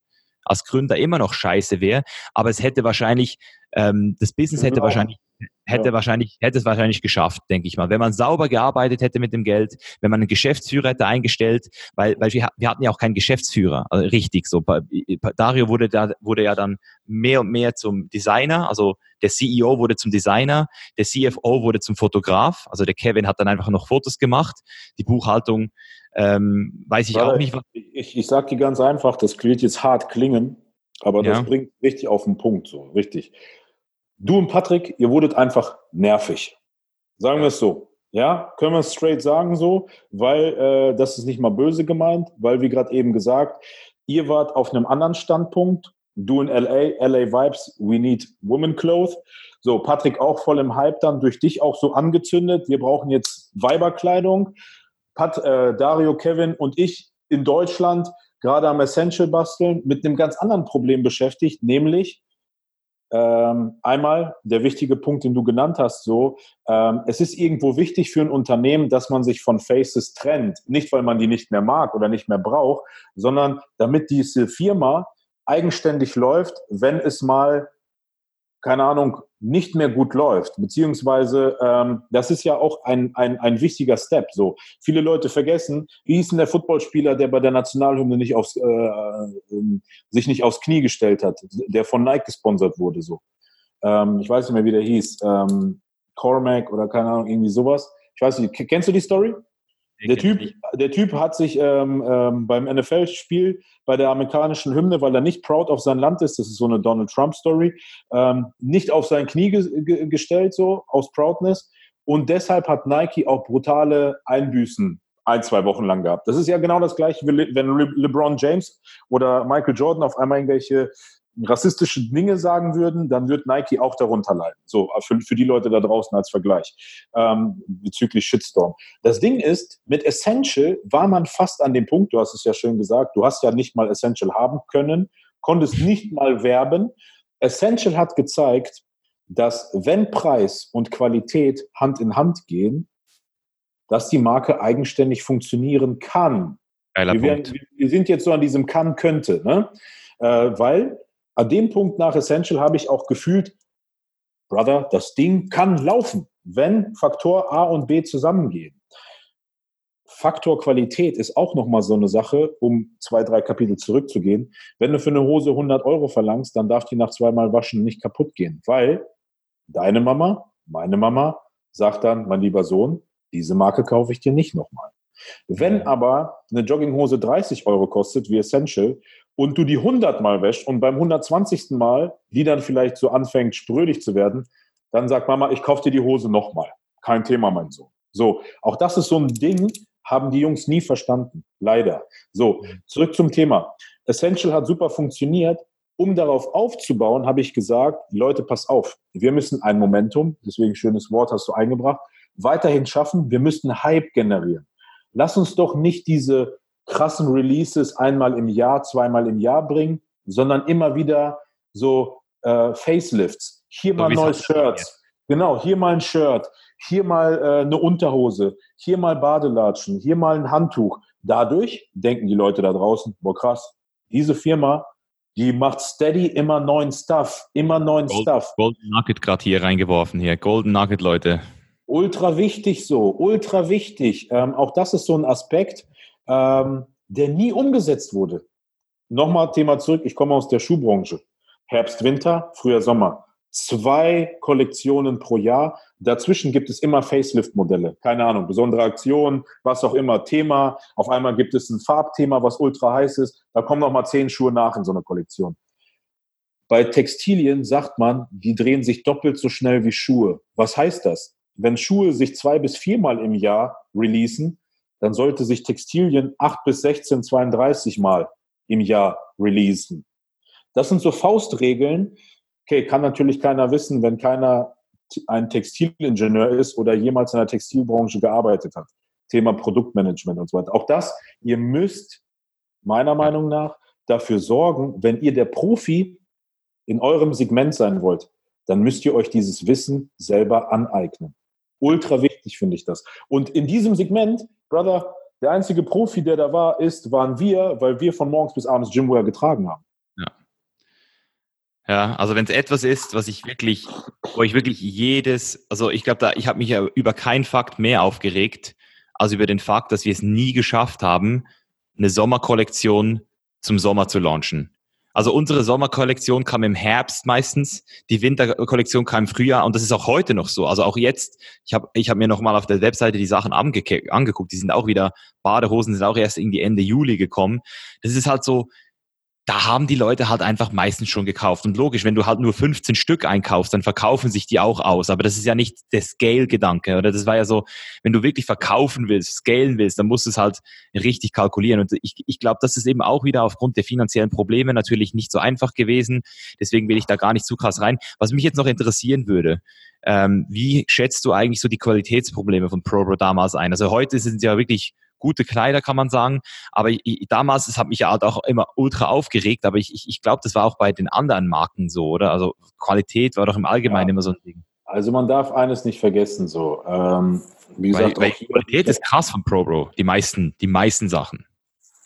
S1: als Gründer immer noch scheiße wäre, aber es hätte wahrscheinlich, ähm, das Business hätte genau. wahrscheinlich hätte ja. wahrscheinlich, hätte es wahrscheinlich geschafft, denke ich mal. Wenn man sauber gearbeitet hätte mit dem Geld, wenn man einen Geschäftsführer hätte eingestellt, weil, weil wir, wir hatten ja auch keinen Geschäftsführer, also richtig so. Dario wurde da, wurde ja dann mehr und mehr zum Designer, also der CEO wurde zum Designer, der CFO wurde zum Fotograf, also der Kevin hat dann einfach noch Fotos gemacht, die Buchhaltung, ähm, weiß ich weil auch nicht. Was
S2: ich, ich sag dir ganz einfach, das klingt jetzt hart klingen, aber das ja. bringt richtig auf den Punkt, so richtig. Du und Patrick, ihr wurdet einfach nervig. Sagen wir es so. Ja, können wir es straight sagen so, weil äh, das ist nicht mal böse gemeint, weil wie gerade eben gesagt, ihr wart auf einem anderen Standpunkt. Du in LA, LA Vibes, we need women clothes. So, Patrick auch voll im Hype dann, durch dich auch so angezündet. Wir brauchen jetzt Weiberkleidung. Pat, äh, Dario, Kevin und ich in Deutschland gerade am Essential basteln mit einem ganz anderen Problem beschäftigt, nämlich ähm, einmal der wichtige Punkt, den du genannt hast, so, ähm, es ist irgendwo wichtig für ein Unternehmen, dass man sich von Faces trennt. Nicht, weil man die nicht mehr mag oder nicht mehr braucht, sondern damit diese Firma eigenständig läuft, wenn es mal keine Ahnung, nicht mehr gut läuft. Beziehungsweise, ähm, das ist ja auch ein, ein, ein wichtiger Step. So, viele Leute vergessen, wie hieß denn der Footballspieler, der bei der Nationalhymne nicht aufs, äh, äh, sich nicht aufs Knie gestellt hat, der von Nike gesponsert wurde, so. Ähm, ich weiß nicht mehr, wie der hieß. Ähm, Cormac oder keine Ahnung, irgendwie sowas. Ich weiß nicht, kennst du die Story? Der typ, der typ hat sich ähm, ähm, beim NFL-Spiel bei der amerikanischen Hymne, weil er nicht proud auf sein Land ist, das ist so eine Donald Trump-Story, ähm, nicht auf sein Knie ge ge gestellt, so aus Proudness. Und deshalb hat Nike auch brutale Einbüßen ein, zwei Wochen lang gehabt. Das ist ja genau das gleiche, wie wenn Le LeBron James oder Michael Jordan auf einmal irgendwelche rassistische Dinge sagen würden, dann wird Nike auch darunter leiden. So, für, für die Leute da draußen als Vergleich ähm, bezüglich Shitstorm. Das Ding ist, mit Essential war man fast an dem Punkt, du hast es ja schön gesagt, du hast ja nicht mal Essential haben können, konntest nicht mal werben. Essential hat gezeigt, dass wenn Preis und Qualität Hand in Hand gehen, dass die Marke eigenständig funktionieren kann. Wir, werden, wir sind jetzt so an diesem kann könnte, ne? Äh, weil an dem Punkt nach Essential habe ich auch gefühlt, Brother, das Ding kann laufen, wenn Faktor A und B zusammengehen. Faktor Qualität ist auch nochmal so eine Sache, um zwei, drei Kapitel zurückzugehen. Wenn du für eine Hose 100 Euro verlangst, dann darf die nach zweimal Waschen nicht kaputt gehen, weil deine Mama, meine Mama sagt dann, mein lieber Sohn, diese Marke kaufe ich dir nicht nochmal. Wenn aber eine Jogginghose 30 Euro kostet, wie Essential, und du die 100 Mal wäschst und beim 120. Mal die dann vielleicht so anfängt, sprödig zu werden, dann sagt Mama, ich kaufe dir die Hose nochmal. Kein Thema, mein Sohn. So, auch das ist so ein Ding, haben die Jungs nie verstanden. Leider. So, zurück zum Thema. Essential hat super funktioniert. Um darauf aufzubauen, habe ich gesagt, Leute, pass auf. Wir müssen ein Momentum, deswegen schönes Wort hast du eingebracht, weiterhin schaffen. Wir müssen Hype generieren. Lass uns doch nicht diese krassen Releases einmal im Jahr, zweimal im Jahr bringen, sondern immer wieder so äh, Facelifts. Hier mal so neues Shirt. Genau, hier mal ein Shirt, hier mal äh, eine Unterhose, hier mal Badelatschen, hier mal ein Handtuch. Dadurch denken die Leute da draußen, boah krass, diese Firma, die macht steady immer neuen Stuff, immer neuen
S1: Gold,
S2: Stuff.
S1: Golden Nugget gerade hier reingeworfen hier, Golden Nugget, Leute.
S2: Ultra wichtig so, ultra wichtig. Ähm, auch das ist so ein Aspekt, ähm, der nie umgesetzt wurde. Nochmal Thema zurück, ich komme aus der Schuhbranche. Herbst, Winter, Frühjahr, Sommer. Zwei Kollektionen pro Jahr. Dazwischen gibt es immer Facelift-Modelle. Keine Ahnung, besondere Aktionen, was auch immer, Thema. Auf einmal gibt es ein Farbthema, was ultra heiß ist. Da kommen nochmal zehn Schuhe nach in so einer Kollektion. Bei Textilien sagt man, die drehen sich doppelt so schnell wie Schuhe. Was heißt das? Wenn Schuhe sich zwei bis viermal im Jahr releasen, dann sollte sich Textilien 8 bis 16, 32 Mal im Jahr releasen. Das sind so Faustregeln. Okay, kann natürlich keiner wissen, wenn keiner ein Textilingenieur ist oder jemals in der Textilbranche gearbeitet hat. Thema Produktmanagement und so weiter. Auch das, ihr müsst meiner Meinung nach dafür sorgen, wenn ihr der Profi in eurem Segment sein wollt, dann müsst ihr euch dieses Wissen selber aneignen. Ultra wichtig finde ich das. Und in diesem Segment Brother, der einzige Profi, der da war, ist, waren wir, weil wir von morgens bis abends Gymwear getragen haben.
S1: Ja. Ja, also wenn es etwas ist, was ich wirklich, wo ich wirklich jedes, also ich glaube, da, ich habe mich ja über keinen Fakt mehr aufgeregt, als über den Fakt, dass wir es nie geschafft haben, eine Sommerkollektion zum Sommer zu launchen. Also unsere Sommerkollektion kam im Herbst meistens, die Winterkollektion kam im Frühjahr und das ist auch heute noch so. Also auch jetzt, ich habe ich hab mir nochmal auf der Webseite die Sachen angeguckt, die sind auch wieder, Badehosen sind auch erst irgendwie Ende Juli gekommen. Das ist halt so, da haben die Leute halt einfach meistens schon gekauft. Und logisch, wenn du halt nur 15 Stück einkaufst, dann verkaufen sich die auch aus. Aber das ist ja nicht der Scale-Gedanke. Oder das war ja so, wenn du wirklich verkaufen willst, scalen willst, dann musst du es halt richtig kalkulieren. Und ich, ich glaube, das ist eben auch wieder aufgrund der finanziellen Probleme natürlich nicht so einfach gewesen. Deswegen will ich da gar nicht zu krass rein. Was mich jetzt noch interessieren würde, ähm, wie schätzt du eigentlich so die Qualitätsprobleme von ProBro damals ein? Also heute sind sie ja wirklich gute Kleider, kann man sagen. Aber ich, damals, es hat mich ja halt auch immer ultra aufgeregt, aber ich, ich, ich glaube, das war auch bei den anderen Marken so, oder? Also Qualität war doch im Allgemeinen ja. immer so ein Ding.
S2: Also man darf eines nicht vergessen, so. Ähm,
S1: wie weil, gesagt, weil Qualität ist krass von ProBro, die meisten, die meisten Sachen.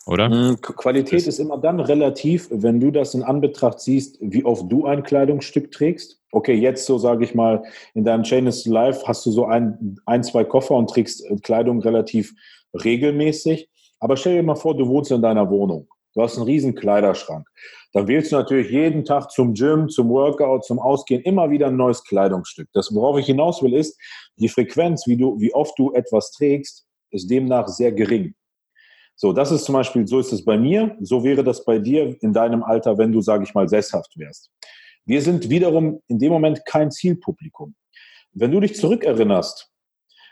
S1: Oder? Hm,
S2: Qualität das ist immer dann relativ, wenn du das in Anbetracht siehst, wie oft du ein Kleidungsstück trägst. Okay, jetzt so sage ich mal, in deinem Chain is Life hast du so ein, ein, zwei Koffer und trägst äh, Kleidung relativ regelmäßig. Aber stell dir mal vor, du wohnst in deiner Wohnung. Du hast einen riesen Kleiderschrank. Dann wählst du natürlich jeden Tag zum Gym, zum Workout, zum Ausgehen immer wieder ein neues Kleidungsstück. Das, worauf ich hinaus will, ist, die Frequenz, wie, du, wie oft du etwas trägst, ist demnach sehr gering. So, das ist zum Beispiel, so ist es bei mir, so wäre das bei dir in deinem Alter, wenn du, sage ich mal, sesshaft wärst. Wir sind wiederum in dem Moment kein Zielpublikum. Wenn du dich zurückerinnerst,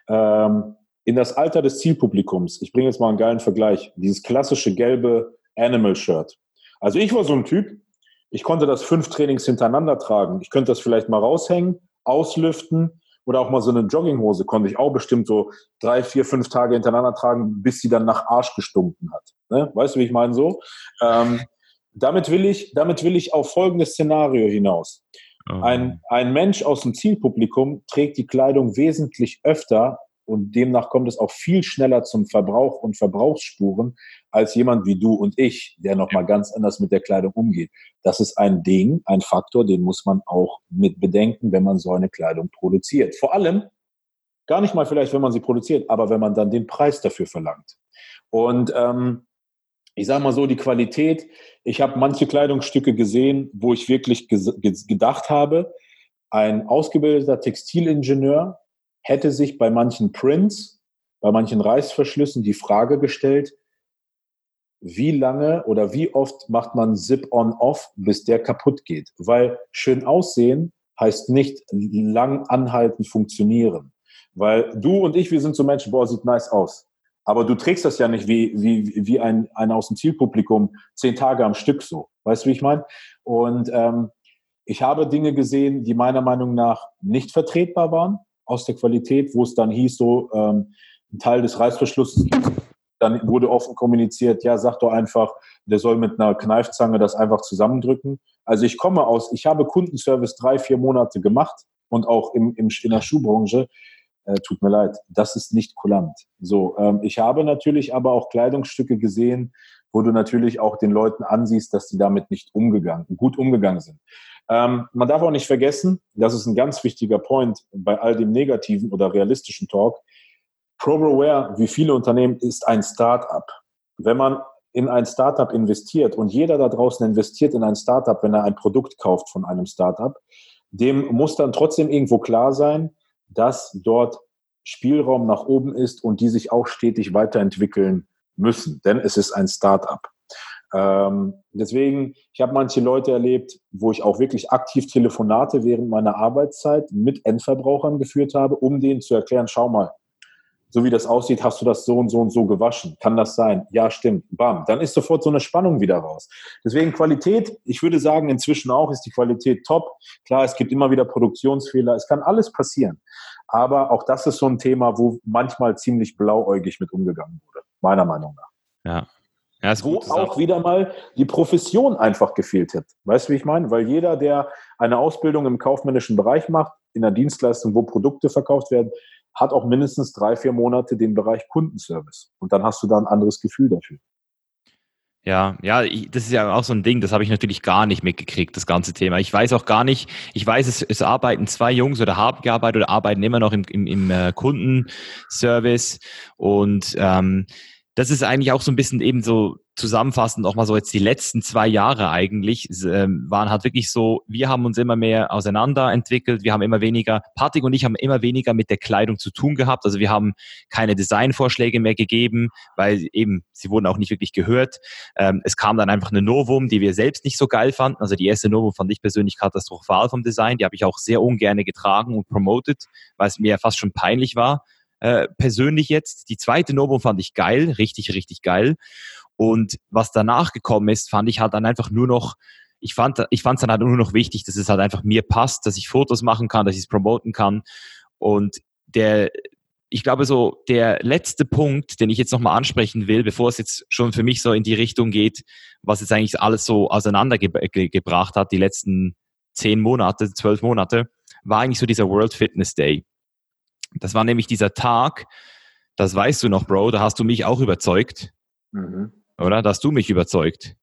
S2: ähm, in das Alter des Zielpublikums, ich bringe jetzt mal einen geilen Vergleich, dieses klassische gelbe Animal-Shirt. Also ich war so ein Typ, ich konnte das fünf Trainings hintereinander tragen. Ich könnte das vielleicht mal raushängen, auslüften oder auch mal so eine Jogginghose konnte ich auch bestimmt so drei, vier, fünf Tage hintereinander tragen, bis sie dann nach Arsch gestunken hat. Ne? Weißt du, wie ich meine so? Ähm, damit will ich, damit will ich auf folgendes Szenario hinaus. Oh. Ein, ein Mensch aus dem Zielpublikum trägt die Kleidung wesentlich öfter und demnach kommt es auch viel schneller zum Verbrauch und Verbrauchsspuren als jemand wie du und ich, der nochmal ganz anders mit der Kleidung umgeht. Das ist ein Ding, ein Faktor, den muss man auch mit bedenken, wenn man so eine Kleidung produziert. Vor allem, gar nicht mal vielleicht, wenn man sie produziert, aber wenn man dann den Preis dafür verlangt. Und ähm, ich sage mal so, die Qualität, ich habe manche Kleidungsstücke gesehen, wo ich wirklich gedacht habe, ein ausgebildeter Textilingenieur hätte sich bei manchen Prints, bei manchen Reißverschlüssen die Frage gestellt, wie lange oder wie oft macht man Zip-on-off, bis der kaputt geht? Weil schön aussehen heißt nicht lang anhalten, funktionieren. Weil du und ich, wir sind so Menschen, boah, sieht nice aus. Aber du trägst das ja nicht wie, wie, wie ein, ein aus dem Zielpublikum zehn Tage am Stück so. Weißt du, wie ich meine? Und ähm, ich habe Dinge gesehen, die meiner Meinung nach nicht vertretbar waren aus der Qualität, wo es dann hieß, so ähm, ein Teil des Reißverschlusses dann wurde offen kommuniziert, ja, sag doch einfach, der soll mit einer Kneifzange das einfach zusammendrücken. Also ich komme aus, ich habe Kundenservice drei, vier Monate gemacht und auch im, im, in der Schuhbranche äh, tut mir leid, das ist nicht kulant. So, ähm, ich habe natürlich aber auch Kleidungsstücke gesehen, wo du natürlich auch den Leuten ansiehst, dass die damit nicht umgegangen, gut umgegangen sind. Ähm, man darf auch nicht vergessen, das ist ein ganz wichtiger Point bei all dem negativen oder realistischen Talk. ProBroWare, wie viele Unternehmen, ist ein Start-up. Wenn man in ein Startup investiert und jeder da draußen investiert in ein Startup, wenn er ein Produkt kauft von einem Startup, dem muss dann trotzdem irgendwo klar sein, dass dort Spielraum nach oben ist und die sich auch stetig weiterentwickeln müssen, denn es ist ein Start-up. Ähm, deswegen, ich habe manche Leute erlebt, wo ich auch wirklich aktiv Telefonate während meiner Arbeitszeit mit Endverbrauchern geführt habe, um denen zu erklären, schau mal, so wie das aussieht, hast du das so und so und so gewaschen. Kann das sein? Ja, stimmt. Bam. Dann ist sofort so eine Spannung wieder raus. Deswegen Qualität, ich würde sagen, inzwischen auch ist die Qualität top. Klar, es gibt immer wieder Produktionsfehler. Es kann alles passieren. Aber auch das ist so ein Thema, wo manchmal ziemlich blauäugig mit umgegangen wurde. Meiner Meinung nach.
S1: Ja.
S2: Ja, wo auch wieder mal die Profession einfach gefehlt hat. Weißt du, wie ich meine? Weil jeder, der eine Ausbildung im kaufmännischen Bereich macht, in der Dienstleistung, wo Produkte verkauft werden, hat auch mindestens drei, vier Monate den Bereich Kundenservice. Und dann hast du da ein anderes Gefühl dafür.
S1: Ja, ja, ich, das ist ja auch so ein Ding, das habe ich natürlich gar nicht mitgekriegt, das ganze Thema. Ich weiß auch gar nicht, ich weiß, es, es arbeiten zwei Jungs oder haben gearbeitet oder arbeiten immer noch im, im, im äh, Kundenservice und ähm, das ist eigentlich auch so ein bisschen eben so zusammenfassend auch mal so jetzt die letzten zwei Jahre eigentlich äh, waren halt wirklich so, wir haben uns immer mehr auseinanderentwickelt, wir haben immer weniger, Patrick und ich haben immer weniger mit der Kleidung zu tun gehabt, also wir haben keine Designvorschläge mehr gegeben, weil eben sie wurden auch nicht wirklich gehört. Ähm, es kam dann einfach eine Novum, die wir selbst nicht so geil fanden, also die erste Novum fand ich persönlich katastrophal vom Design, die habe ich auch sehr ungern getragen und promoted, weil es mir fast schon peinlich war. Äh, persönlich jetzt. Die zweite Novum fand ich geil, richtig, richtig geil. Und was danach gekommen ist, fand ich halt dann einfach nur noch, ich fand ich fand dann halt nur noch wichtig, dass es halt einfach mir passt, dass ich Fotos machen kann, dass ich es promoten kann. Und der, ich glaube so, der letzte Punkt, den ich jetzt nochmal ansprechen will, bevor es jetzt schon für mich so in die Richtung geht, was jetzt eigentlich alles so auseinandergebracht hat, die letzten zehn Monate, zwölf Monate, war eigentlich so dieser World Fitness Day. Das war nämlich dieser Tag, das weißt du noch, Bro, da hast du mich auch überzeugt. Mhm oder? Da hast du mich überzeugt.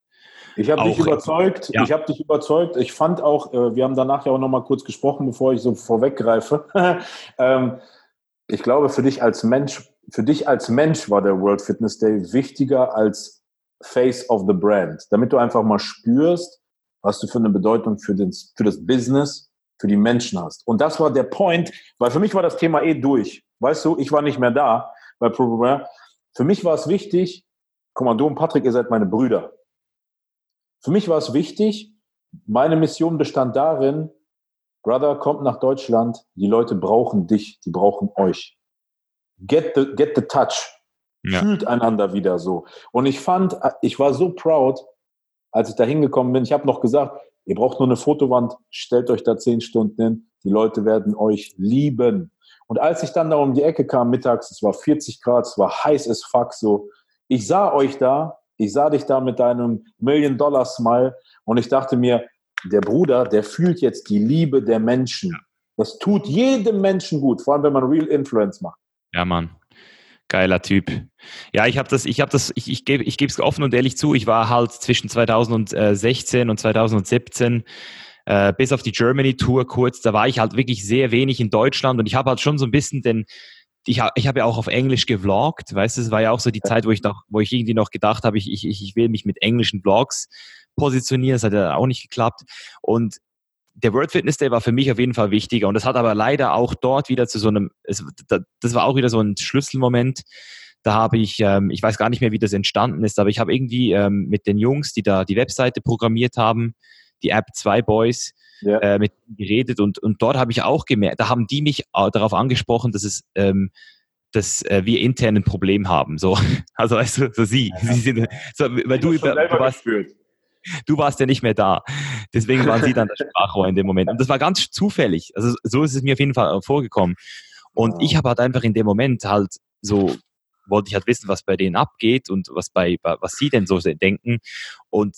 S2: Ich habe dich überzeugt. Ja. Ich habe dich überzeugt. Ich fand auch, äh, wir haben danach ja auch noch mal kurz gesprochen, bevor ich so vorweggreife. ähm, ich glaube, für dich als Mensch, für dich als Mensch war der World Fitness Day wichtiger als Face of the Brand, damit du einfach mal spürst, was du für eine Bedeutung für, den, für das Business, für die Menschen hast. Und das war der Point, weil für mich war das Thema eh durch. Weißt du, ich war nicht mehr da bei ProBroWare. Für mich war es wichtig, guck mal, du und Patrick, ihr seid meine Brüder. Für mich war es wichtig, meine Mission bestand darin, Brother, kommt nach Deutschland, die Leute brauchen dich, die brauchen euch. Get the, get the touch. Ja. Fühlt einander wieder so. Und ich fand, ich war so proud, als ich da hingekommen bin. Ich habe noch gesagt, ihr braucht nur eine Fotowand, stellt euch da zehn Stunden hin, die Leute werden euch lieben. Und als ich dann da um die Ecke kam mittags, es war 40 Grad, es war heiß as fuck so, ich sah euch da, ich sah dich da mit deinem Million-Dollar-Smile und ich dachte mir, der Bruder, der fühlt jetzt die Liebe der Menschen. Das tut jedem Menschen gut, vor allem wenn man Real Influence macht.
S1: Ja, Mann. Geiler Typ. Ja, ich habe das, ich habe das, ich, ich gebe ich gebe es offen und ehrlich zu, ich war halt zwischen 2016 und 2017 äh, bis auf die Germany Tour kurz, da war ich halt wirklich sehr wenig in Deutschland und ich habe halt schon so ein bisschen den, ich, ha, ich habe ja auch auf Englisch gevloggt, weißt du, es war ja auch so die Zeit, wo ich noch, wo ich irgendwie noch gedacht habe, ich, ich, ich will mich mit englischen Vlogs positionieren, das hat ja auch nicht geklappt. Und der World Fitness Day war für mich auf jeden Fall wichtiger und das hat aber leider auch dort wieder zu so einem, es, das war auch wieder so ein Schlüsselmoment. Da habe ich, ähm, ich weiß gar nicht mehr, wie das entstanden ist, aber ich habe irgendwie ähm, mit den Jungs, die da die Webseite programmiert haben, die App 2 Boys, ja. äh, mit geredet und, und dort habe ich auch gemerkt, da haben die mich äh, darauf angesprochen, dass es ähm, dass äh, wir intern ein Problem haben. So, also weißt du, so sie, ja. sie sind, so, weil du, über, gespürt du warst ja nicht mehr da. Deswegen waren sie dann das Sprachrohr in dem Moment. Und das war ganz zufällig. Also so ist es mir auf jeden Fall vorgekommen. Und ich habe halt einfach in dem Moment halt so wollte ich halt wissen, was bei denen abgeht und was bei was sie denn so denken. Und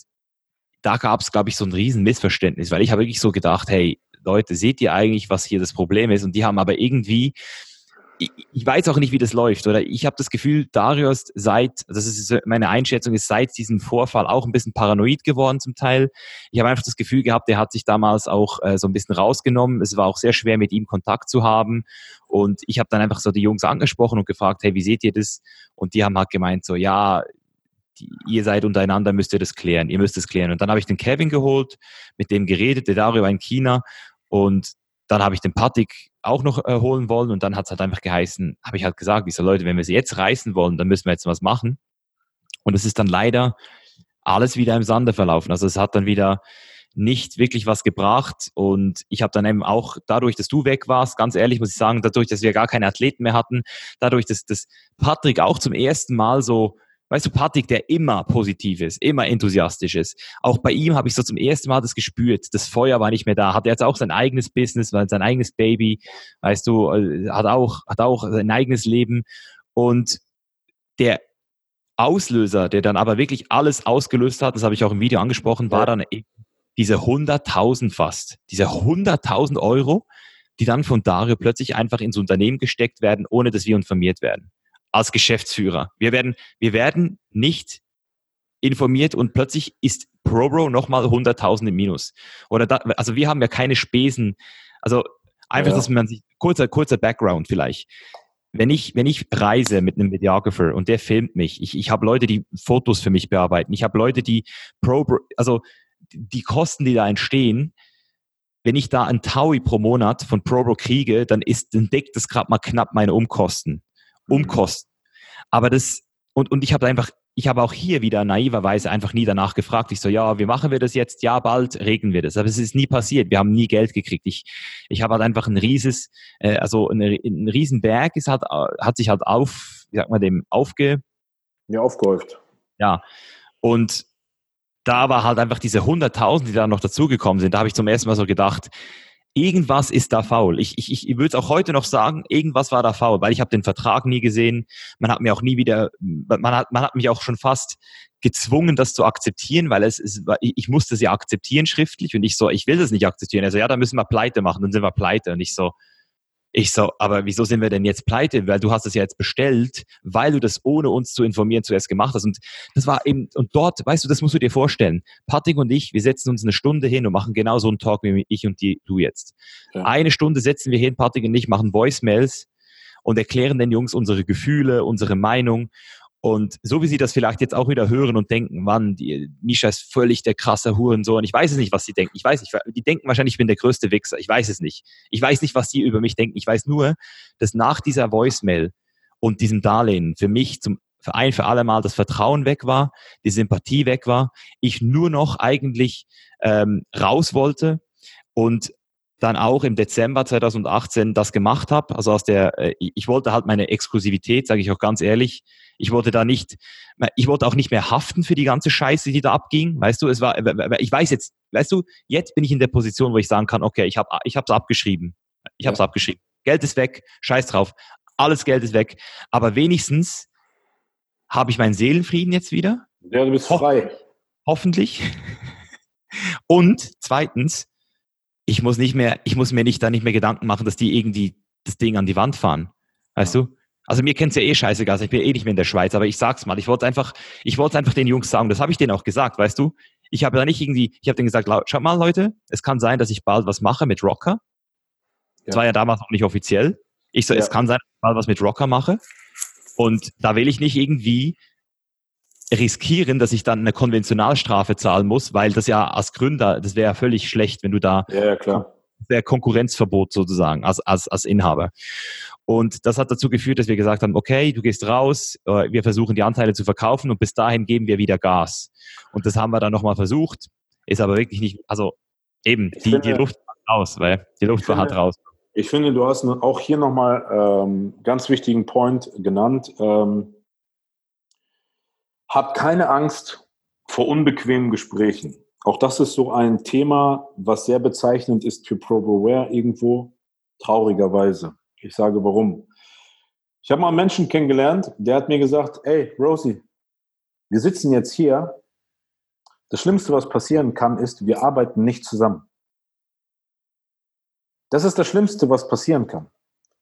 S1: da gab es, glaube ich, so ein riesen Missverständnis, weil ich habe wirklich so gedacht, hey Leute, seht ihr eigentlich, was hier das Problem ist? Und die haben aber irgendwie ich, ich weiß auch nicht, wie das läuft. Oder ich habe das Gefühl, Darius seit, das ist meine Einschätzung, ist seit diesem Vorfall auch ein bisschen paranoid geworden zum Teil. Ich habe einfach das Gefühl gehabt, der hat sich damals auch äh, so ein bisschen rausgenommen. Es war auch sehr schwer, mit ihm Kontakt zu haben. Und ich habe dann einfach so die Jungs angesprochen und gefragt, hey, wie seht ihr das? Und die haben halt gemeint, so, ja, die, ihr seid untereinander, müsst ihr das klären, ihr müsst es klären. Und dann habe ich den Kevin geholt, mit dem geredet, der Dario war in China. Und dann habe ich den Patik auch noch äh, holen wollen und dann hat es halt einfach geheißen, habe ich halt gesagt, ich so Leute, wenn wir sie jetzt reißen wollen, dann müssen wir jetzt was machen. Und es ist dann leider alles wieder im Sande verlaufen. Also es hat dann wieder nicht wirklich was gebracht und ich habe dann eben auch dadurch, dass du weg warst, ganz ehrlich muss ich sagen, dadurch, dass wir gar keine Athleten mehr hatten, dadurch, dass, dass Patrick auch zum ersten Mal so Weißt du, Patrick, der immer positiv ist, immer enthusiastisch ist. Auch bei ihm habe ich so zum ersten Mal das gespürt. Das Feuer war nicht mehr da. Hat er jetzt auch sein eigenes Business, sein eigenes Baby. Weißt du, äh, hat auch, hat auch sein eigenes Leben. Und der Auslöser, der dann aber wirklich alles ausgelöst hat, das habe ich auch im Video angesprochen, war dann eben diese 100.000 fast. Diese 100.000 Euro, die dann von Dario plötzlich einfach ins Unternehmen gesteckt werden, ohne dass wir informiert werden als Geschäftsführer. Wir werden, wir werden nicht informiert und plötzlich ist ProBro nochmal 100.000 im Minus. Oder da, also wir haben ja keine Spesen. Also einfach, ja. dass man sich, kurzer, kurzer Background vielleicht. Wenn ich, wenn ich reise mit einem Videographer und der filmt mich, ich, ich habe Leute, die Fotos für mich bearbeiten, ich habe Leute, die ProBro, also die Kosten, die da entstehen, wenn ich da ein Taui pro Monat von ProBro kriege, dann ist, dann deckt das gerade mal knapp meine Umkosten. Umkosten. Aber das, und, und ich habe einfach, ich habe auch hier wieder naiverweise einfach nie danach gefragt. Ich so, ja, wie machen wir das jetzt? Ja, bald regeln wir das. Aber es ist nie passiert. Wir haben nie Geld gekriegt. Ich, ich habe halt einfach ein rieses, äh, also ein, ein Riesenberg ist halt, hat sich halt auf, wie sagt man dem, aufge...
S2: Ja, aufgehäuft.
S1: Ja. Und da war halt einfach diese 100.000, die da noch dazugekommen sind. Da habe ich zum ersten Mal so gedacht, irgendwas ist da faul. Ich, ich, ich würde es auch heute noch sagen, irgendwas war da faul, weil ich habe den Vertrag nie gesehen. Man hat mir auch nie wieder, man hat, man hat mich auch schon fast gezwungen, das zu akzeptieren, weil es, es ich musste sie akzeptieren schriftlich und ich so, ich will das nicht akzeptieren. Also ja, da müssen wir pleite machen, dann sind wir pleite. Und ich so, ich so, aber wieso sind wir denn jetzt pleite? Weil du hast es ja jetzt bestellt, weil du das ohne uns zu informieren zuerst gemacht hast. Und das war eben, und dort, weißt du, das musst du dir vorstellen. Patrick und ich, wir setzen uns eine Stunde hin und machen genau so einen Talk wie ich und die, du jetzt. Ja. Eine Stunde setzen wir hin, Patrick und ich machen Voicemails und erklären den Jungs unsere Gefühle, unsere Meinung. Und so wie sie das vielleicht jetzt auch wieder hören und denken, Mann, die, Misha ist völlig der krasse Hurensohn. Ich weiß es nicht, was sie denken. Ich weiß nicht. Die denken wahrscheinlich, ich bin der größte Wichser. Ich weiß es nicht. Ich weiß nicht, was die über mich denken. Ich weiß nur, dass nach dieser Voicemail und diesem Darlehen für mich zum für ein für alle Mal das Vertrauen weg war, die Sympathie weg war, ich nur noch eigentlich ähm, raus wollte und dann auch im Dezember 2018 das gemacht habe. Also aus der, äh, ich wollte halt meine Exklusivität, sage ich auch ganz ehrlich. Ich wollte da nicht, ich wollte auch nicht mehr haften für die ganze Scheiße, die da abging. Weißt du, es war, ich weiß jetzt, weißt du, jetzt bin ich in der Position, wo ich sagen kann, okay, ich habe, ich habe es abgeschrieben, ich habe es ja. abgeschrieben. Geld ist weg, Scheiß drauf, alles Geld ist weg. Aber wenigstens habe ich meinen Seelenfrieden jetzt wieder.
S2: Ja, du bist frei.
S1: Hoffentlich. Und zweitens, ich muss nicht mehr, ich muss mir nicht da nicht mehr Gedanken machen, dass die irgendwie das Ding an die Wand fahren. Weißt ja. du? Also mir kennt's ja eh scheißegal, ich bin eh nicht mehr in der Schweiz, aber ich sag's mal, ich wollte einfach, ich wollte einfach den Jungs sagen, das habe ich denen auch gesagt, weißt du? Ich habe da nicht irgendwie, ich habe denen gesagt, schaut mal Leute, es kann sein, dass ich bald was mache mit Rocker. Ja. Das war ja damals noch nicht offiziell. Ich so, ja. es kann sein, dass ich bald was mit Rocker mache. Und da will ich nicht irgendwie riskieren, dass ich dann eine Konventionalstrafe zahlen muss, weil das ja als Gründer, das wäre ja völlig schlecht, wenn du da
S2: ja, klar.
S1: Der Konkurrenzverbot sozusagen als, als, als Inhaber. Und das hat dazu geführt, dass wir gesagt haben, okay, du gehst raus, äh, wir versuchen die Anteile zu verkaufen und bis dahin geben wir wieder Gas. Und das haben wir dann nochmal versucht, ist aber wirklich nicht, also eben, die, finde, die Luft war raus, weil die Luft war hart raus.
S2: Ich finde, du hast auch hier nochmal ähm, ganz wichtigen Point genannt. Ähm, habt keine Angst vor unbequemen Gesprächen. Auch das ist so ein Thema, was sehr bezeichnend ist für ProBeware irgendwo, traurigerweise. Ich sage warum. Ich habe mal einen Menschen kennengelernt, der hat mir gesagt, ey, Rosie, wir sitzen jetzt hier. Das Schlimmste, was passieren kann, ist, wir arbeiten nicht zusammen. Das ist das Schlimmste, was passieren kann.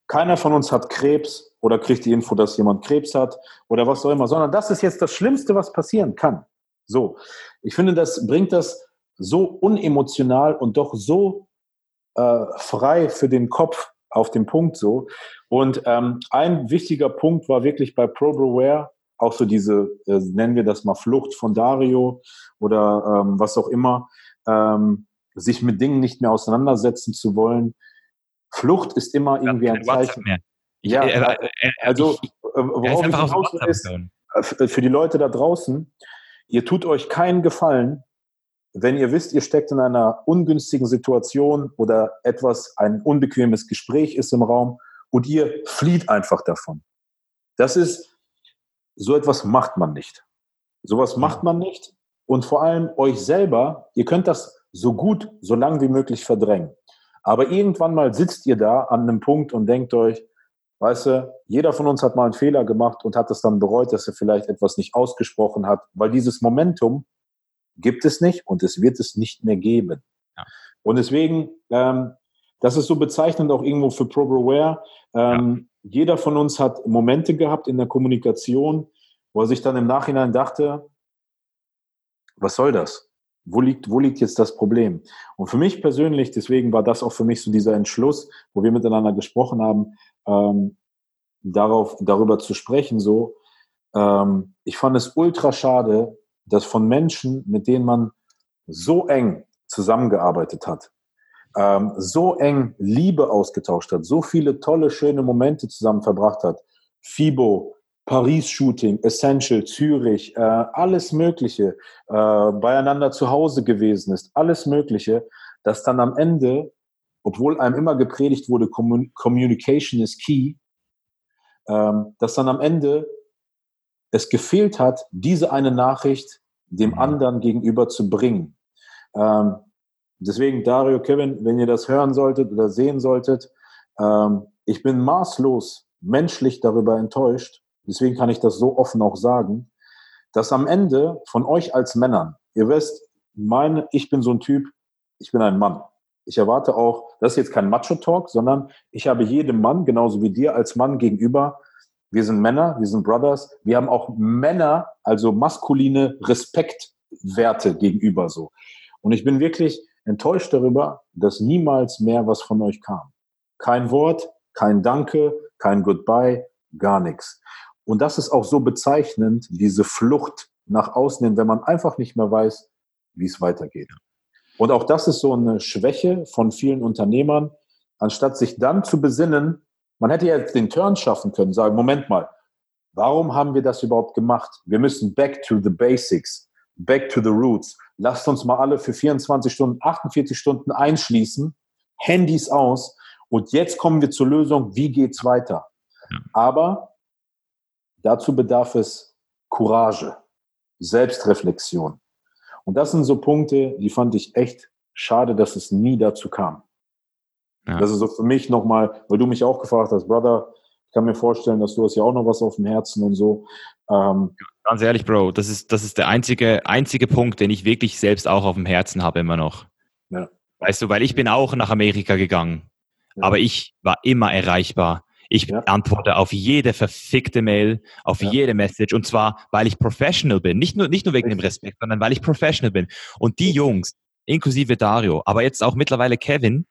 S2: Keiner von uns hat Krebs oder kriegt die Info, dass jemand Krebs hat oder was auch immer, sondern das ist jetzt das Schlimmste, was passieren kann. So, ich finde, das bringt das so unemotional und doch so äh, frei für den Kopf auf den Punkt so. Und ähm, ein wichtiger Punkt war wirklich bei ProBreware auch so diese, äh, nennen wir das mal Flucht von Dario oder ähm, was auch immer, ähm, sich mit Dingen nicht mehr auseinandersetzen zu wollen. Flucht ist immer irgendwie ein Zeichen. Ich, ja, äh, äh, äh, also ich, worauf ich hinaus ist, äh, für die Leute da draußen, ihr tut euch keinen Gefallen, wenn ihr wisst, ihr steckt in einer ungünstigen Situation oder etwas, ein unbequemes Gespräch ist im Raum und ihr flieht einfach davon. Das ist, so etwas macht man nicht. Sowas macht man nicht. Und vor allem euch selber, ihr könnt das so gut, so lang wie möglich verdrängen. Aber irgendwann mal sitzt ihr da an einem Punkt und denkt euch, weißt du, jeder von uns hat mal einen Fehler gemacht und hat es dann bereut, dass er vielleicht etwas nicht ausgesprochen hat, weil dieses Momentum gibt es nicht und es wird es nicht mehr geben. Ja. Und deswegen, ähm, das ist so bezeichnend auch irgendwo für ProBroWare. Ähm, ja. Jeder von uns hat Momente gehabt in der Kommunikation, wo er sich dann im Nachhinein dachte, was soll das? Wo liegt, wo liegt jetzt das Problem? Und für mich persönlich, deswegen war das auch für mich so dieser Entschluss, wo wir miteinander gesprochen haben, ähm, darauf, darüber zu sprechen, so, ähm, ich fand es ultra schade, dass von Menschen, mit denen man so eng zusammengearbeitet hat, ähm, so eng Liebe ausgetauscht hat, so viele tolle, schöne Momente zusammen verbracht hat, FIBO, Paris-Shooting, Essential, Zürich, äh, alles Mögliche, äh, beieinander zu Hause gewesen ist, alles Mögliche, dass dann am Ende, obwohl einem immer gepredigt wurde, Communication is key, ähm, dass dann am Ende es gefehlt hat, diese eine Nachricht dem mhm. anderen gegenüber zu bringen. Ähm, deswegen, Dario, Kevin, wenn ihr das hören solltet oder sehen solltet, ähm, ich bin maßlos menschlich darüber enttäuscht, deswegen kann ich das so offen auch sagen, dass am Ende von euch als Männern, ihr wisst, meine, ich bin so ein Typ, ich bin ein Mann. Ich erwarte auch, das ist jetzt kein Macho-Talk, sondern ich habe jedem Mann, genauso wie dir als Mann gegenüber, wir sind Männer, wir sind Brothers. Wir haben auch Männer, also maskuline Respektwerte gegenüber so. Und ich bin wirklich enttäuscht darüber, dass niemals mehr was von euch kam. Kein Wort, kein Danke, kein Goodbye, gar nichts. Und das ist auch so bezeichnend, diese Flucht nach außen wenn man einfach nicht mehr weiß, wie es weitergeht. Und auch das ist so eine Schwäche von vielen Unternehmern, anstatt sich dann zu besinnen, man hätte jetzt den Turn schaffen können, sagen, Moment mal, warum haben wir das überhaupt gemacht? Wir müssen back to the basics, back to the roots. Lasst uns mal alle für 24 Stunden, 48 Stunden einschließen, Handys aus und jetzt kommen wir zur Lösung, wie geht's weiter? Aber dazu bedarf es Courage, Selbstreflexion. Und das sind so Punkte, die fand ich echt schade, dass es nie dazu kam. Ja. Das ist so für mich nochmal, weil du mich auch gefragt hast, Brother, ich kann mir vorstellen, dass du hast ja auch noch was auf dem Herzen und so.
S1: Ähm, Ganz ehrlich, Bro, das ist, das ist der einzige, einzige Punkt, den ich wirklich selbst auch auf dem Herzen habe immer noch. Ja. Weißt du, weil ich bin auch nach Amerika gegangen, ja. aber ich war immer erreichbar. Ich ja. antworte auf jede verfickte Mail, auf ja. jede Message und zwar, weil ich professional bin. Nicht nur, nicht nur wegen dem Respekt, sondern weil ich professional bin. Und die Jungs, inklusive Dario, aber jetzt auch mittlerweile Kevin,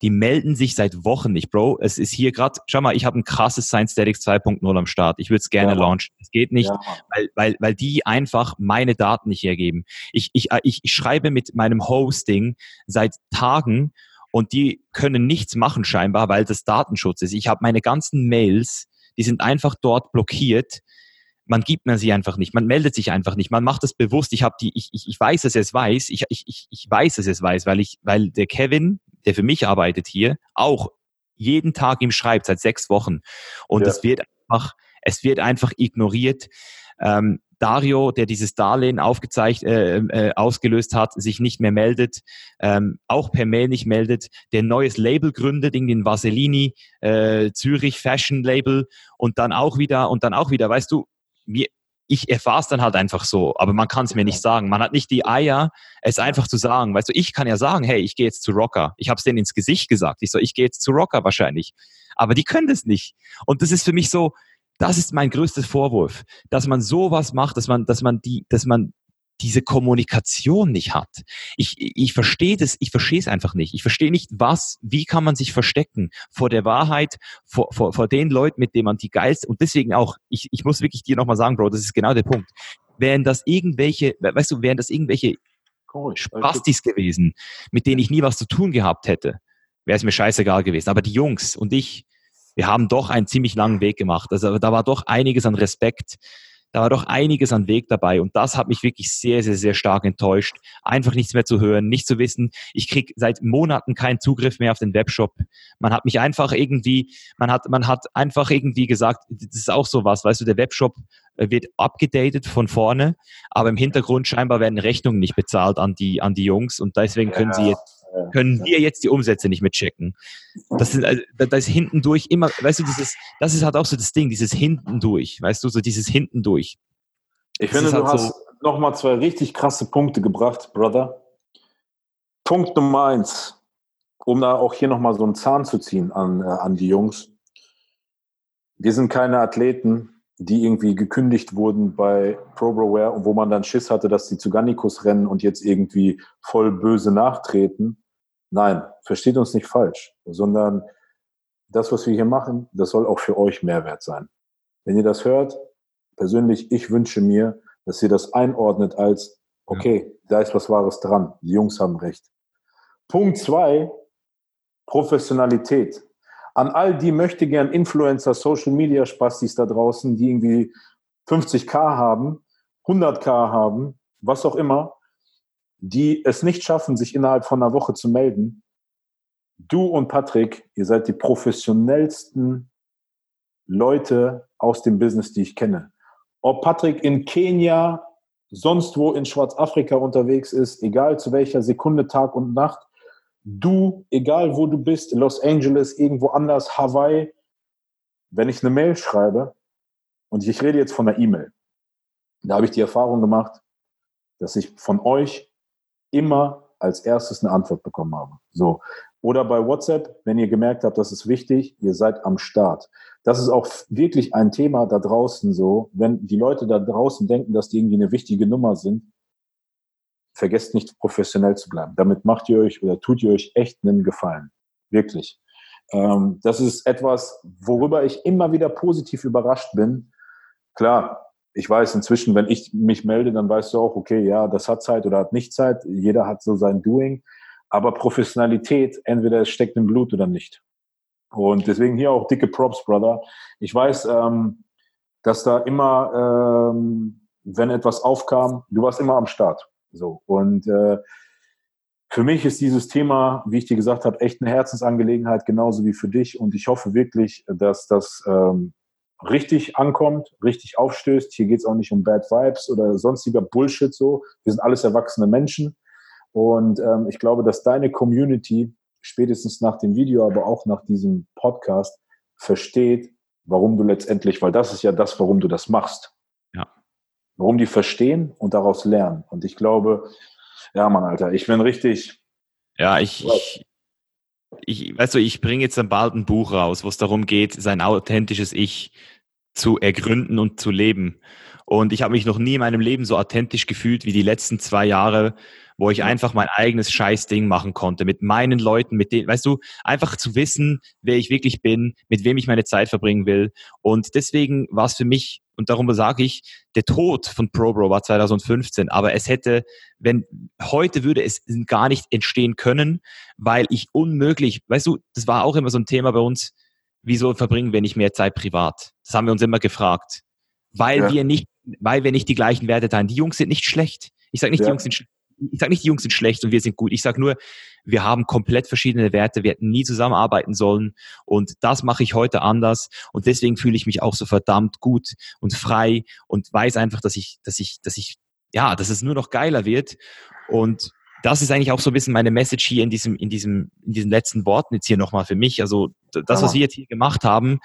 S1: die melden sich seit Wochen nicht, Bro. Es ist hier gerade, schau mal, ich habe ein krasses Science Statics 2.0 am Start. Ich würde es gerne ja, launchen. Es geht nicht, ja. weil, weil, weil die einfach meine Daten nicht hergeben. Ich, ich, ich, ich schreibe mit meinem Hosting seit Tagen und die können nichts machen scheinbar, weil das Datenschutz ist. Ich habe meine ganzen Mails, die sind einfach dort blockiert. Man gibt mir sie einfach nicht. Man meldet sich einfach nicht. Man macht es bewusst. Ich habe die, ich, ich, ich weiß, dass er es weiß. Ich, ich, ich, ich weiß, dass er es weiß, weil ich, weil der Kevin, der für mich arbeitet hier, auch jeden Tag ihm schreibt seit sechs Wochen. Und es wird einfach, es wird einfach ignoriert. Ähm, Dario, der dieses Darlehen aufgezeichnet, äh, äh, ausgelöst hat, sich nicht mehr meldet, ähm, auch per Mail nicht meldet, der ein neues Label gründet, in den Vasellini, äh, Zürich Fashion Label und dann auch wieder und dann auch wieder, weißt du, mir, ich erfahre es dann halt einfach so, aber man kann es mir nicht sagen. Man hat nicht die Eier, es einfach zu sagen. Weißt du, ich kann ja sagen, hey, ich gehe jetzt zu Rocker. Ich habe es denen ins Gesicht gesagt. Ich so, ich gehe jetzt zu Rocker wahrscheinlich. Aber die können das nicht. Und das ist für mich so, das ist mein größtes Vorwurf, dass man sowas macht, dass man, dass man die, dass man diese Kommunikation nicht hat. Ich, ich verstehe das, ich verstehe es einfach nicht. Ich verstehe nicht, was, wie kann man sich verstecken vor der Wahrheit, vor, vor, vor den Leuten, mit denen man die geilste, und deswegen auch, ich, ich muss wirklich dir nochmal sagen, Bro, das ist genau der Punkt. Wären das irgendwelche, weißt du, wären das irgendwelche Spastis gewesen, mit denen ich nie was zu tun gehabt hätte, wäre es mir scheißegal gewesen. Aber die Jungs und ich, wir haben doch einen ziemlich langen Weg gemacht. Also da war doch einiges an Respekt, da war doch einiges an Weg dabei und das hat mich wirklich sehr, sehr, sehr stark enttäuscht. Einfach nichts mehr zu hören, nicht zu wissen, ich krieg seit Monaten keinen Zugriff mehr auf den Webshop. Man hat mich einfach irgendwie, man hat, man hat einfach irgendwie gesagt, das ist auch so was, weißt du, der Webshop äh, wird abgedatet von vorne, aber im Hintergrund scheinbar werden Rechnungen nicht bezahlt an die, an die Jungs und deswegen können ja. sie jetzt können wir jetzt die Umsätze nicht mitchecken. Das ist, also, ist hinten durch immer, weißt du, dieses, das ist halt auch so das Ding, dieses hinten durch, weißt du, so dieses hinten durch.
S2: Ich das finde, halt du hast so nochmal zwei richtig krasse Punkte gebracht, Brother. Punkt Nummer eins, um da auch hier nochmal so einen Zahn zu ziehen an, äh, an die Jungs. Wir sind keine Athleten, die irgendwie gekündigt wurden bei ProBroWare wo man dann Schiss hatte, dass sie zu Gannikus rennen und jetzt irgendwie voll böse nachtreten. Nein, versteht uns nicht falsch, sondern das, was wir hier machen, das soll auch für euch Mehrwert sein. Wenn ihr das hört, persönlich, ich wünsche mir, dass ihr das einordnet als, okay, ja. da ist was Wahres dran. Die Jungs haben recht. Punkt zwei, Professionalität an all die möchte gern Influencer, Social Media Spastis da draußen, die irgendwie 50k haben, 100k haben, was auch immer, die es nicht schaffen, sich innerhalb von einer Woche zu melden. Du und Patrick, ihr seid die professionellsten Leute aus dem Business, die ich kenne. Ob Patrick in Kenia, sonst wo in Schwarzafrika unterwegs ist, egal zu welcher Sekunde, Tag und Nacht, du, egal wo du bist, Los Angeles, irgendwo anders, Hawaii, wenn ich eine Mail schreibe, und ich rede jetzt von einer E-Mail, da habe ich die Erfahrung gemacht, dass ich von euch immer als erstes eine Antwort bekommen habe. So. Oder bei WhatsApp, wenn ihr gemerkt habt, das ist wichtig, ihr seid am Start. Das ist auch wirklich ein Thema da draußen so, wenn die Leute da draußen denken, dass die irgendwie eine wichtige Nummer sind, vergesst nicht professionell zu bleiben. Damit macht ihr euch oder tut ihr euch echt einen Gefallen. Wirklich. Ähm, das ist etwas, worüber ich immer wieder positiv überrascht bin. Klar, ich weiß inzwischen, wenn ich mich melde, dann weißt du auch, okay, ja, das hat Zeit oder hat nicht Zeit. Jeder hat so sein Doing. Aber Professionalität, entweder es steckt im Blut oder nicht. Und deswegen hier auch dicke Props, Brother. Ich weiß, ähm, dass da immer, ähm, wenn etwas aufkam, du warst immer am Start. So. Und äh, für mich ist dieses Thema, wie ich dir gesagt habe, echt eine Herzensangelegenheit, genauso wie für dich. Und ich hoffe wirklich, dass das ähm, richtig ankommt, richtig aufstößt. Hier geht es auch nicht um Bad Vibes oder sonstiger Bullshit so. Wir sind alles erwachsene Menschen. Und ähm, ich glaube, dass deine Community spätestens nach dem Video, aber auch nach diesem Podcast versteht, warum du letztendlich, weil das ist ja das, warum du das machst warum die verstehen und daraus lernen. Und ich glaube, ja, Mann, Alter, ich bin richtig.
S1: Ja, ich, ich, ich, weißt du, ich bringe jetzt dann bald ein Buch raus, wo es darum geht, sein authentisches Ich zu ergründen und zu leben. Und ich habe mich noch nie in meinem Leben so authentisch gefühlt wie die letzten zwei Jahre, wo ich einfach mein eigenes Scheißding machen konnte mit meinen Leuten, mit denen, weißt du, einfach zu wissen, wer ich wirklich bin, mit wem ich meine Zeit verbringen will. Und deswegen war es für mich, und darum sage ich, der Tod von ProBro war 2015, aber es hätte, wenn, heute würde es gar nicht entstehen können, weil ich unmöglich, weißt du, das war auch immer so ein Thema bei uns, wieso verbringen wir nicht mehr Zeit privat? Das haben wir uns immer gefragt. Weil ja. wir nicht weil wir nicht die gleichen Werte teilen. Die Jungs sind nicht schlecht. Ich sage nicht, ja. die Jungs sind ich sage nicht, die Jungs sind schlecht und wir sind gut. Ich sage nur, wir haben komplett verschiedene Werte. Wir hätten nie zusammenarbeiten sollen. Und das mache ich heute anders. Und deswegen fühle ich mich auch so verdammt gut und frei und weiß einfach, dass ich, dass ich, dass ich, ja, dass es nur noch geiler wird. Und das ist eigentlich auch so ein bisschen meine Message hier in diesem, in diesem, in diesen letzten Worten jetzt hier nochmal für mich. Also das, was wir jetzt hier gemacht haben,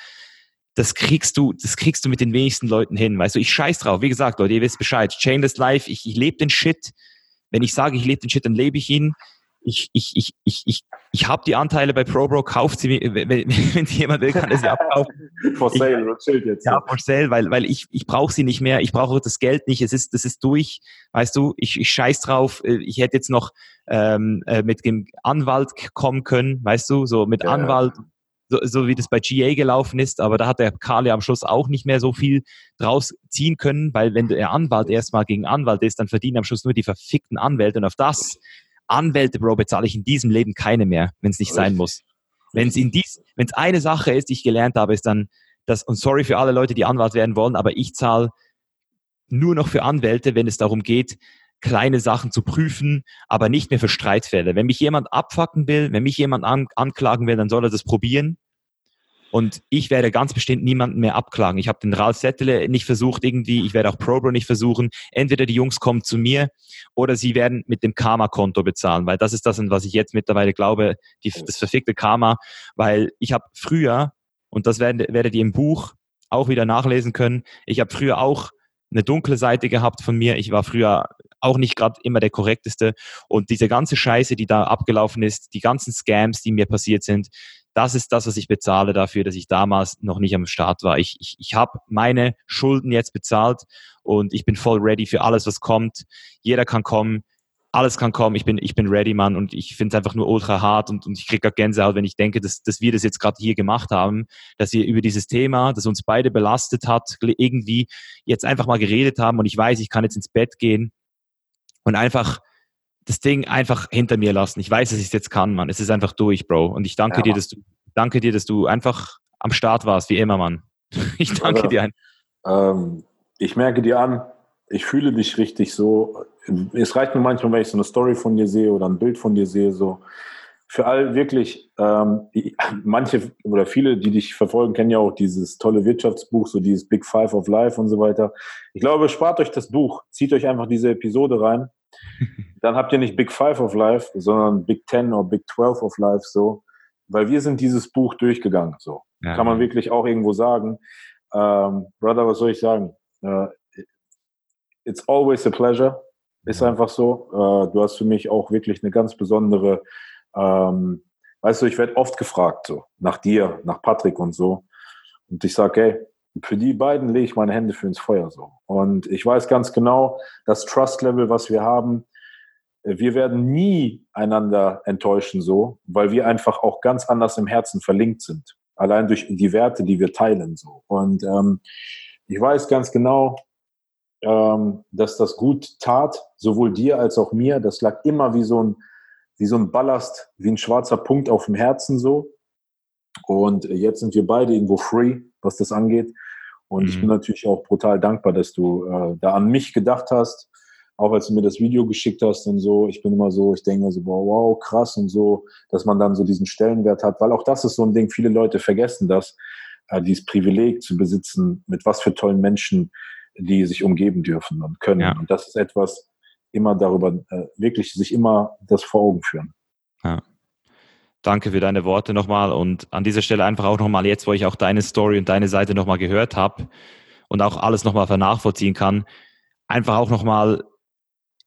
S1: das kriegst du, das kriegst du mit den wenigsten Leuten hin. Weißt du, ich scheiß drauf. Wie gesagt, Leute, ihr wisst Bescheid. Chainless Life, ich, ich lebe den Shit. Wenn ich sage, ich lebe den Shit, dann lebe ich ihn. Ich, ich, ich, ich, ich, ich habe die Anteile bei ProBro, kauft sie, wenn, wenn jemand will, kann er sie abkaufen.
S2: for sale, ich, chillt jetzt.
S1: Ja, for sale, weil, weil ich, ich brauche sie nicht mehr, ich brauche das Geld nicht, es ist, das ist durch, weißt du, ich, ich scheiß drauf, ich hätte jetzt noch ähm, äh, mit dem Anwalt kommen können, weißt du, so mit ja, Anwalt, so, so wie das bei GA gelaufen ist, aber da hat der Karl ja am Schluss auch nicht mehr so viel draus ziehen können, weil wenn der Anwalt erstmal gegen Anwalt ist, dann verdienen am Schluss nur die verfickten Anwälte und auf das Anwälte, Bro, bezahle ich in diesem Leben keine mehr, wenn es nicht sein muss. Wenn es in dies, wenn es eine Sache ist, die ich gelernt habe, ist dann, dass, und sorry für alle Leute, die Anwalt werden wollen, aber ich zahle nur noch für Anwälte, wenn es darum geht, kleine Sachen zu prüfen, aber nicht mehr für Streitfälle. Wenn mich jemand abfacken will, wenn mich jemand an, anklagen will, dann soll er das probieren. Und ich werde ganz bestimmt niemanden mehr abklagen. Ich habe den Ralf Settele nicht versucht irgendwie, ich werde auch ProBro nicht versuchen. Entweder die Jungs kommen zu mir oder sie werden mit dem Karma-Konto bezahlen, weil das ist das, was ich jetzt mittlerweile glaube, die, das verfickte Karma, weil ich habe früher, und das werdet, werdet ihr im Buch auch wieder nachlesen können, ich habe früher auch eine dunkle Seite gehabt von mir. Ich war früher auch nicht gerade immer der korrekteste. Und diese ganze Scheiße, die da abgelaufen ist, die ganzen Scams, die mir passiert sind, das ist das, was ich bezahle dafür, dass ich damals noch nicht am Start war. Ich, ich, ich habe meine Schulden jetzt bezahlt und ich bin voll ready für alles, was kommt. Jeder kann kommen alles kann kommen, ich bin, ich bin ready, Mann, und ich finde es einfach nur ultra hart und, und ich kriege gerade Gänsehaut, wenn ich denke, dass, dass wir das jetzt gerade hier gemacht haben, dass wir über dieses Thema, das uns beide belastet hat, irgendwie jetzt einfach mal geredet haben und ich weiß, ich kann jetzt ins Bett gehen und einfach das Ding einfach hinter mir lassen. Ich weiß, dass ich es jetzt kann, Mann. Es ist einfach durch, Bro. Und ich danke ja, dir, dass du, danke dir, dass du einfach am Start warst, wie immer, Mann. Ich danke
S2: also,
S1: dir.
S2: Ähm, ich merke dir an, ich fühle dich richtig so. Es reicht mir manchmal, wenn ich so eine Story von dir sehe oder ein Bild von dir sehe, so. Für all wirklich, ähm, manche oder viele, die dich verfolgen, kennen ja auch dieses tolle Wirtschaftsbuch, so dieses Big Five of Life und so weiter. Ich glaube, spart euch das Buch, zieht euch einfach diese Episode rein. Dann habt ihr nicht Big Five of Life, sondern Big Ten oder Big Twelve of Life, so. Weil wir sind dieses Buch durchgegangen, so. Ja, Kann man wirklich auch irgendwo sagen. Ähm, Brother, was soll ich sagen? Äh, it's always a pleasure. Ist einfach so. Äh, du hast für mich auch wirklich eine ganz besondere, ähm, weißt du, ich werde oft gefragt, so, nach dir, nach Patrick und so. Und ich sage, hey, für die beiden lege ich meine Hände für ins Feuer so. Und ich weiß ganz genau, das Trust-Level, was wir haben, äh, wir werden nie einander enttäuschen so, weil wir einfach auch ganz anders im Herzen verlinkt sind. Allein durch die Werte, die wir teilen so. Und ähm, ich weiß ganz genau, ähm, dass das gut tat, sowohl dir als auch mir. Das lag immer wie so ein, wie so ein Ballast, wie ein schwarzer Punkt auf dem Herzen so. Und jetzt sind wir beide irgendwo free, was das angeht. Und mhm. ich bin natürlich auch brutal dankbar, dass du äh, da an mich gedacht hast, auch als du mir das Video geschickt hast und so. Ich bin immer so, ich denke so, wow, wow, krass und so, dass man dann so diesen Stellenwert hat, weil auch das ist so ein Ding, viele Leute vergessen das, äh, dieses Privileg zu besitzen, mit was für tollen Menschen die sich umgeben dürfen und können. Ja. Und das ist etwas, immer darüber, äh, wirklich sich immer das vor Augen führen.
S1: Ja. Danke für deine Worte nochmal und an dieser Stelle einfach auch nochmal jetzt, wo ich auch deine Story und deine Seite nochmal gehört habe und auch alles nochmal vernachvollziehen kann, einfach auch nochmal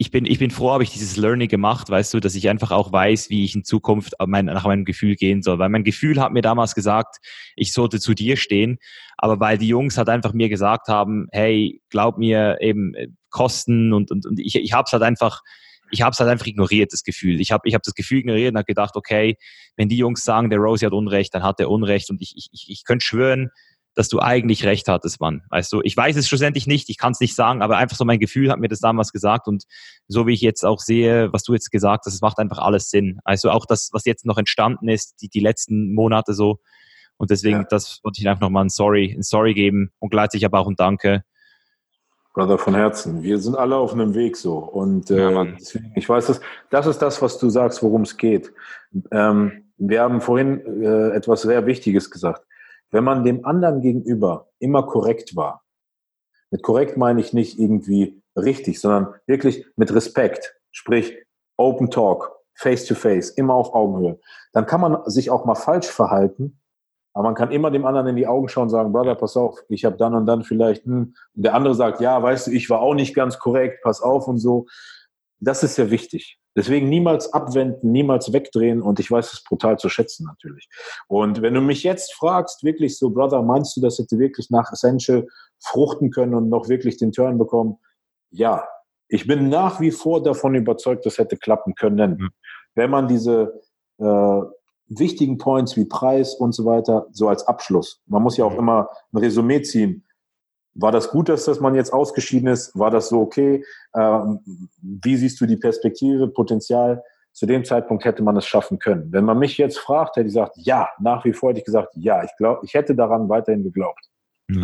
S1: ich bin, ich bin froh, habe ich dieses Learning gemacht, weißt du, dass ich einfach auch weiß, wie ich in Zukunft mein, nach meinem Gefühl gehen soll. Weil mein Gefühl hat mir damals gesagt, ich sollte zu dir stehen. Aber weil die Jungs halt einfach mir gesagt haben, hey, glaub mir, eben äh, Kosten und, und, und ich, ich habe es halt einfach, ich habe es halt einfach ignoriert, das Gefühl. Ich habe ich hab das Gefühl ignoriert und habe gedacht, okay, wenn die Jungs sagen, der Rosie hat Unrecht, dann hat er Unrecht. Und ich, ich, ich, ich könnte schwören, dass du eigentlich recht hattest, Mann. Weißt du, ich weiß es schlussendlich nicht, ich kann es nicht sagen, aber einfach so mein Gefühl hat mir das damals gesagt und so wie ich jetzt auch sehe, was du jetzt gesagt hast, es macht einfach alles Sinn. Also auch das, was jetzt noch entstanden ist, die, die letzten Monate so. Und deswegen, ja. das wollte ich einfach nochmal ein Sorry, ein Sorry geben und gleichzeitig aber auch ein Danke.
S2: Brother, von Herzen. Wir sind alle auf einem Weg so. Und äh, ja, ich weiß, das, das ist das, was du sagst, worum es geht. Ähm, wir haben vorhin äh, etwas sehr Wichtiges gesagt wenn man dem anderen gegenüber immer korrekt war, mit korrekt meine ich nicht irgendwie richtig, sondern wirklich mit Respekt, sprich Open Talk, Face to Face, immer auf Augenhöhe, dann kann man sich auch mal falsch verhalten, aber man kann immer dem anderen in die Augen schauen und sagen, Brother, pass auf, ich habe dann und dann vielleicht, hm. und der andere sagt, ja, weißt du, ich war auch nicht ganz korrekt, pass auf und so. Das ist sehr wichtig. Deswegen niemals abwenden, niemals wegdrehen und ich weiß es brutal zu schätzen natürlich. Und wenn du mich jetzt fragst, wirklich so, Brother, meinst du, das hätte wirklich nach Essential fruchten können und noch wirklich den Turn bekommen? Ja, ich bin nach wie vor davon überzeugt, das hätte klappen können. Mhm. Wenn man diese äh, wichtigen Points wie Preis und so weiter so als Abschluss, man muss ja auch mhm. immer ein Resümee ziehen, war das gut, dass das man jetzt ausgeschieden ist? War das so okay? Ähm, wie siehst du die Perspektive, Potenzial? Zu dem Zeitpunkt hätte man es schaffen können. Wenn man mich jetzt fragt, hätte ich gesagt, ja, nach wie vor hätte ich gesagt, ja, ich glaube, ich hätte daran weiterhin geglaubt. Ja.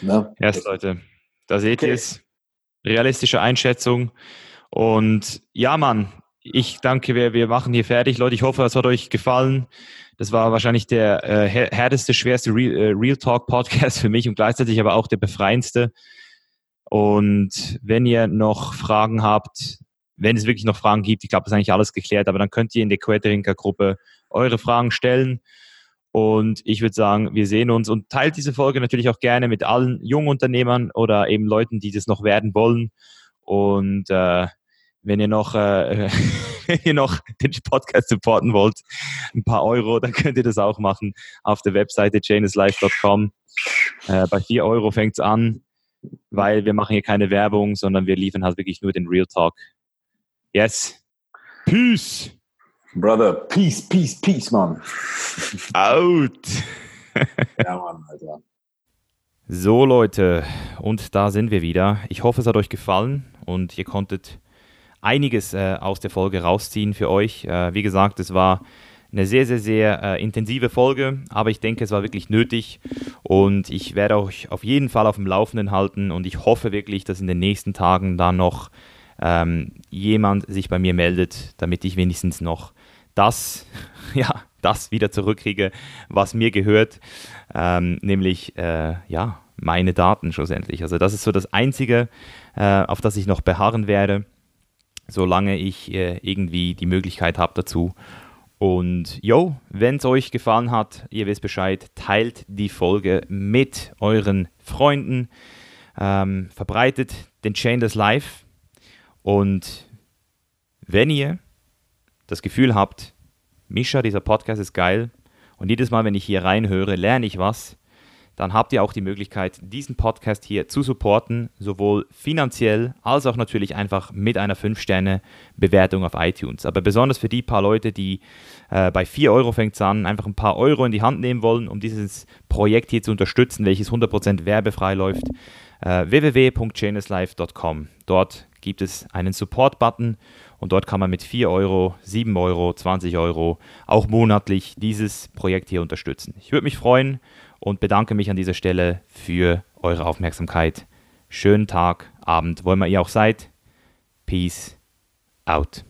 S1: Ne? Erst Leute, da seht okay. ihr es. Realistische Einschätzung. Und ja, Mann, ich danke, wir, wir machen hier fertig. Leute, ich hoffe, es hat euch gefallen. Das war wahrscheinlich der äh, härteste, schwerste Real, äh, Real Talk Podcast für mich und gleichzeitig aber auch der befreiendste. Und wenn ihr noch Fragen habt, wenn es wirklich noch Fragen gibt, ich glaube, das ist eigentlich alles geklärt, aber dann könnt ihr in der Queterinka-Gruppe eure Fragen stellen. Und ich würde sagen, wir sehen uns und teilt diese Folge natürlich auch gerne mit allen jungen Unternehmern oder eben Leuten, die das noch werden wollen. Und äh, wenn ihr noch, äh, wenn ihr noch den Podcast supporten wollt, ein paar Euro, dann könnt ihr das auch machen auf der Webseite chainlesslife.com. Äh, bei vier Euro fängt's an, weil wir machen hier keine Werbung, sondern wir liefern halt wirklich nur den Real Talk. Yes. Peace.
S2: Brother, peace, peace, peace, man.
S1: Out. ja, Mann, Alter. So, Leute, und da sind wir wieder. Ich hoffe, es hat euch gefallen und ihr konntet einiges äh, aus der Folge rausziehen für euch. Äh, wie gesagt, es war eine sehr, sehr, sehr äh, intensive Folge, aber ich denke, es war wirklich nötig und ich werde euch auf jeden Fall auf dem Laufenden halten und ich hoffe wirklich, dass in den nächsten Tagen da noch ähm, jemand sich bei mir meldet, damit ich wenigstens noch das, ja, das wieder zurückkriege, was mir gehört, ähm, nämlich, äh, ja, meine Daten schlussendlich. Also das ist so das Einzige, äh, auf das ich noch beharren werde solange ich äh, irgendwie die Möglichkeit habe dazu. Und yo, wenn es euch gefallen hat, ihr wisst Bescheid, teilt die Folge mit euren Freunden, ähm, verbreitet den Chainless Life und wenn ihr das Gefühl habt, Mischa, dieser Podcast ist geil und jedes Mal, wenn ich hier reinhöre, lerne ich was, dann habt ihr auch die Möglichkeit, diesen Podcast hier zu supporten, sowohl finanziell als auch natürlich einfach mit einer 5-Sterne-Bewertung auf iTunes. Aber besonders für die paar Leute, die äh, bei 4 Euro fängt es an, einfach ein paar Euro in die Hand nehmen wollen, um dieses Projekt hier zu unterstützen, welches 100% werbefrei läuft, äh, www.chainlesslife.com. Dort gibt es einen Support-Button und dort kann man mit 4 Euro, 7 Euro, 20 Euro auch monatlich dieses Projekt hier unterstützen. Ich würde mich freuen, und bedanke mich an dieser Stelle für eure Aufmerksamkeit. Schönen Tag, Abend, wo immer ihr auch seid. Peace out.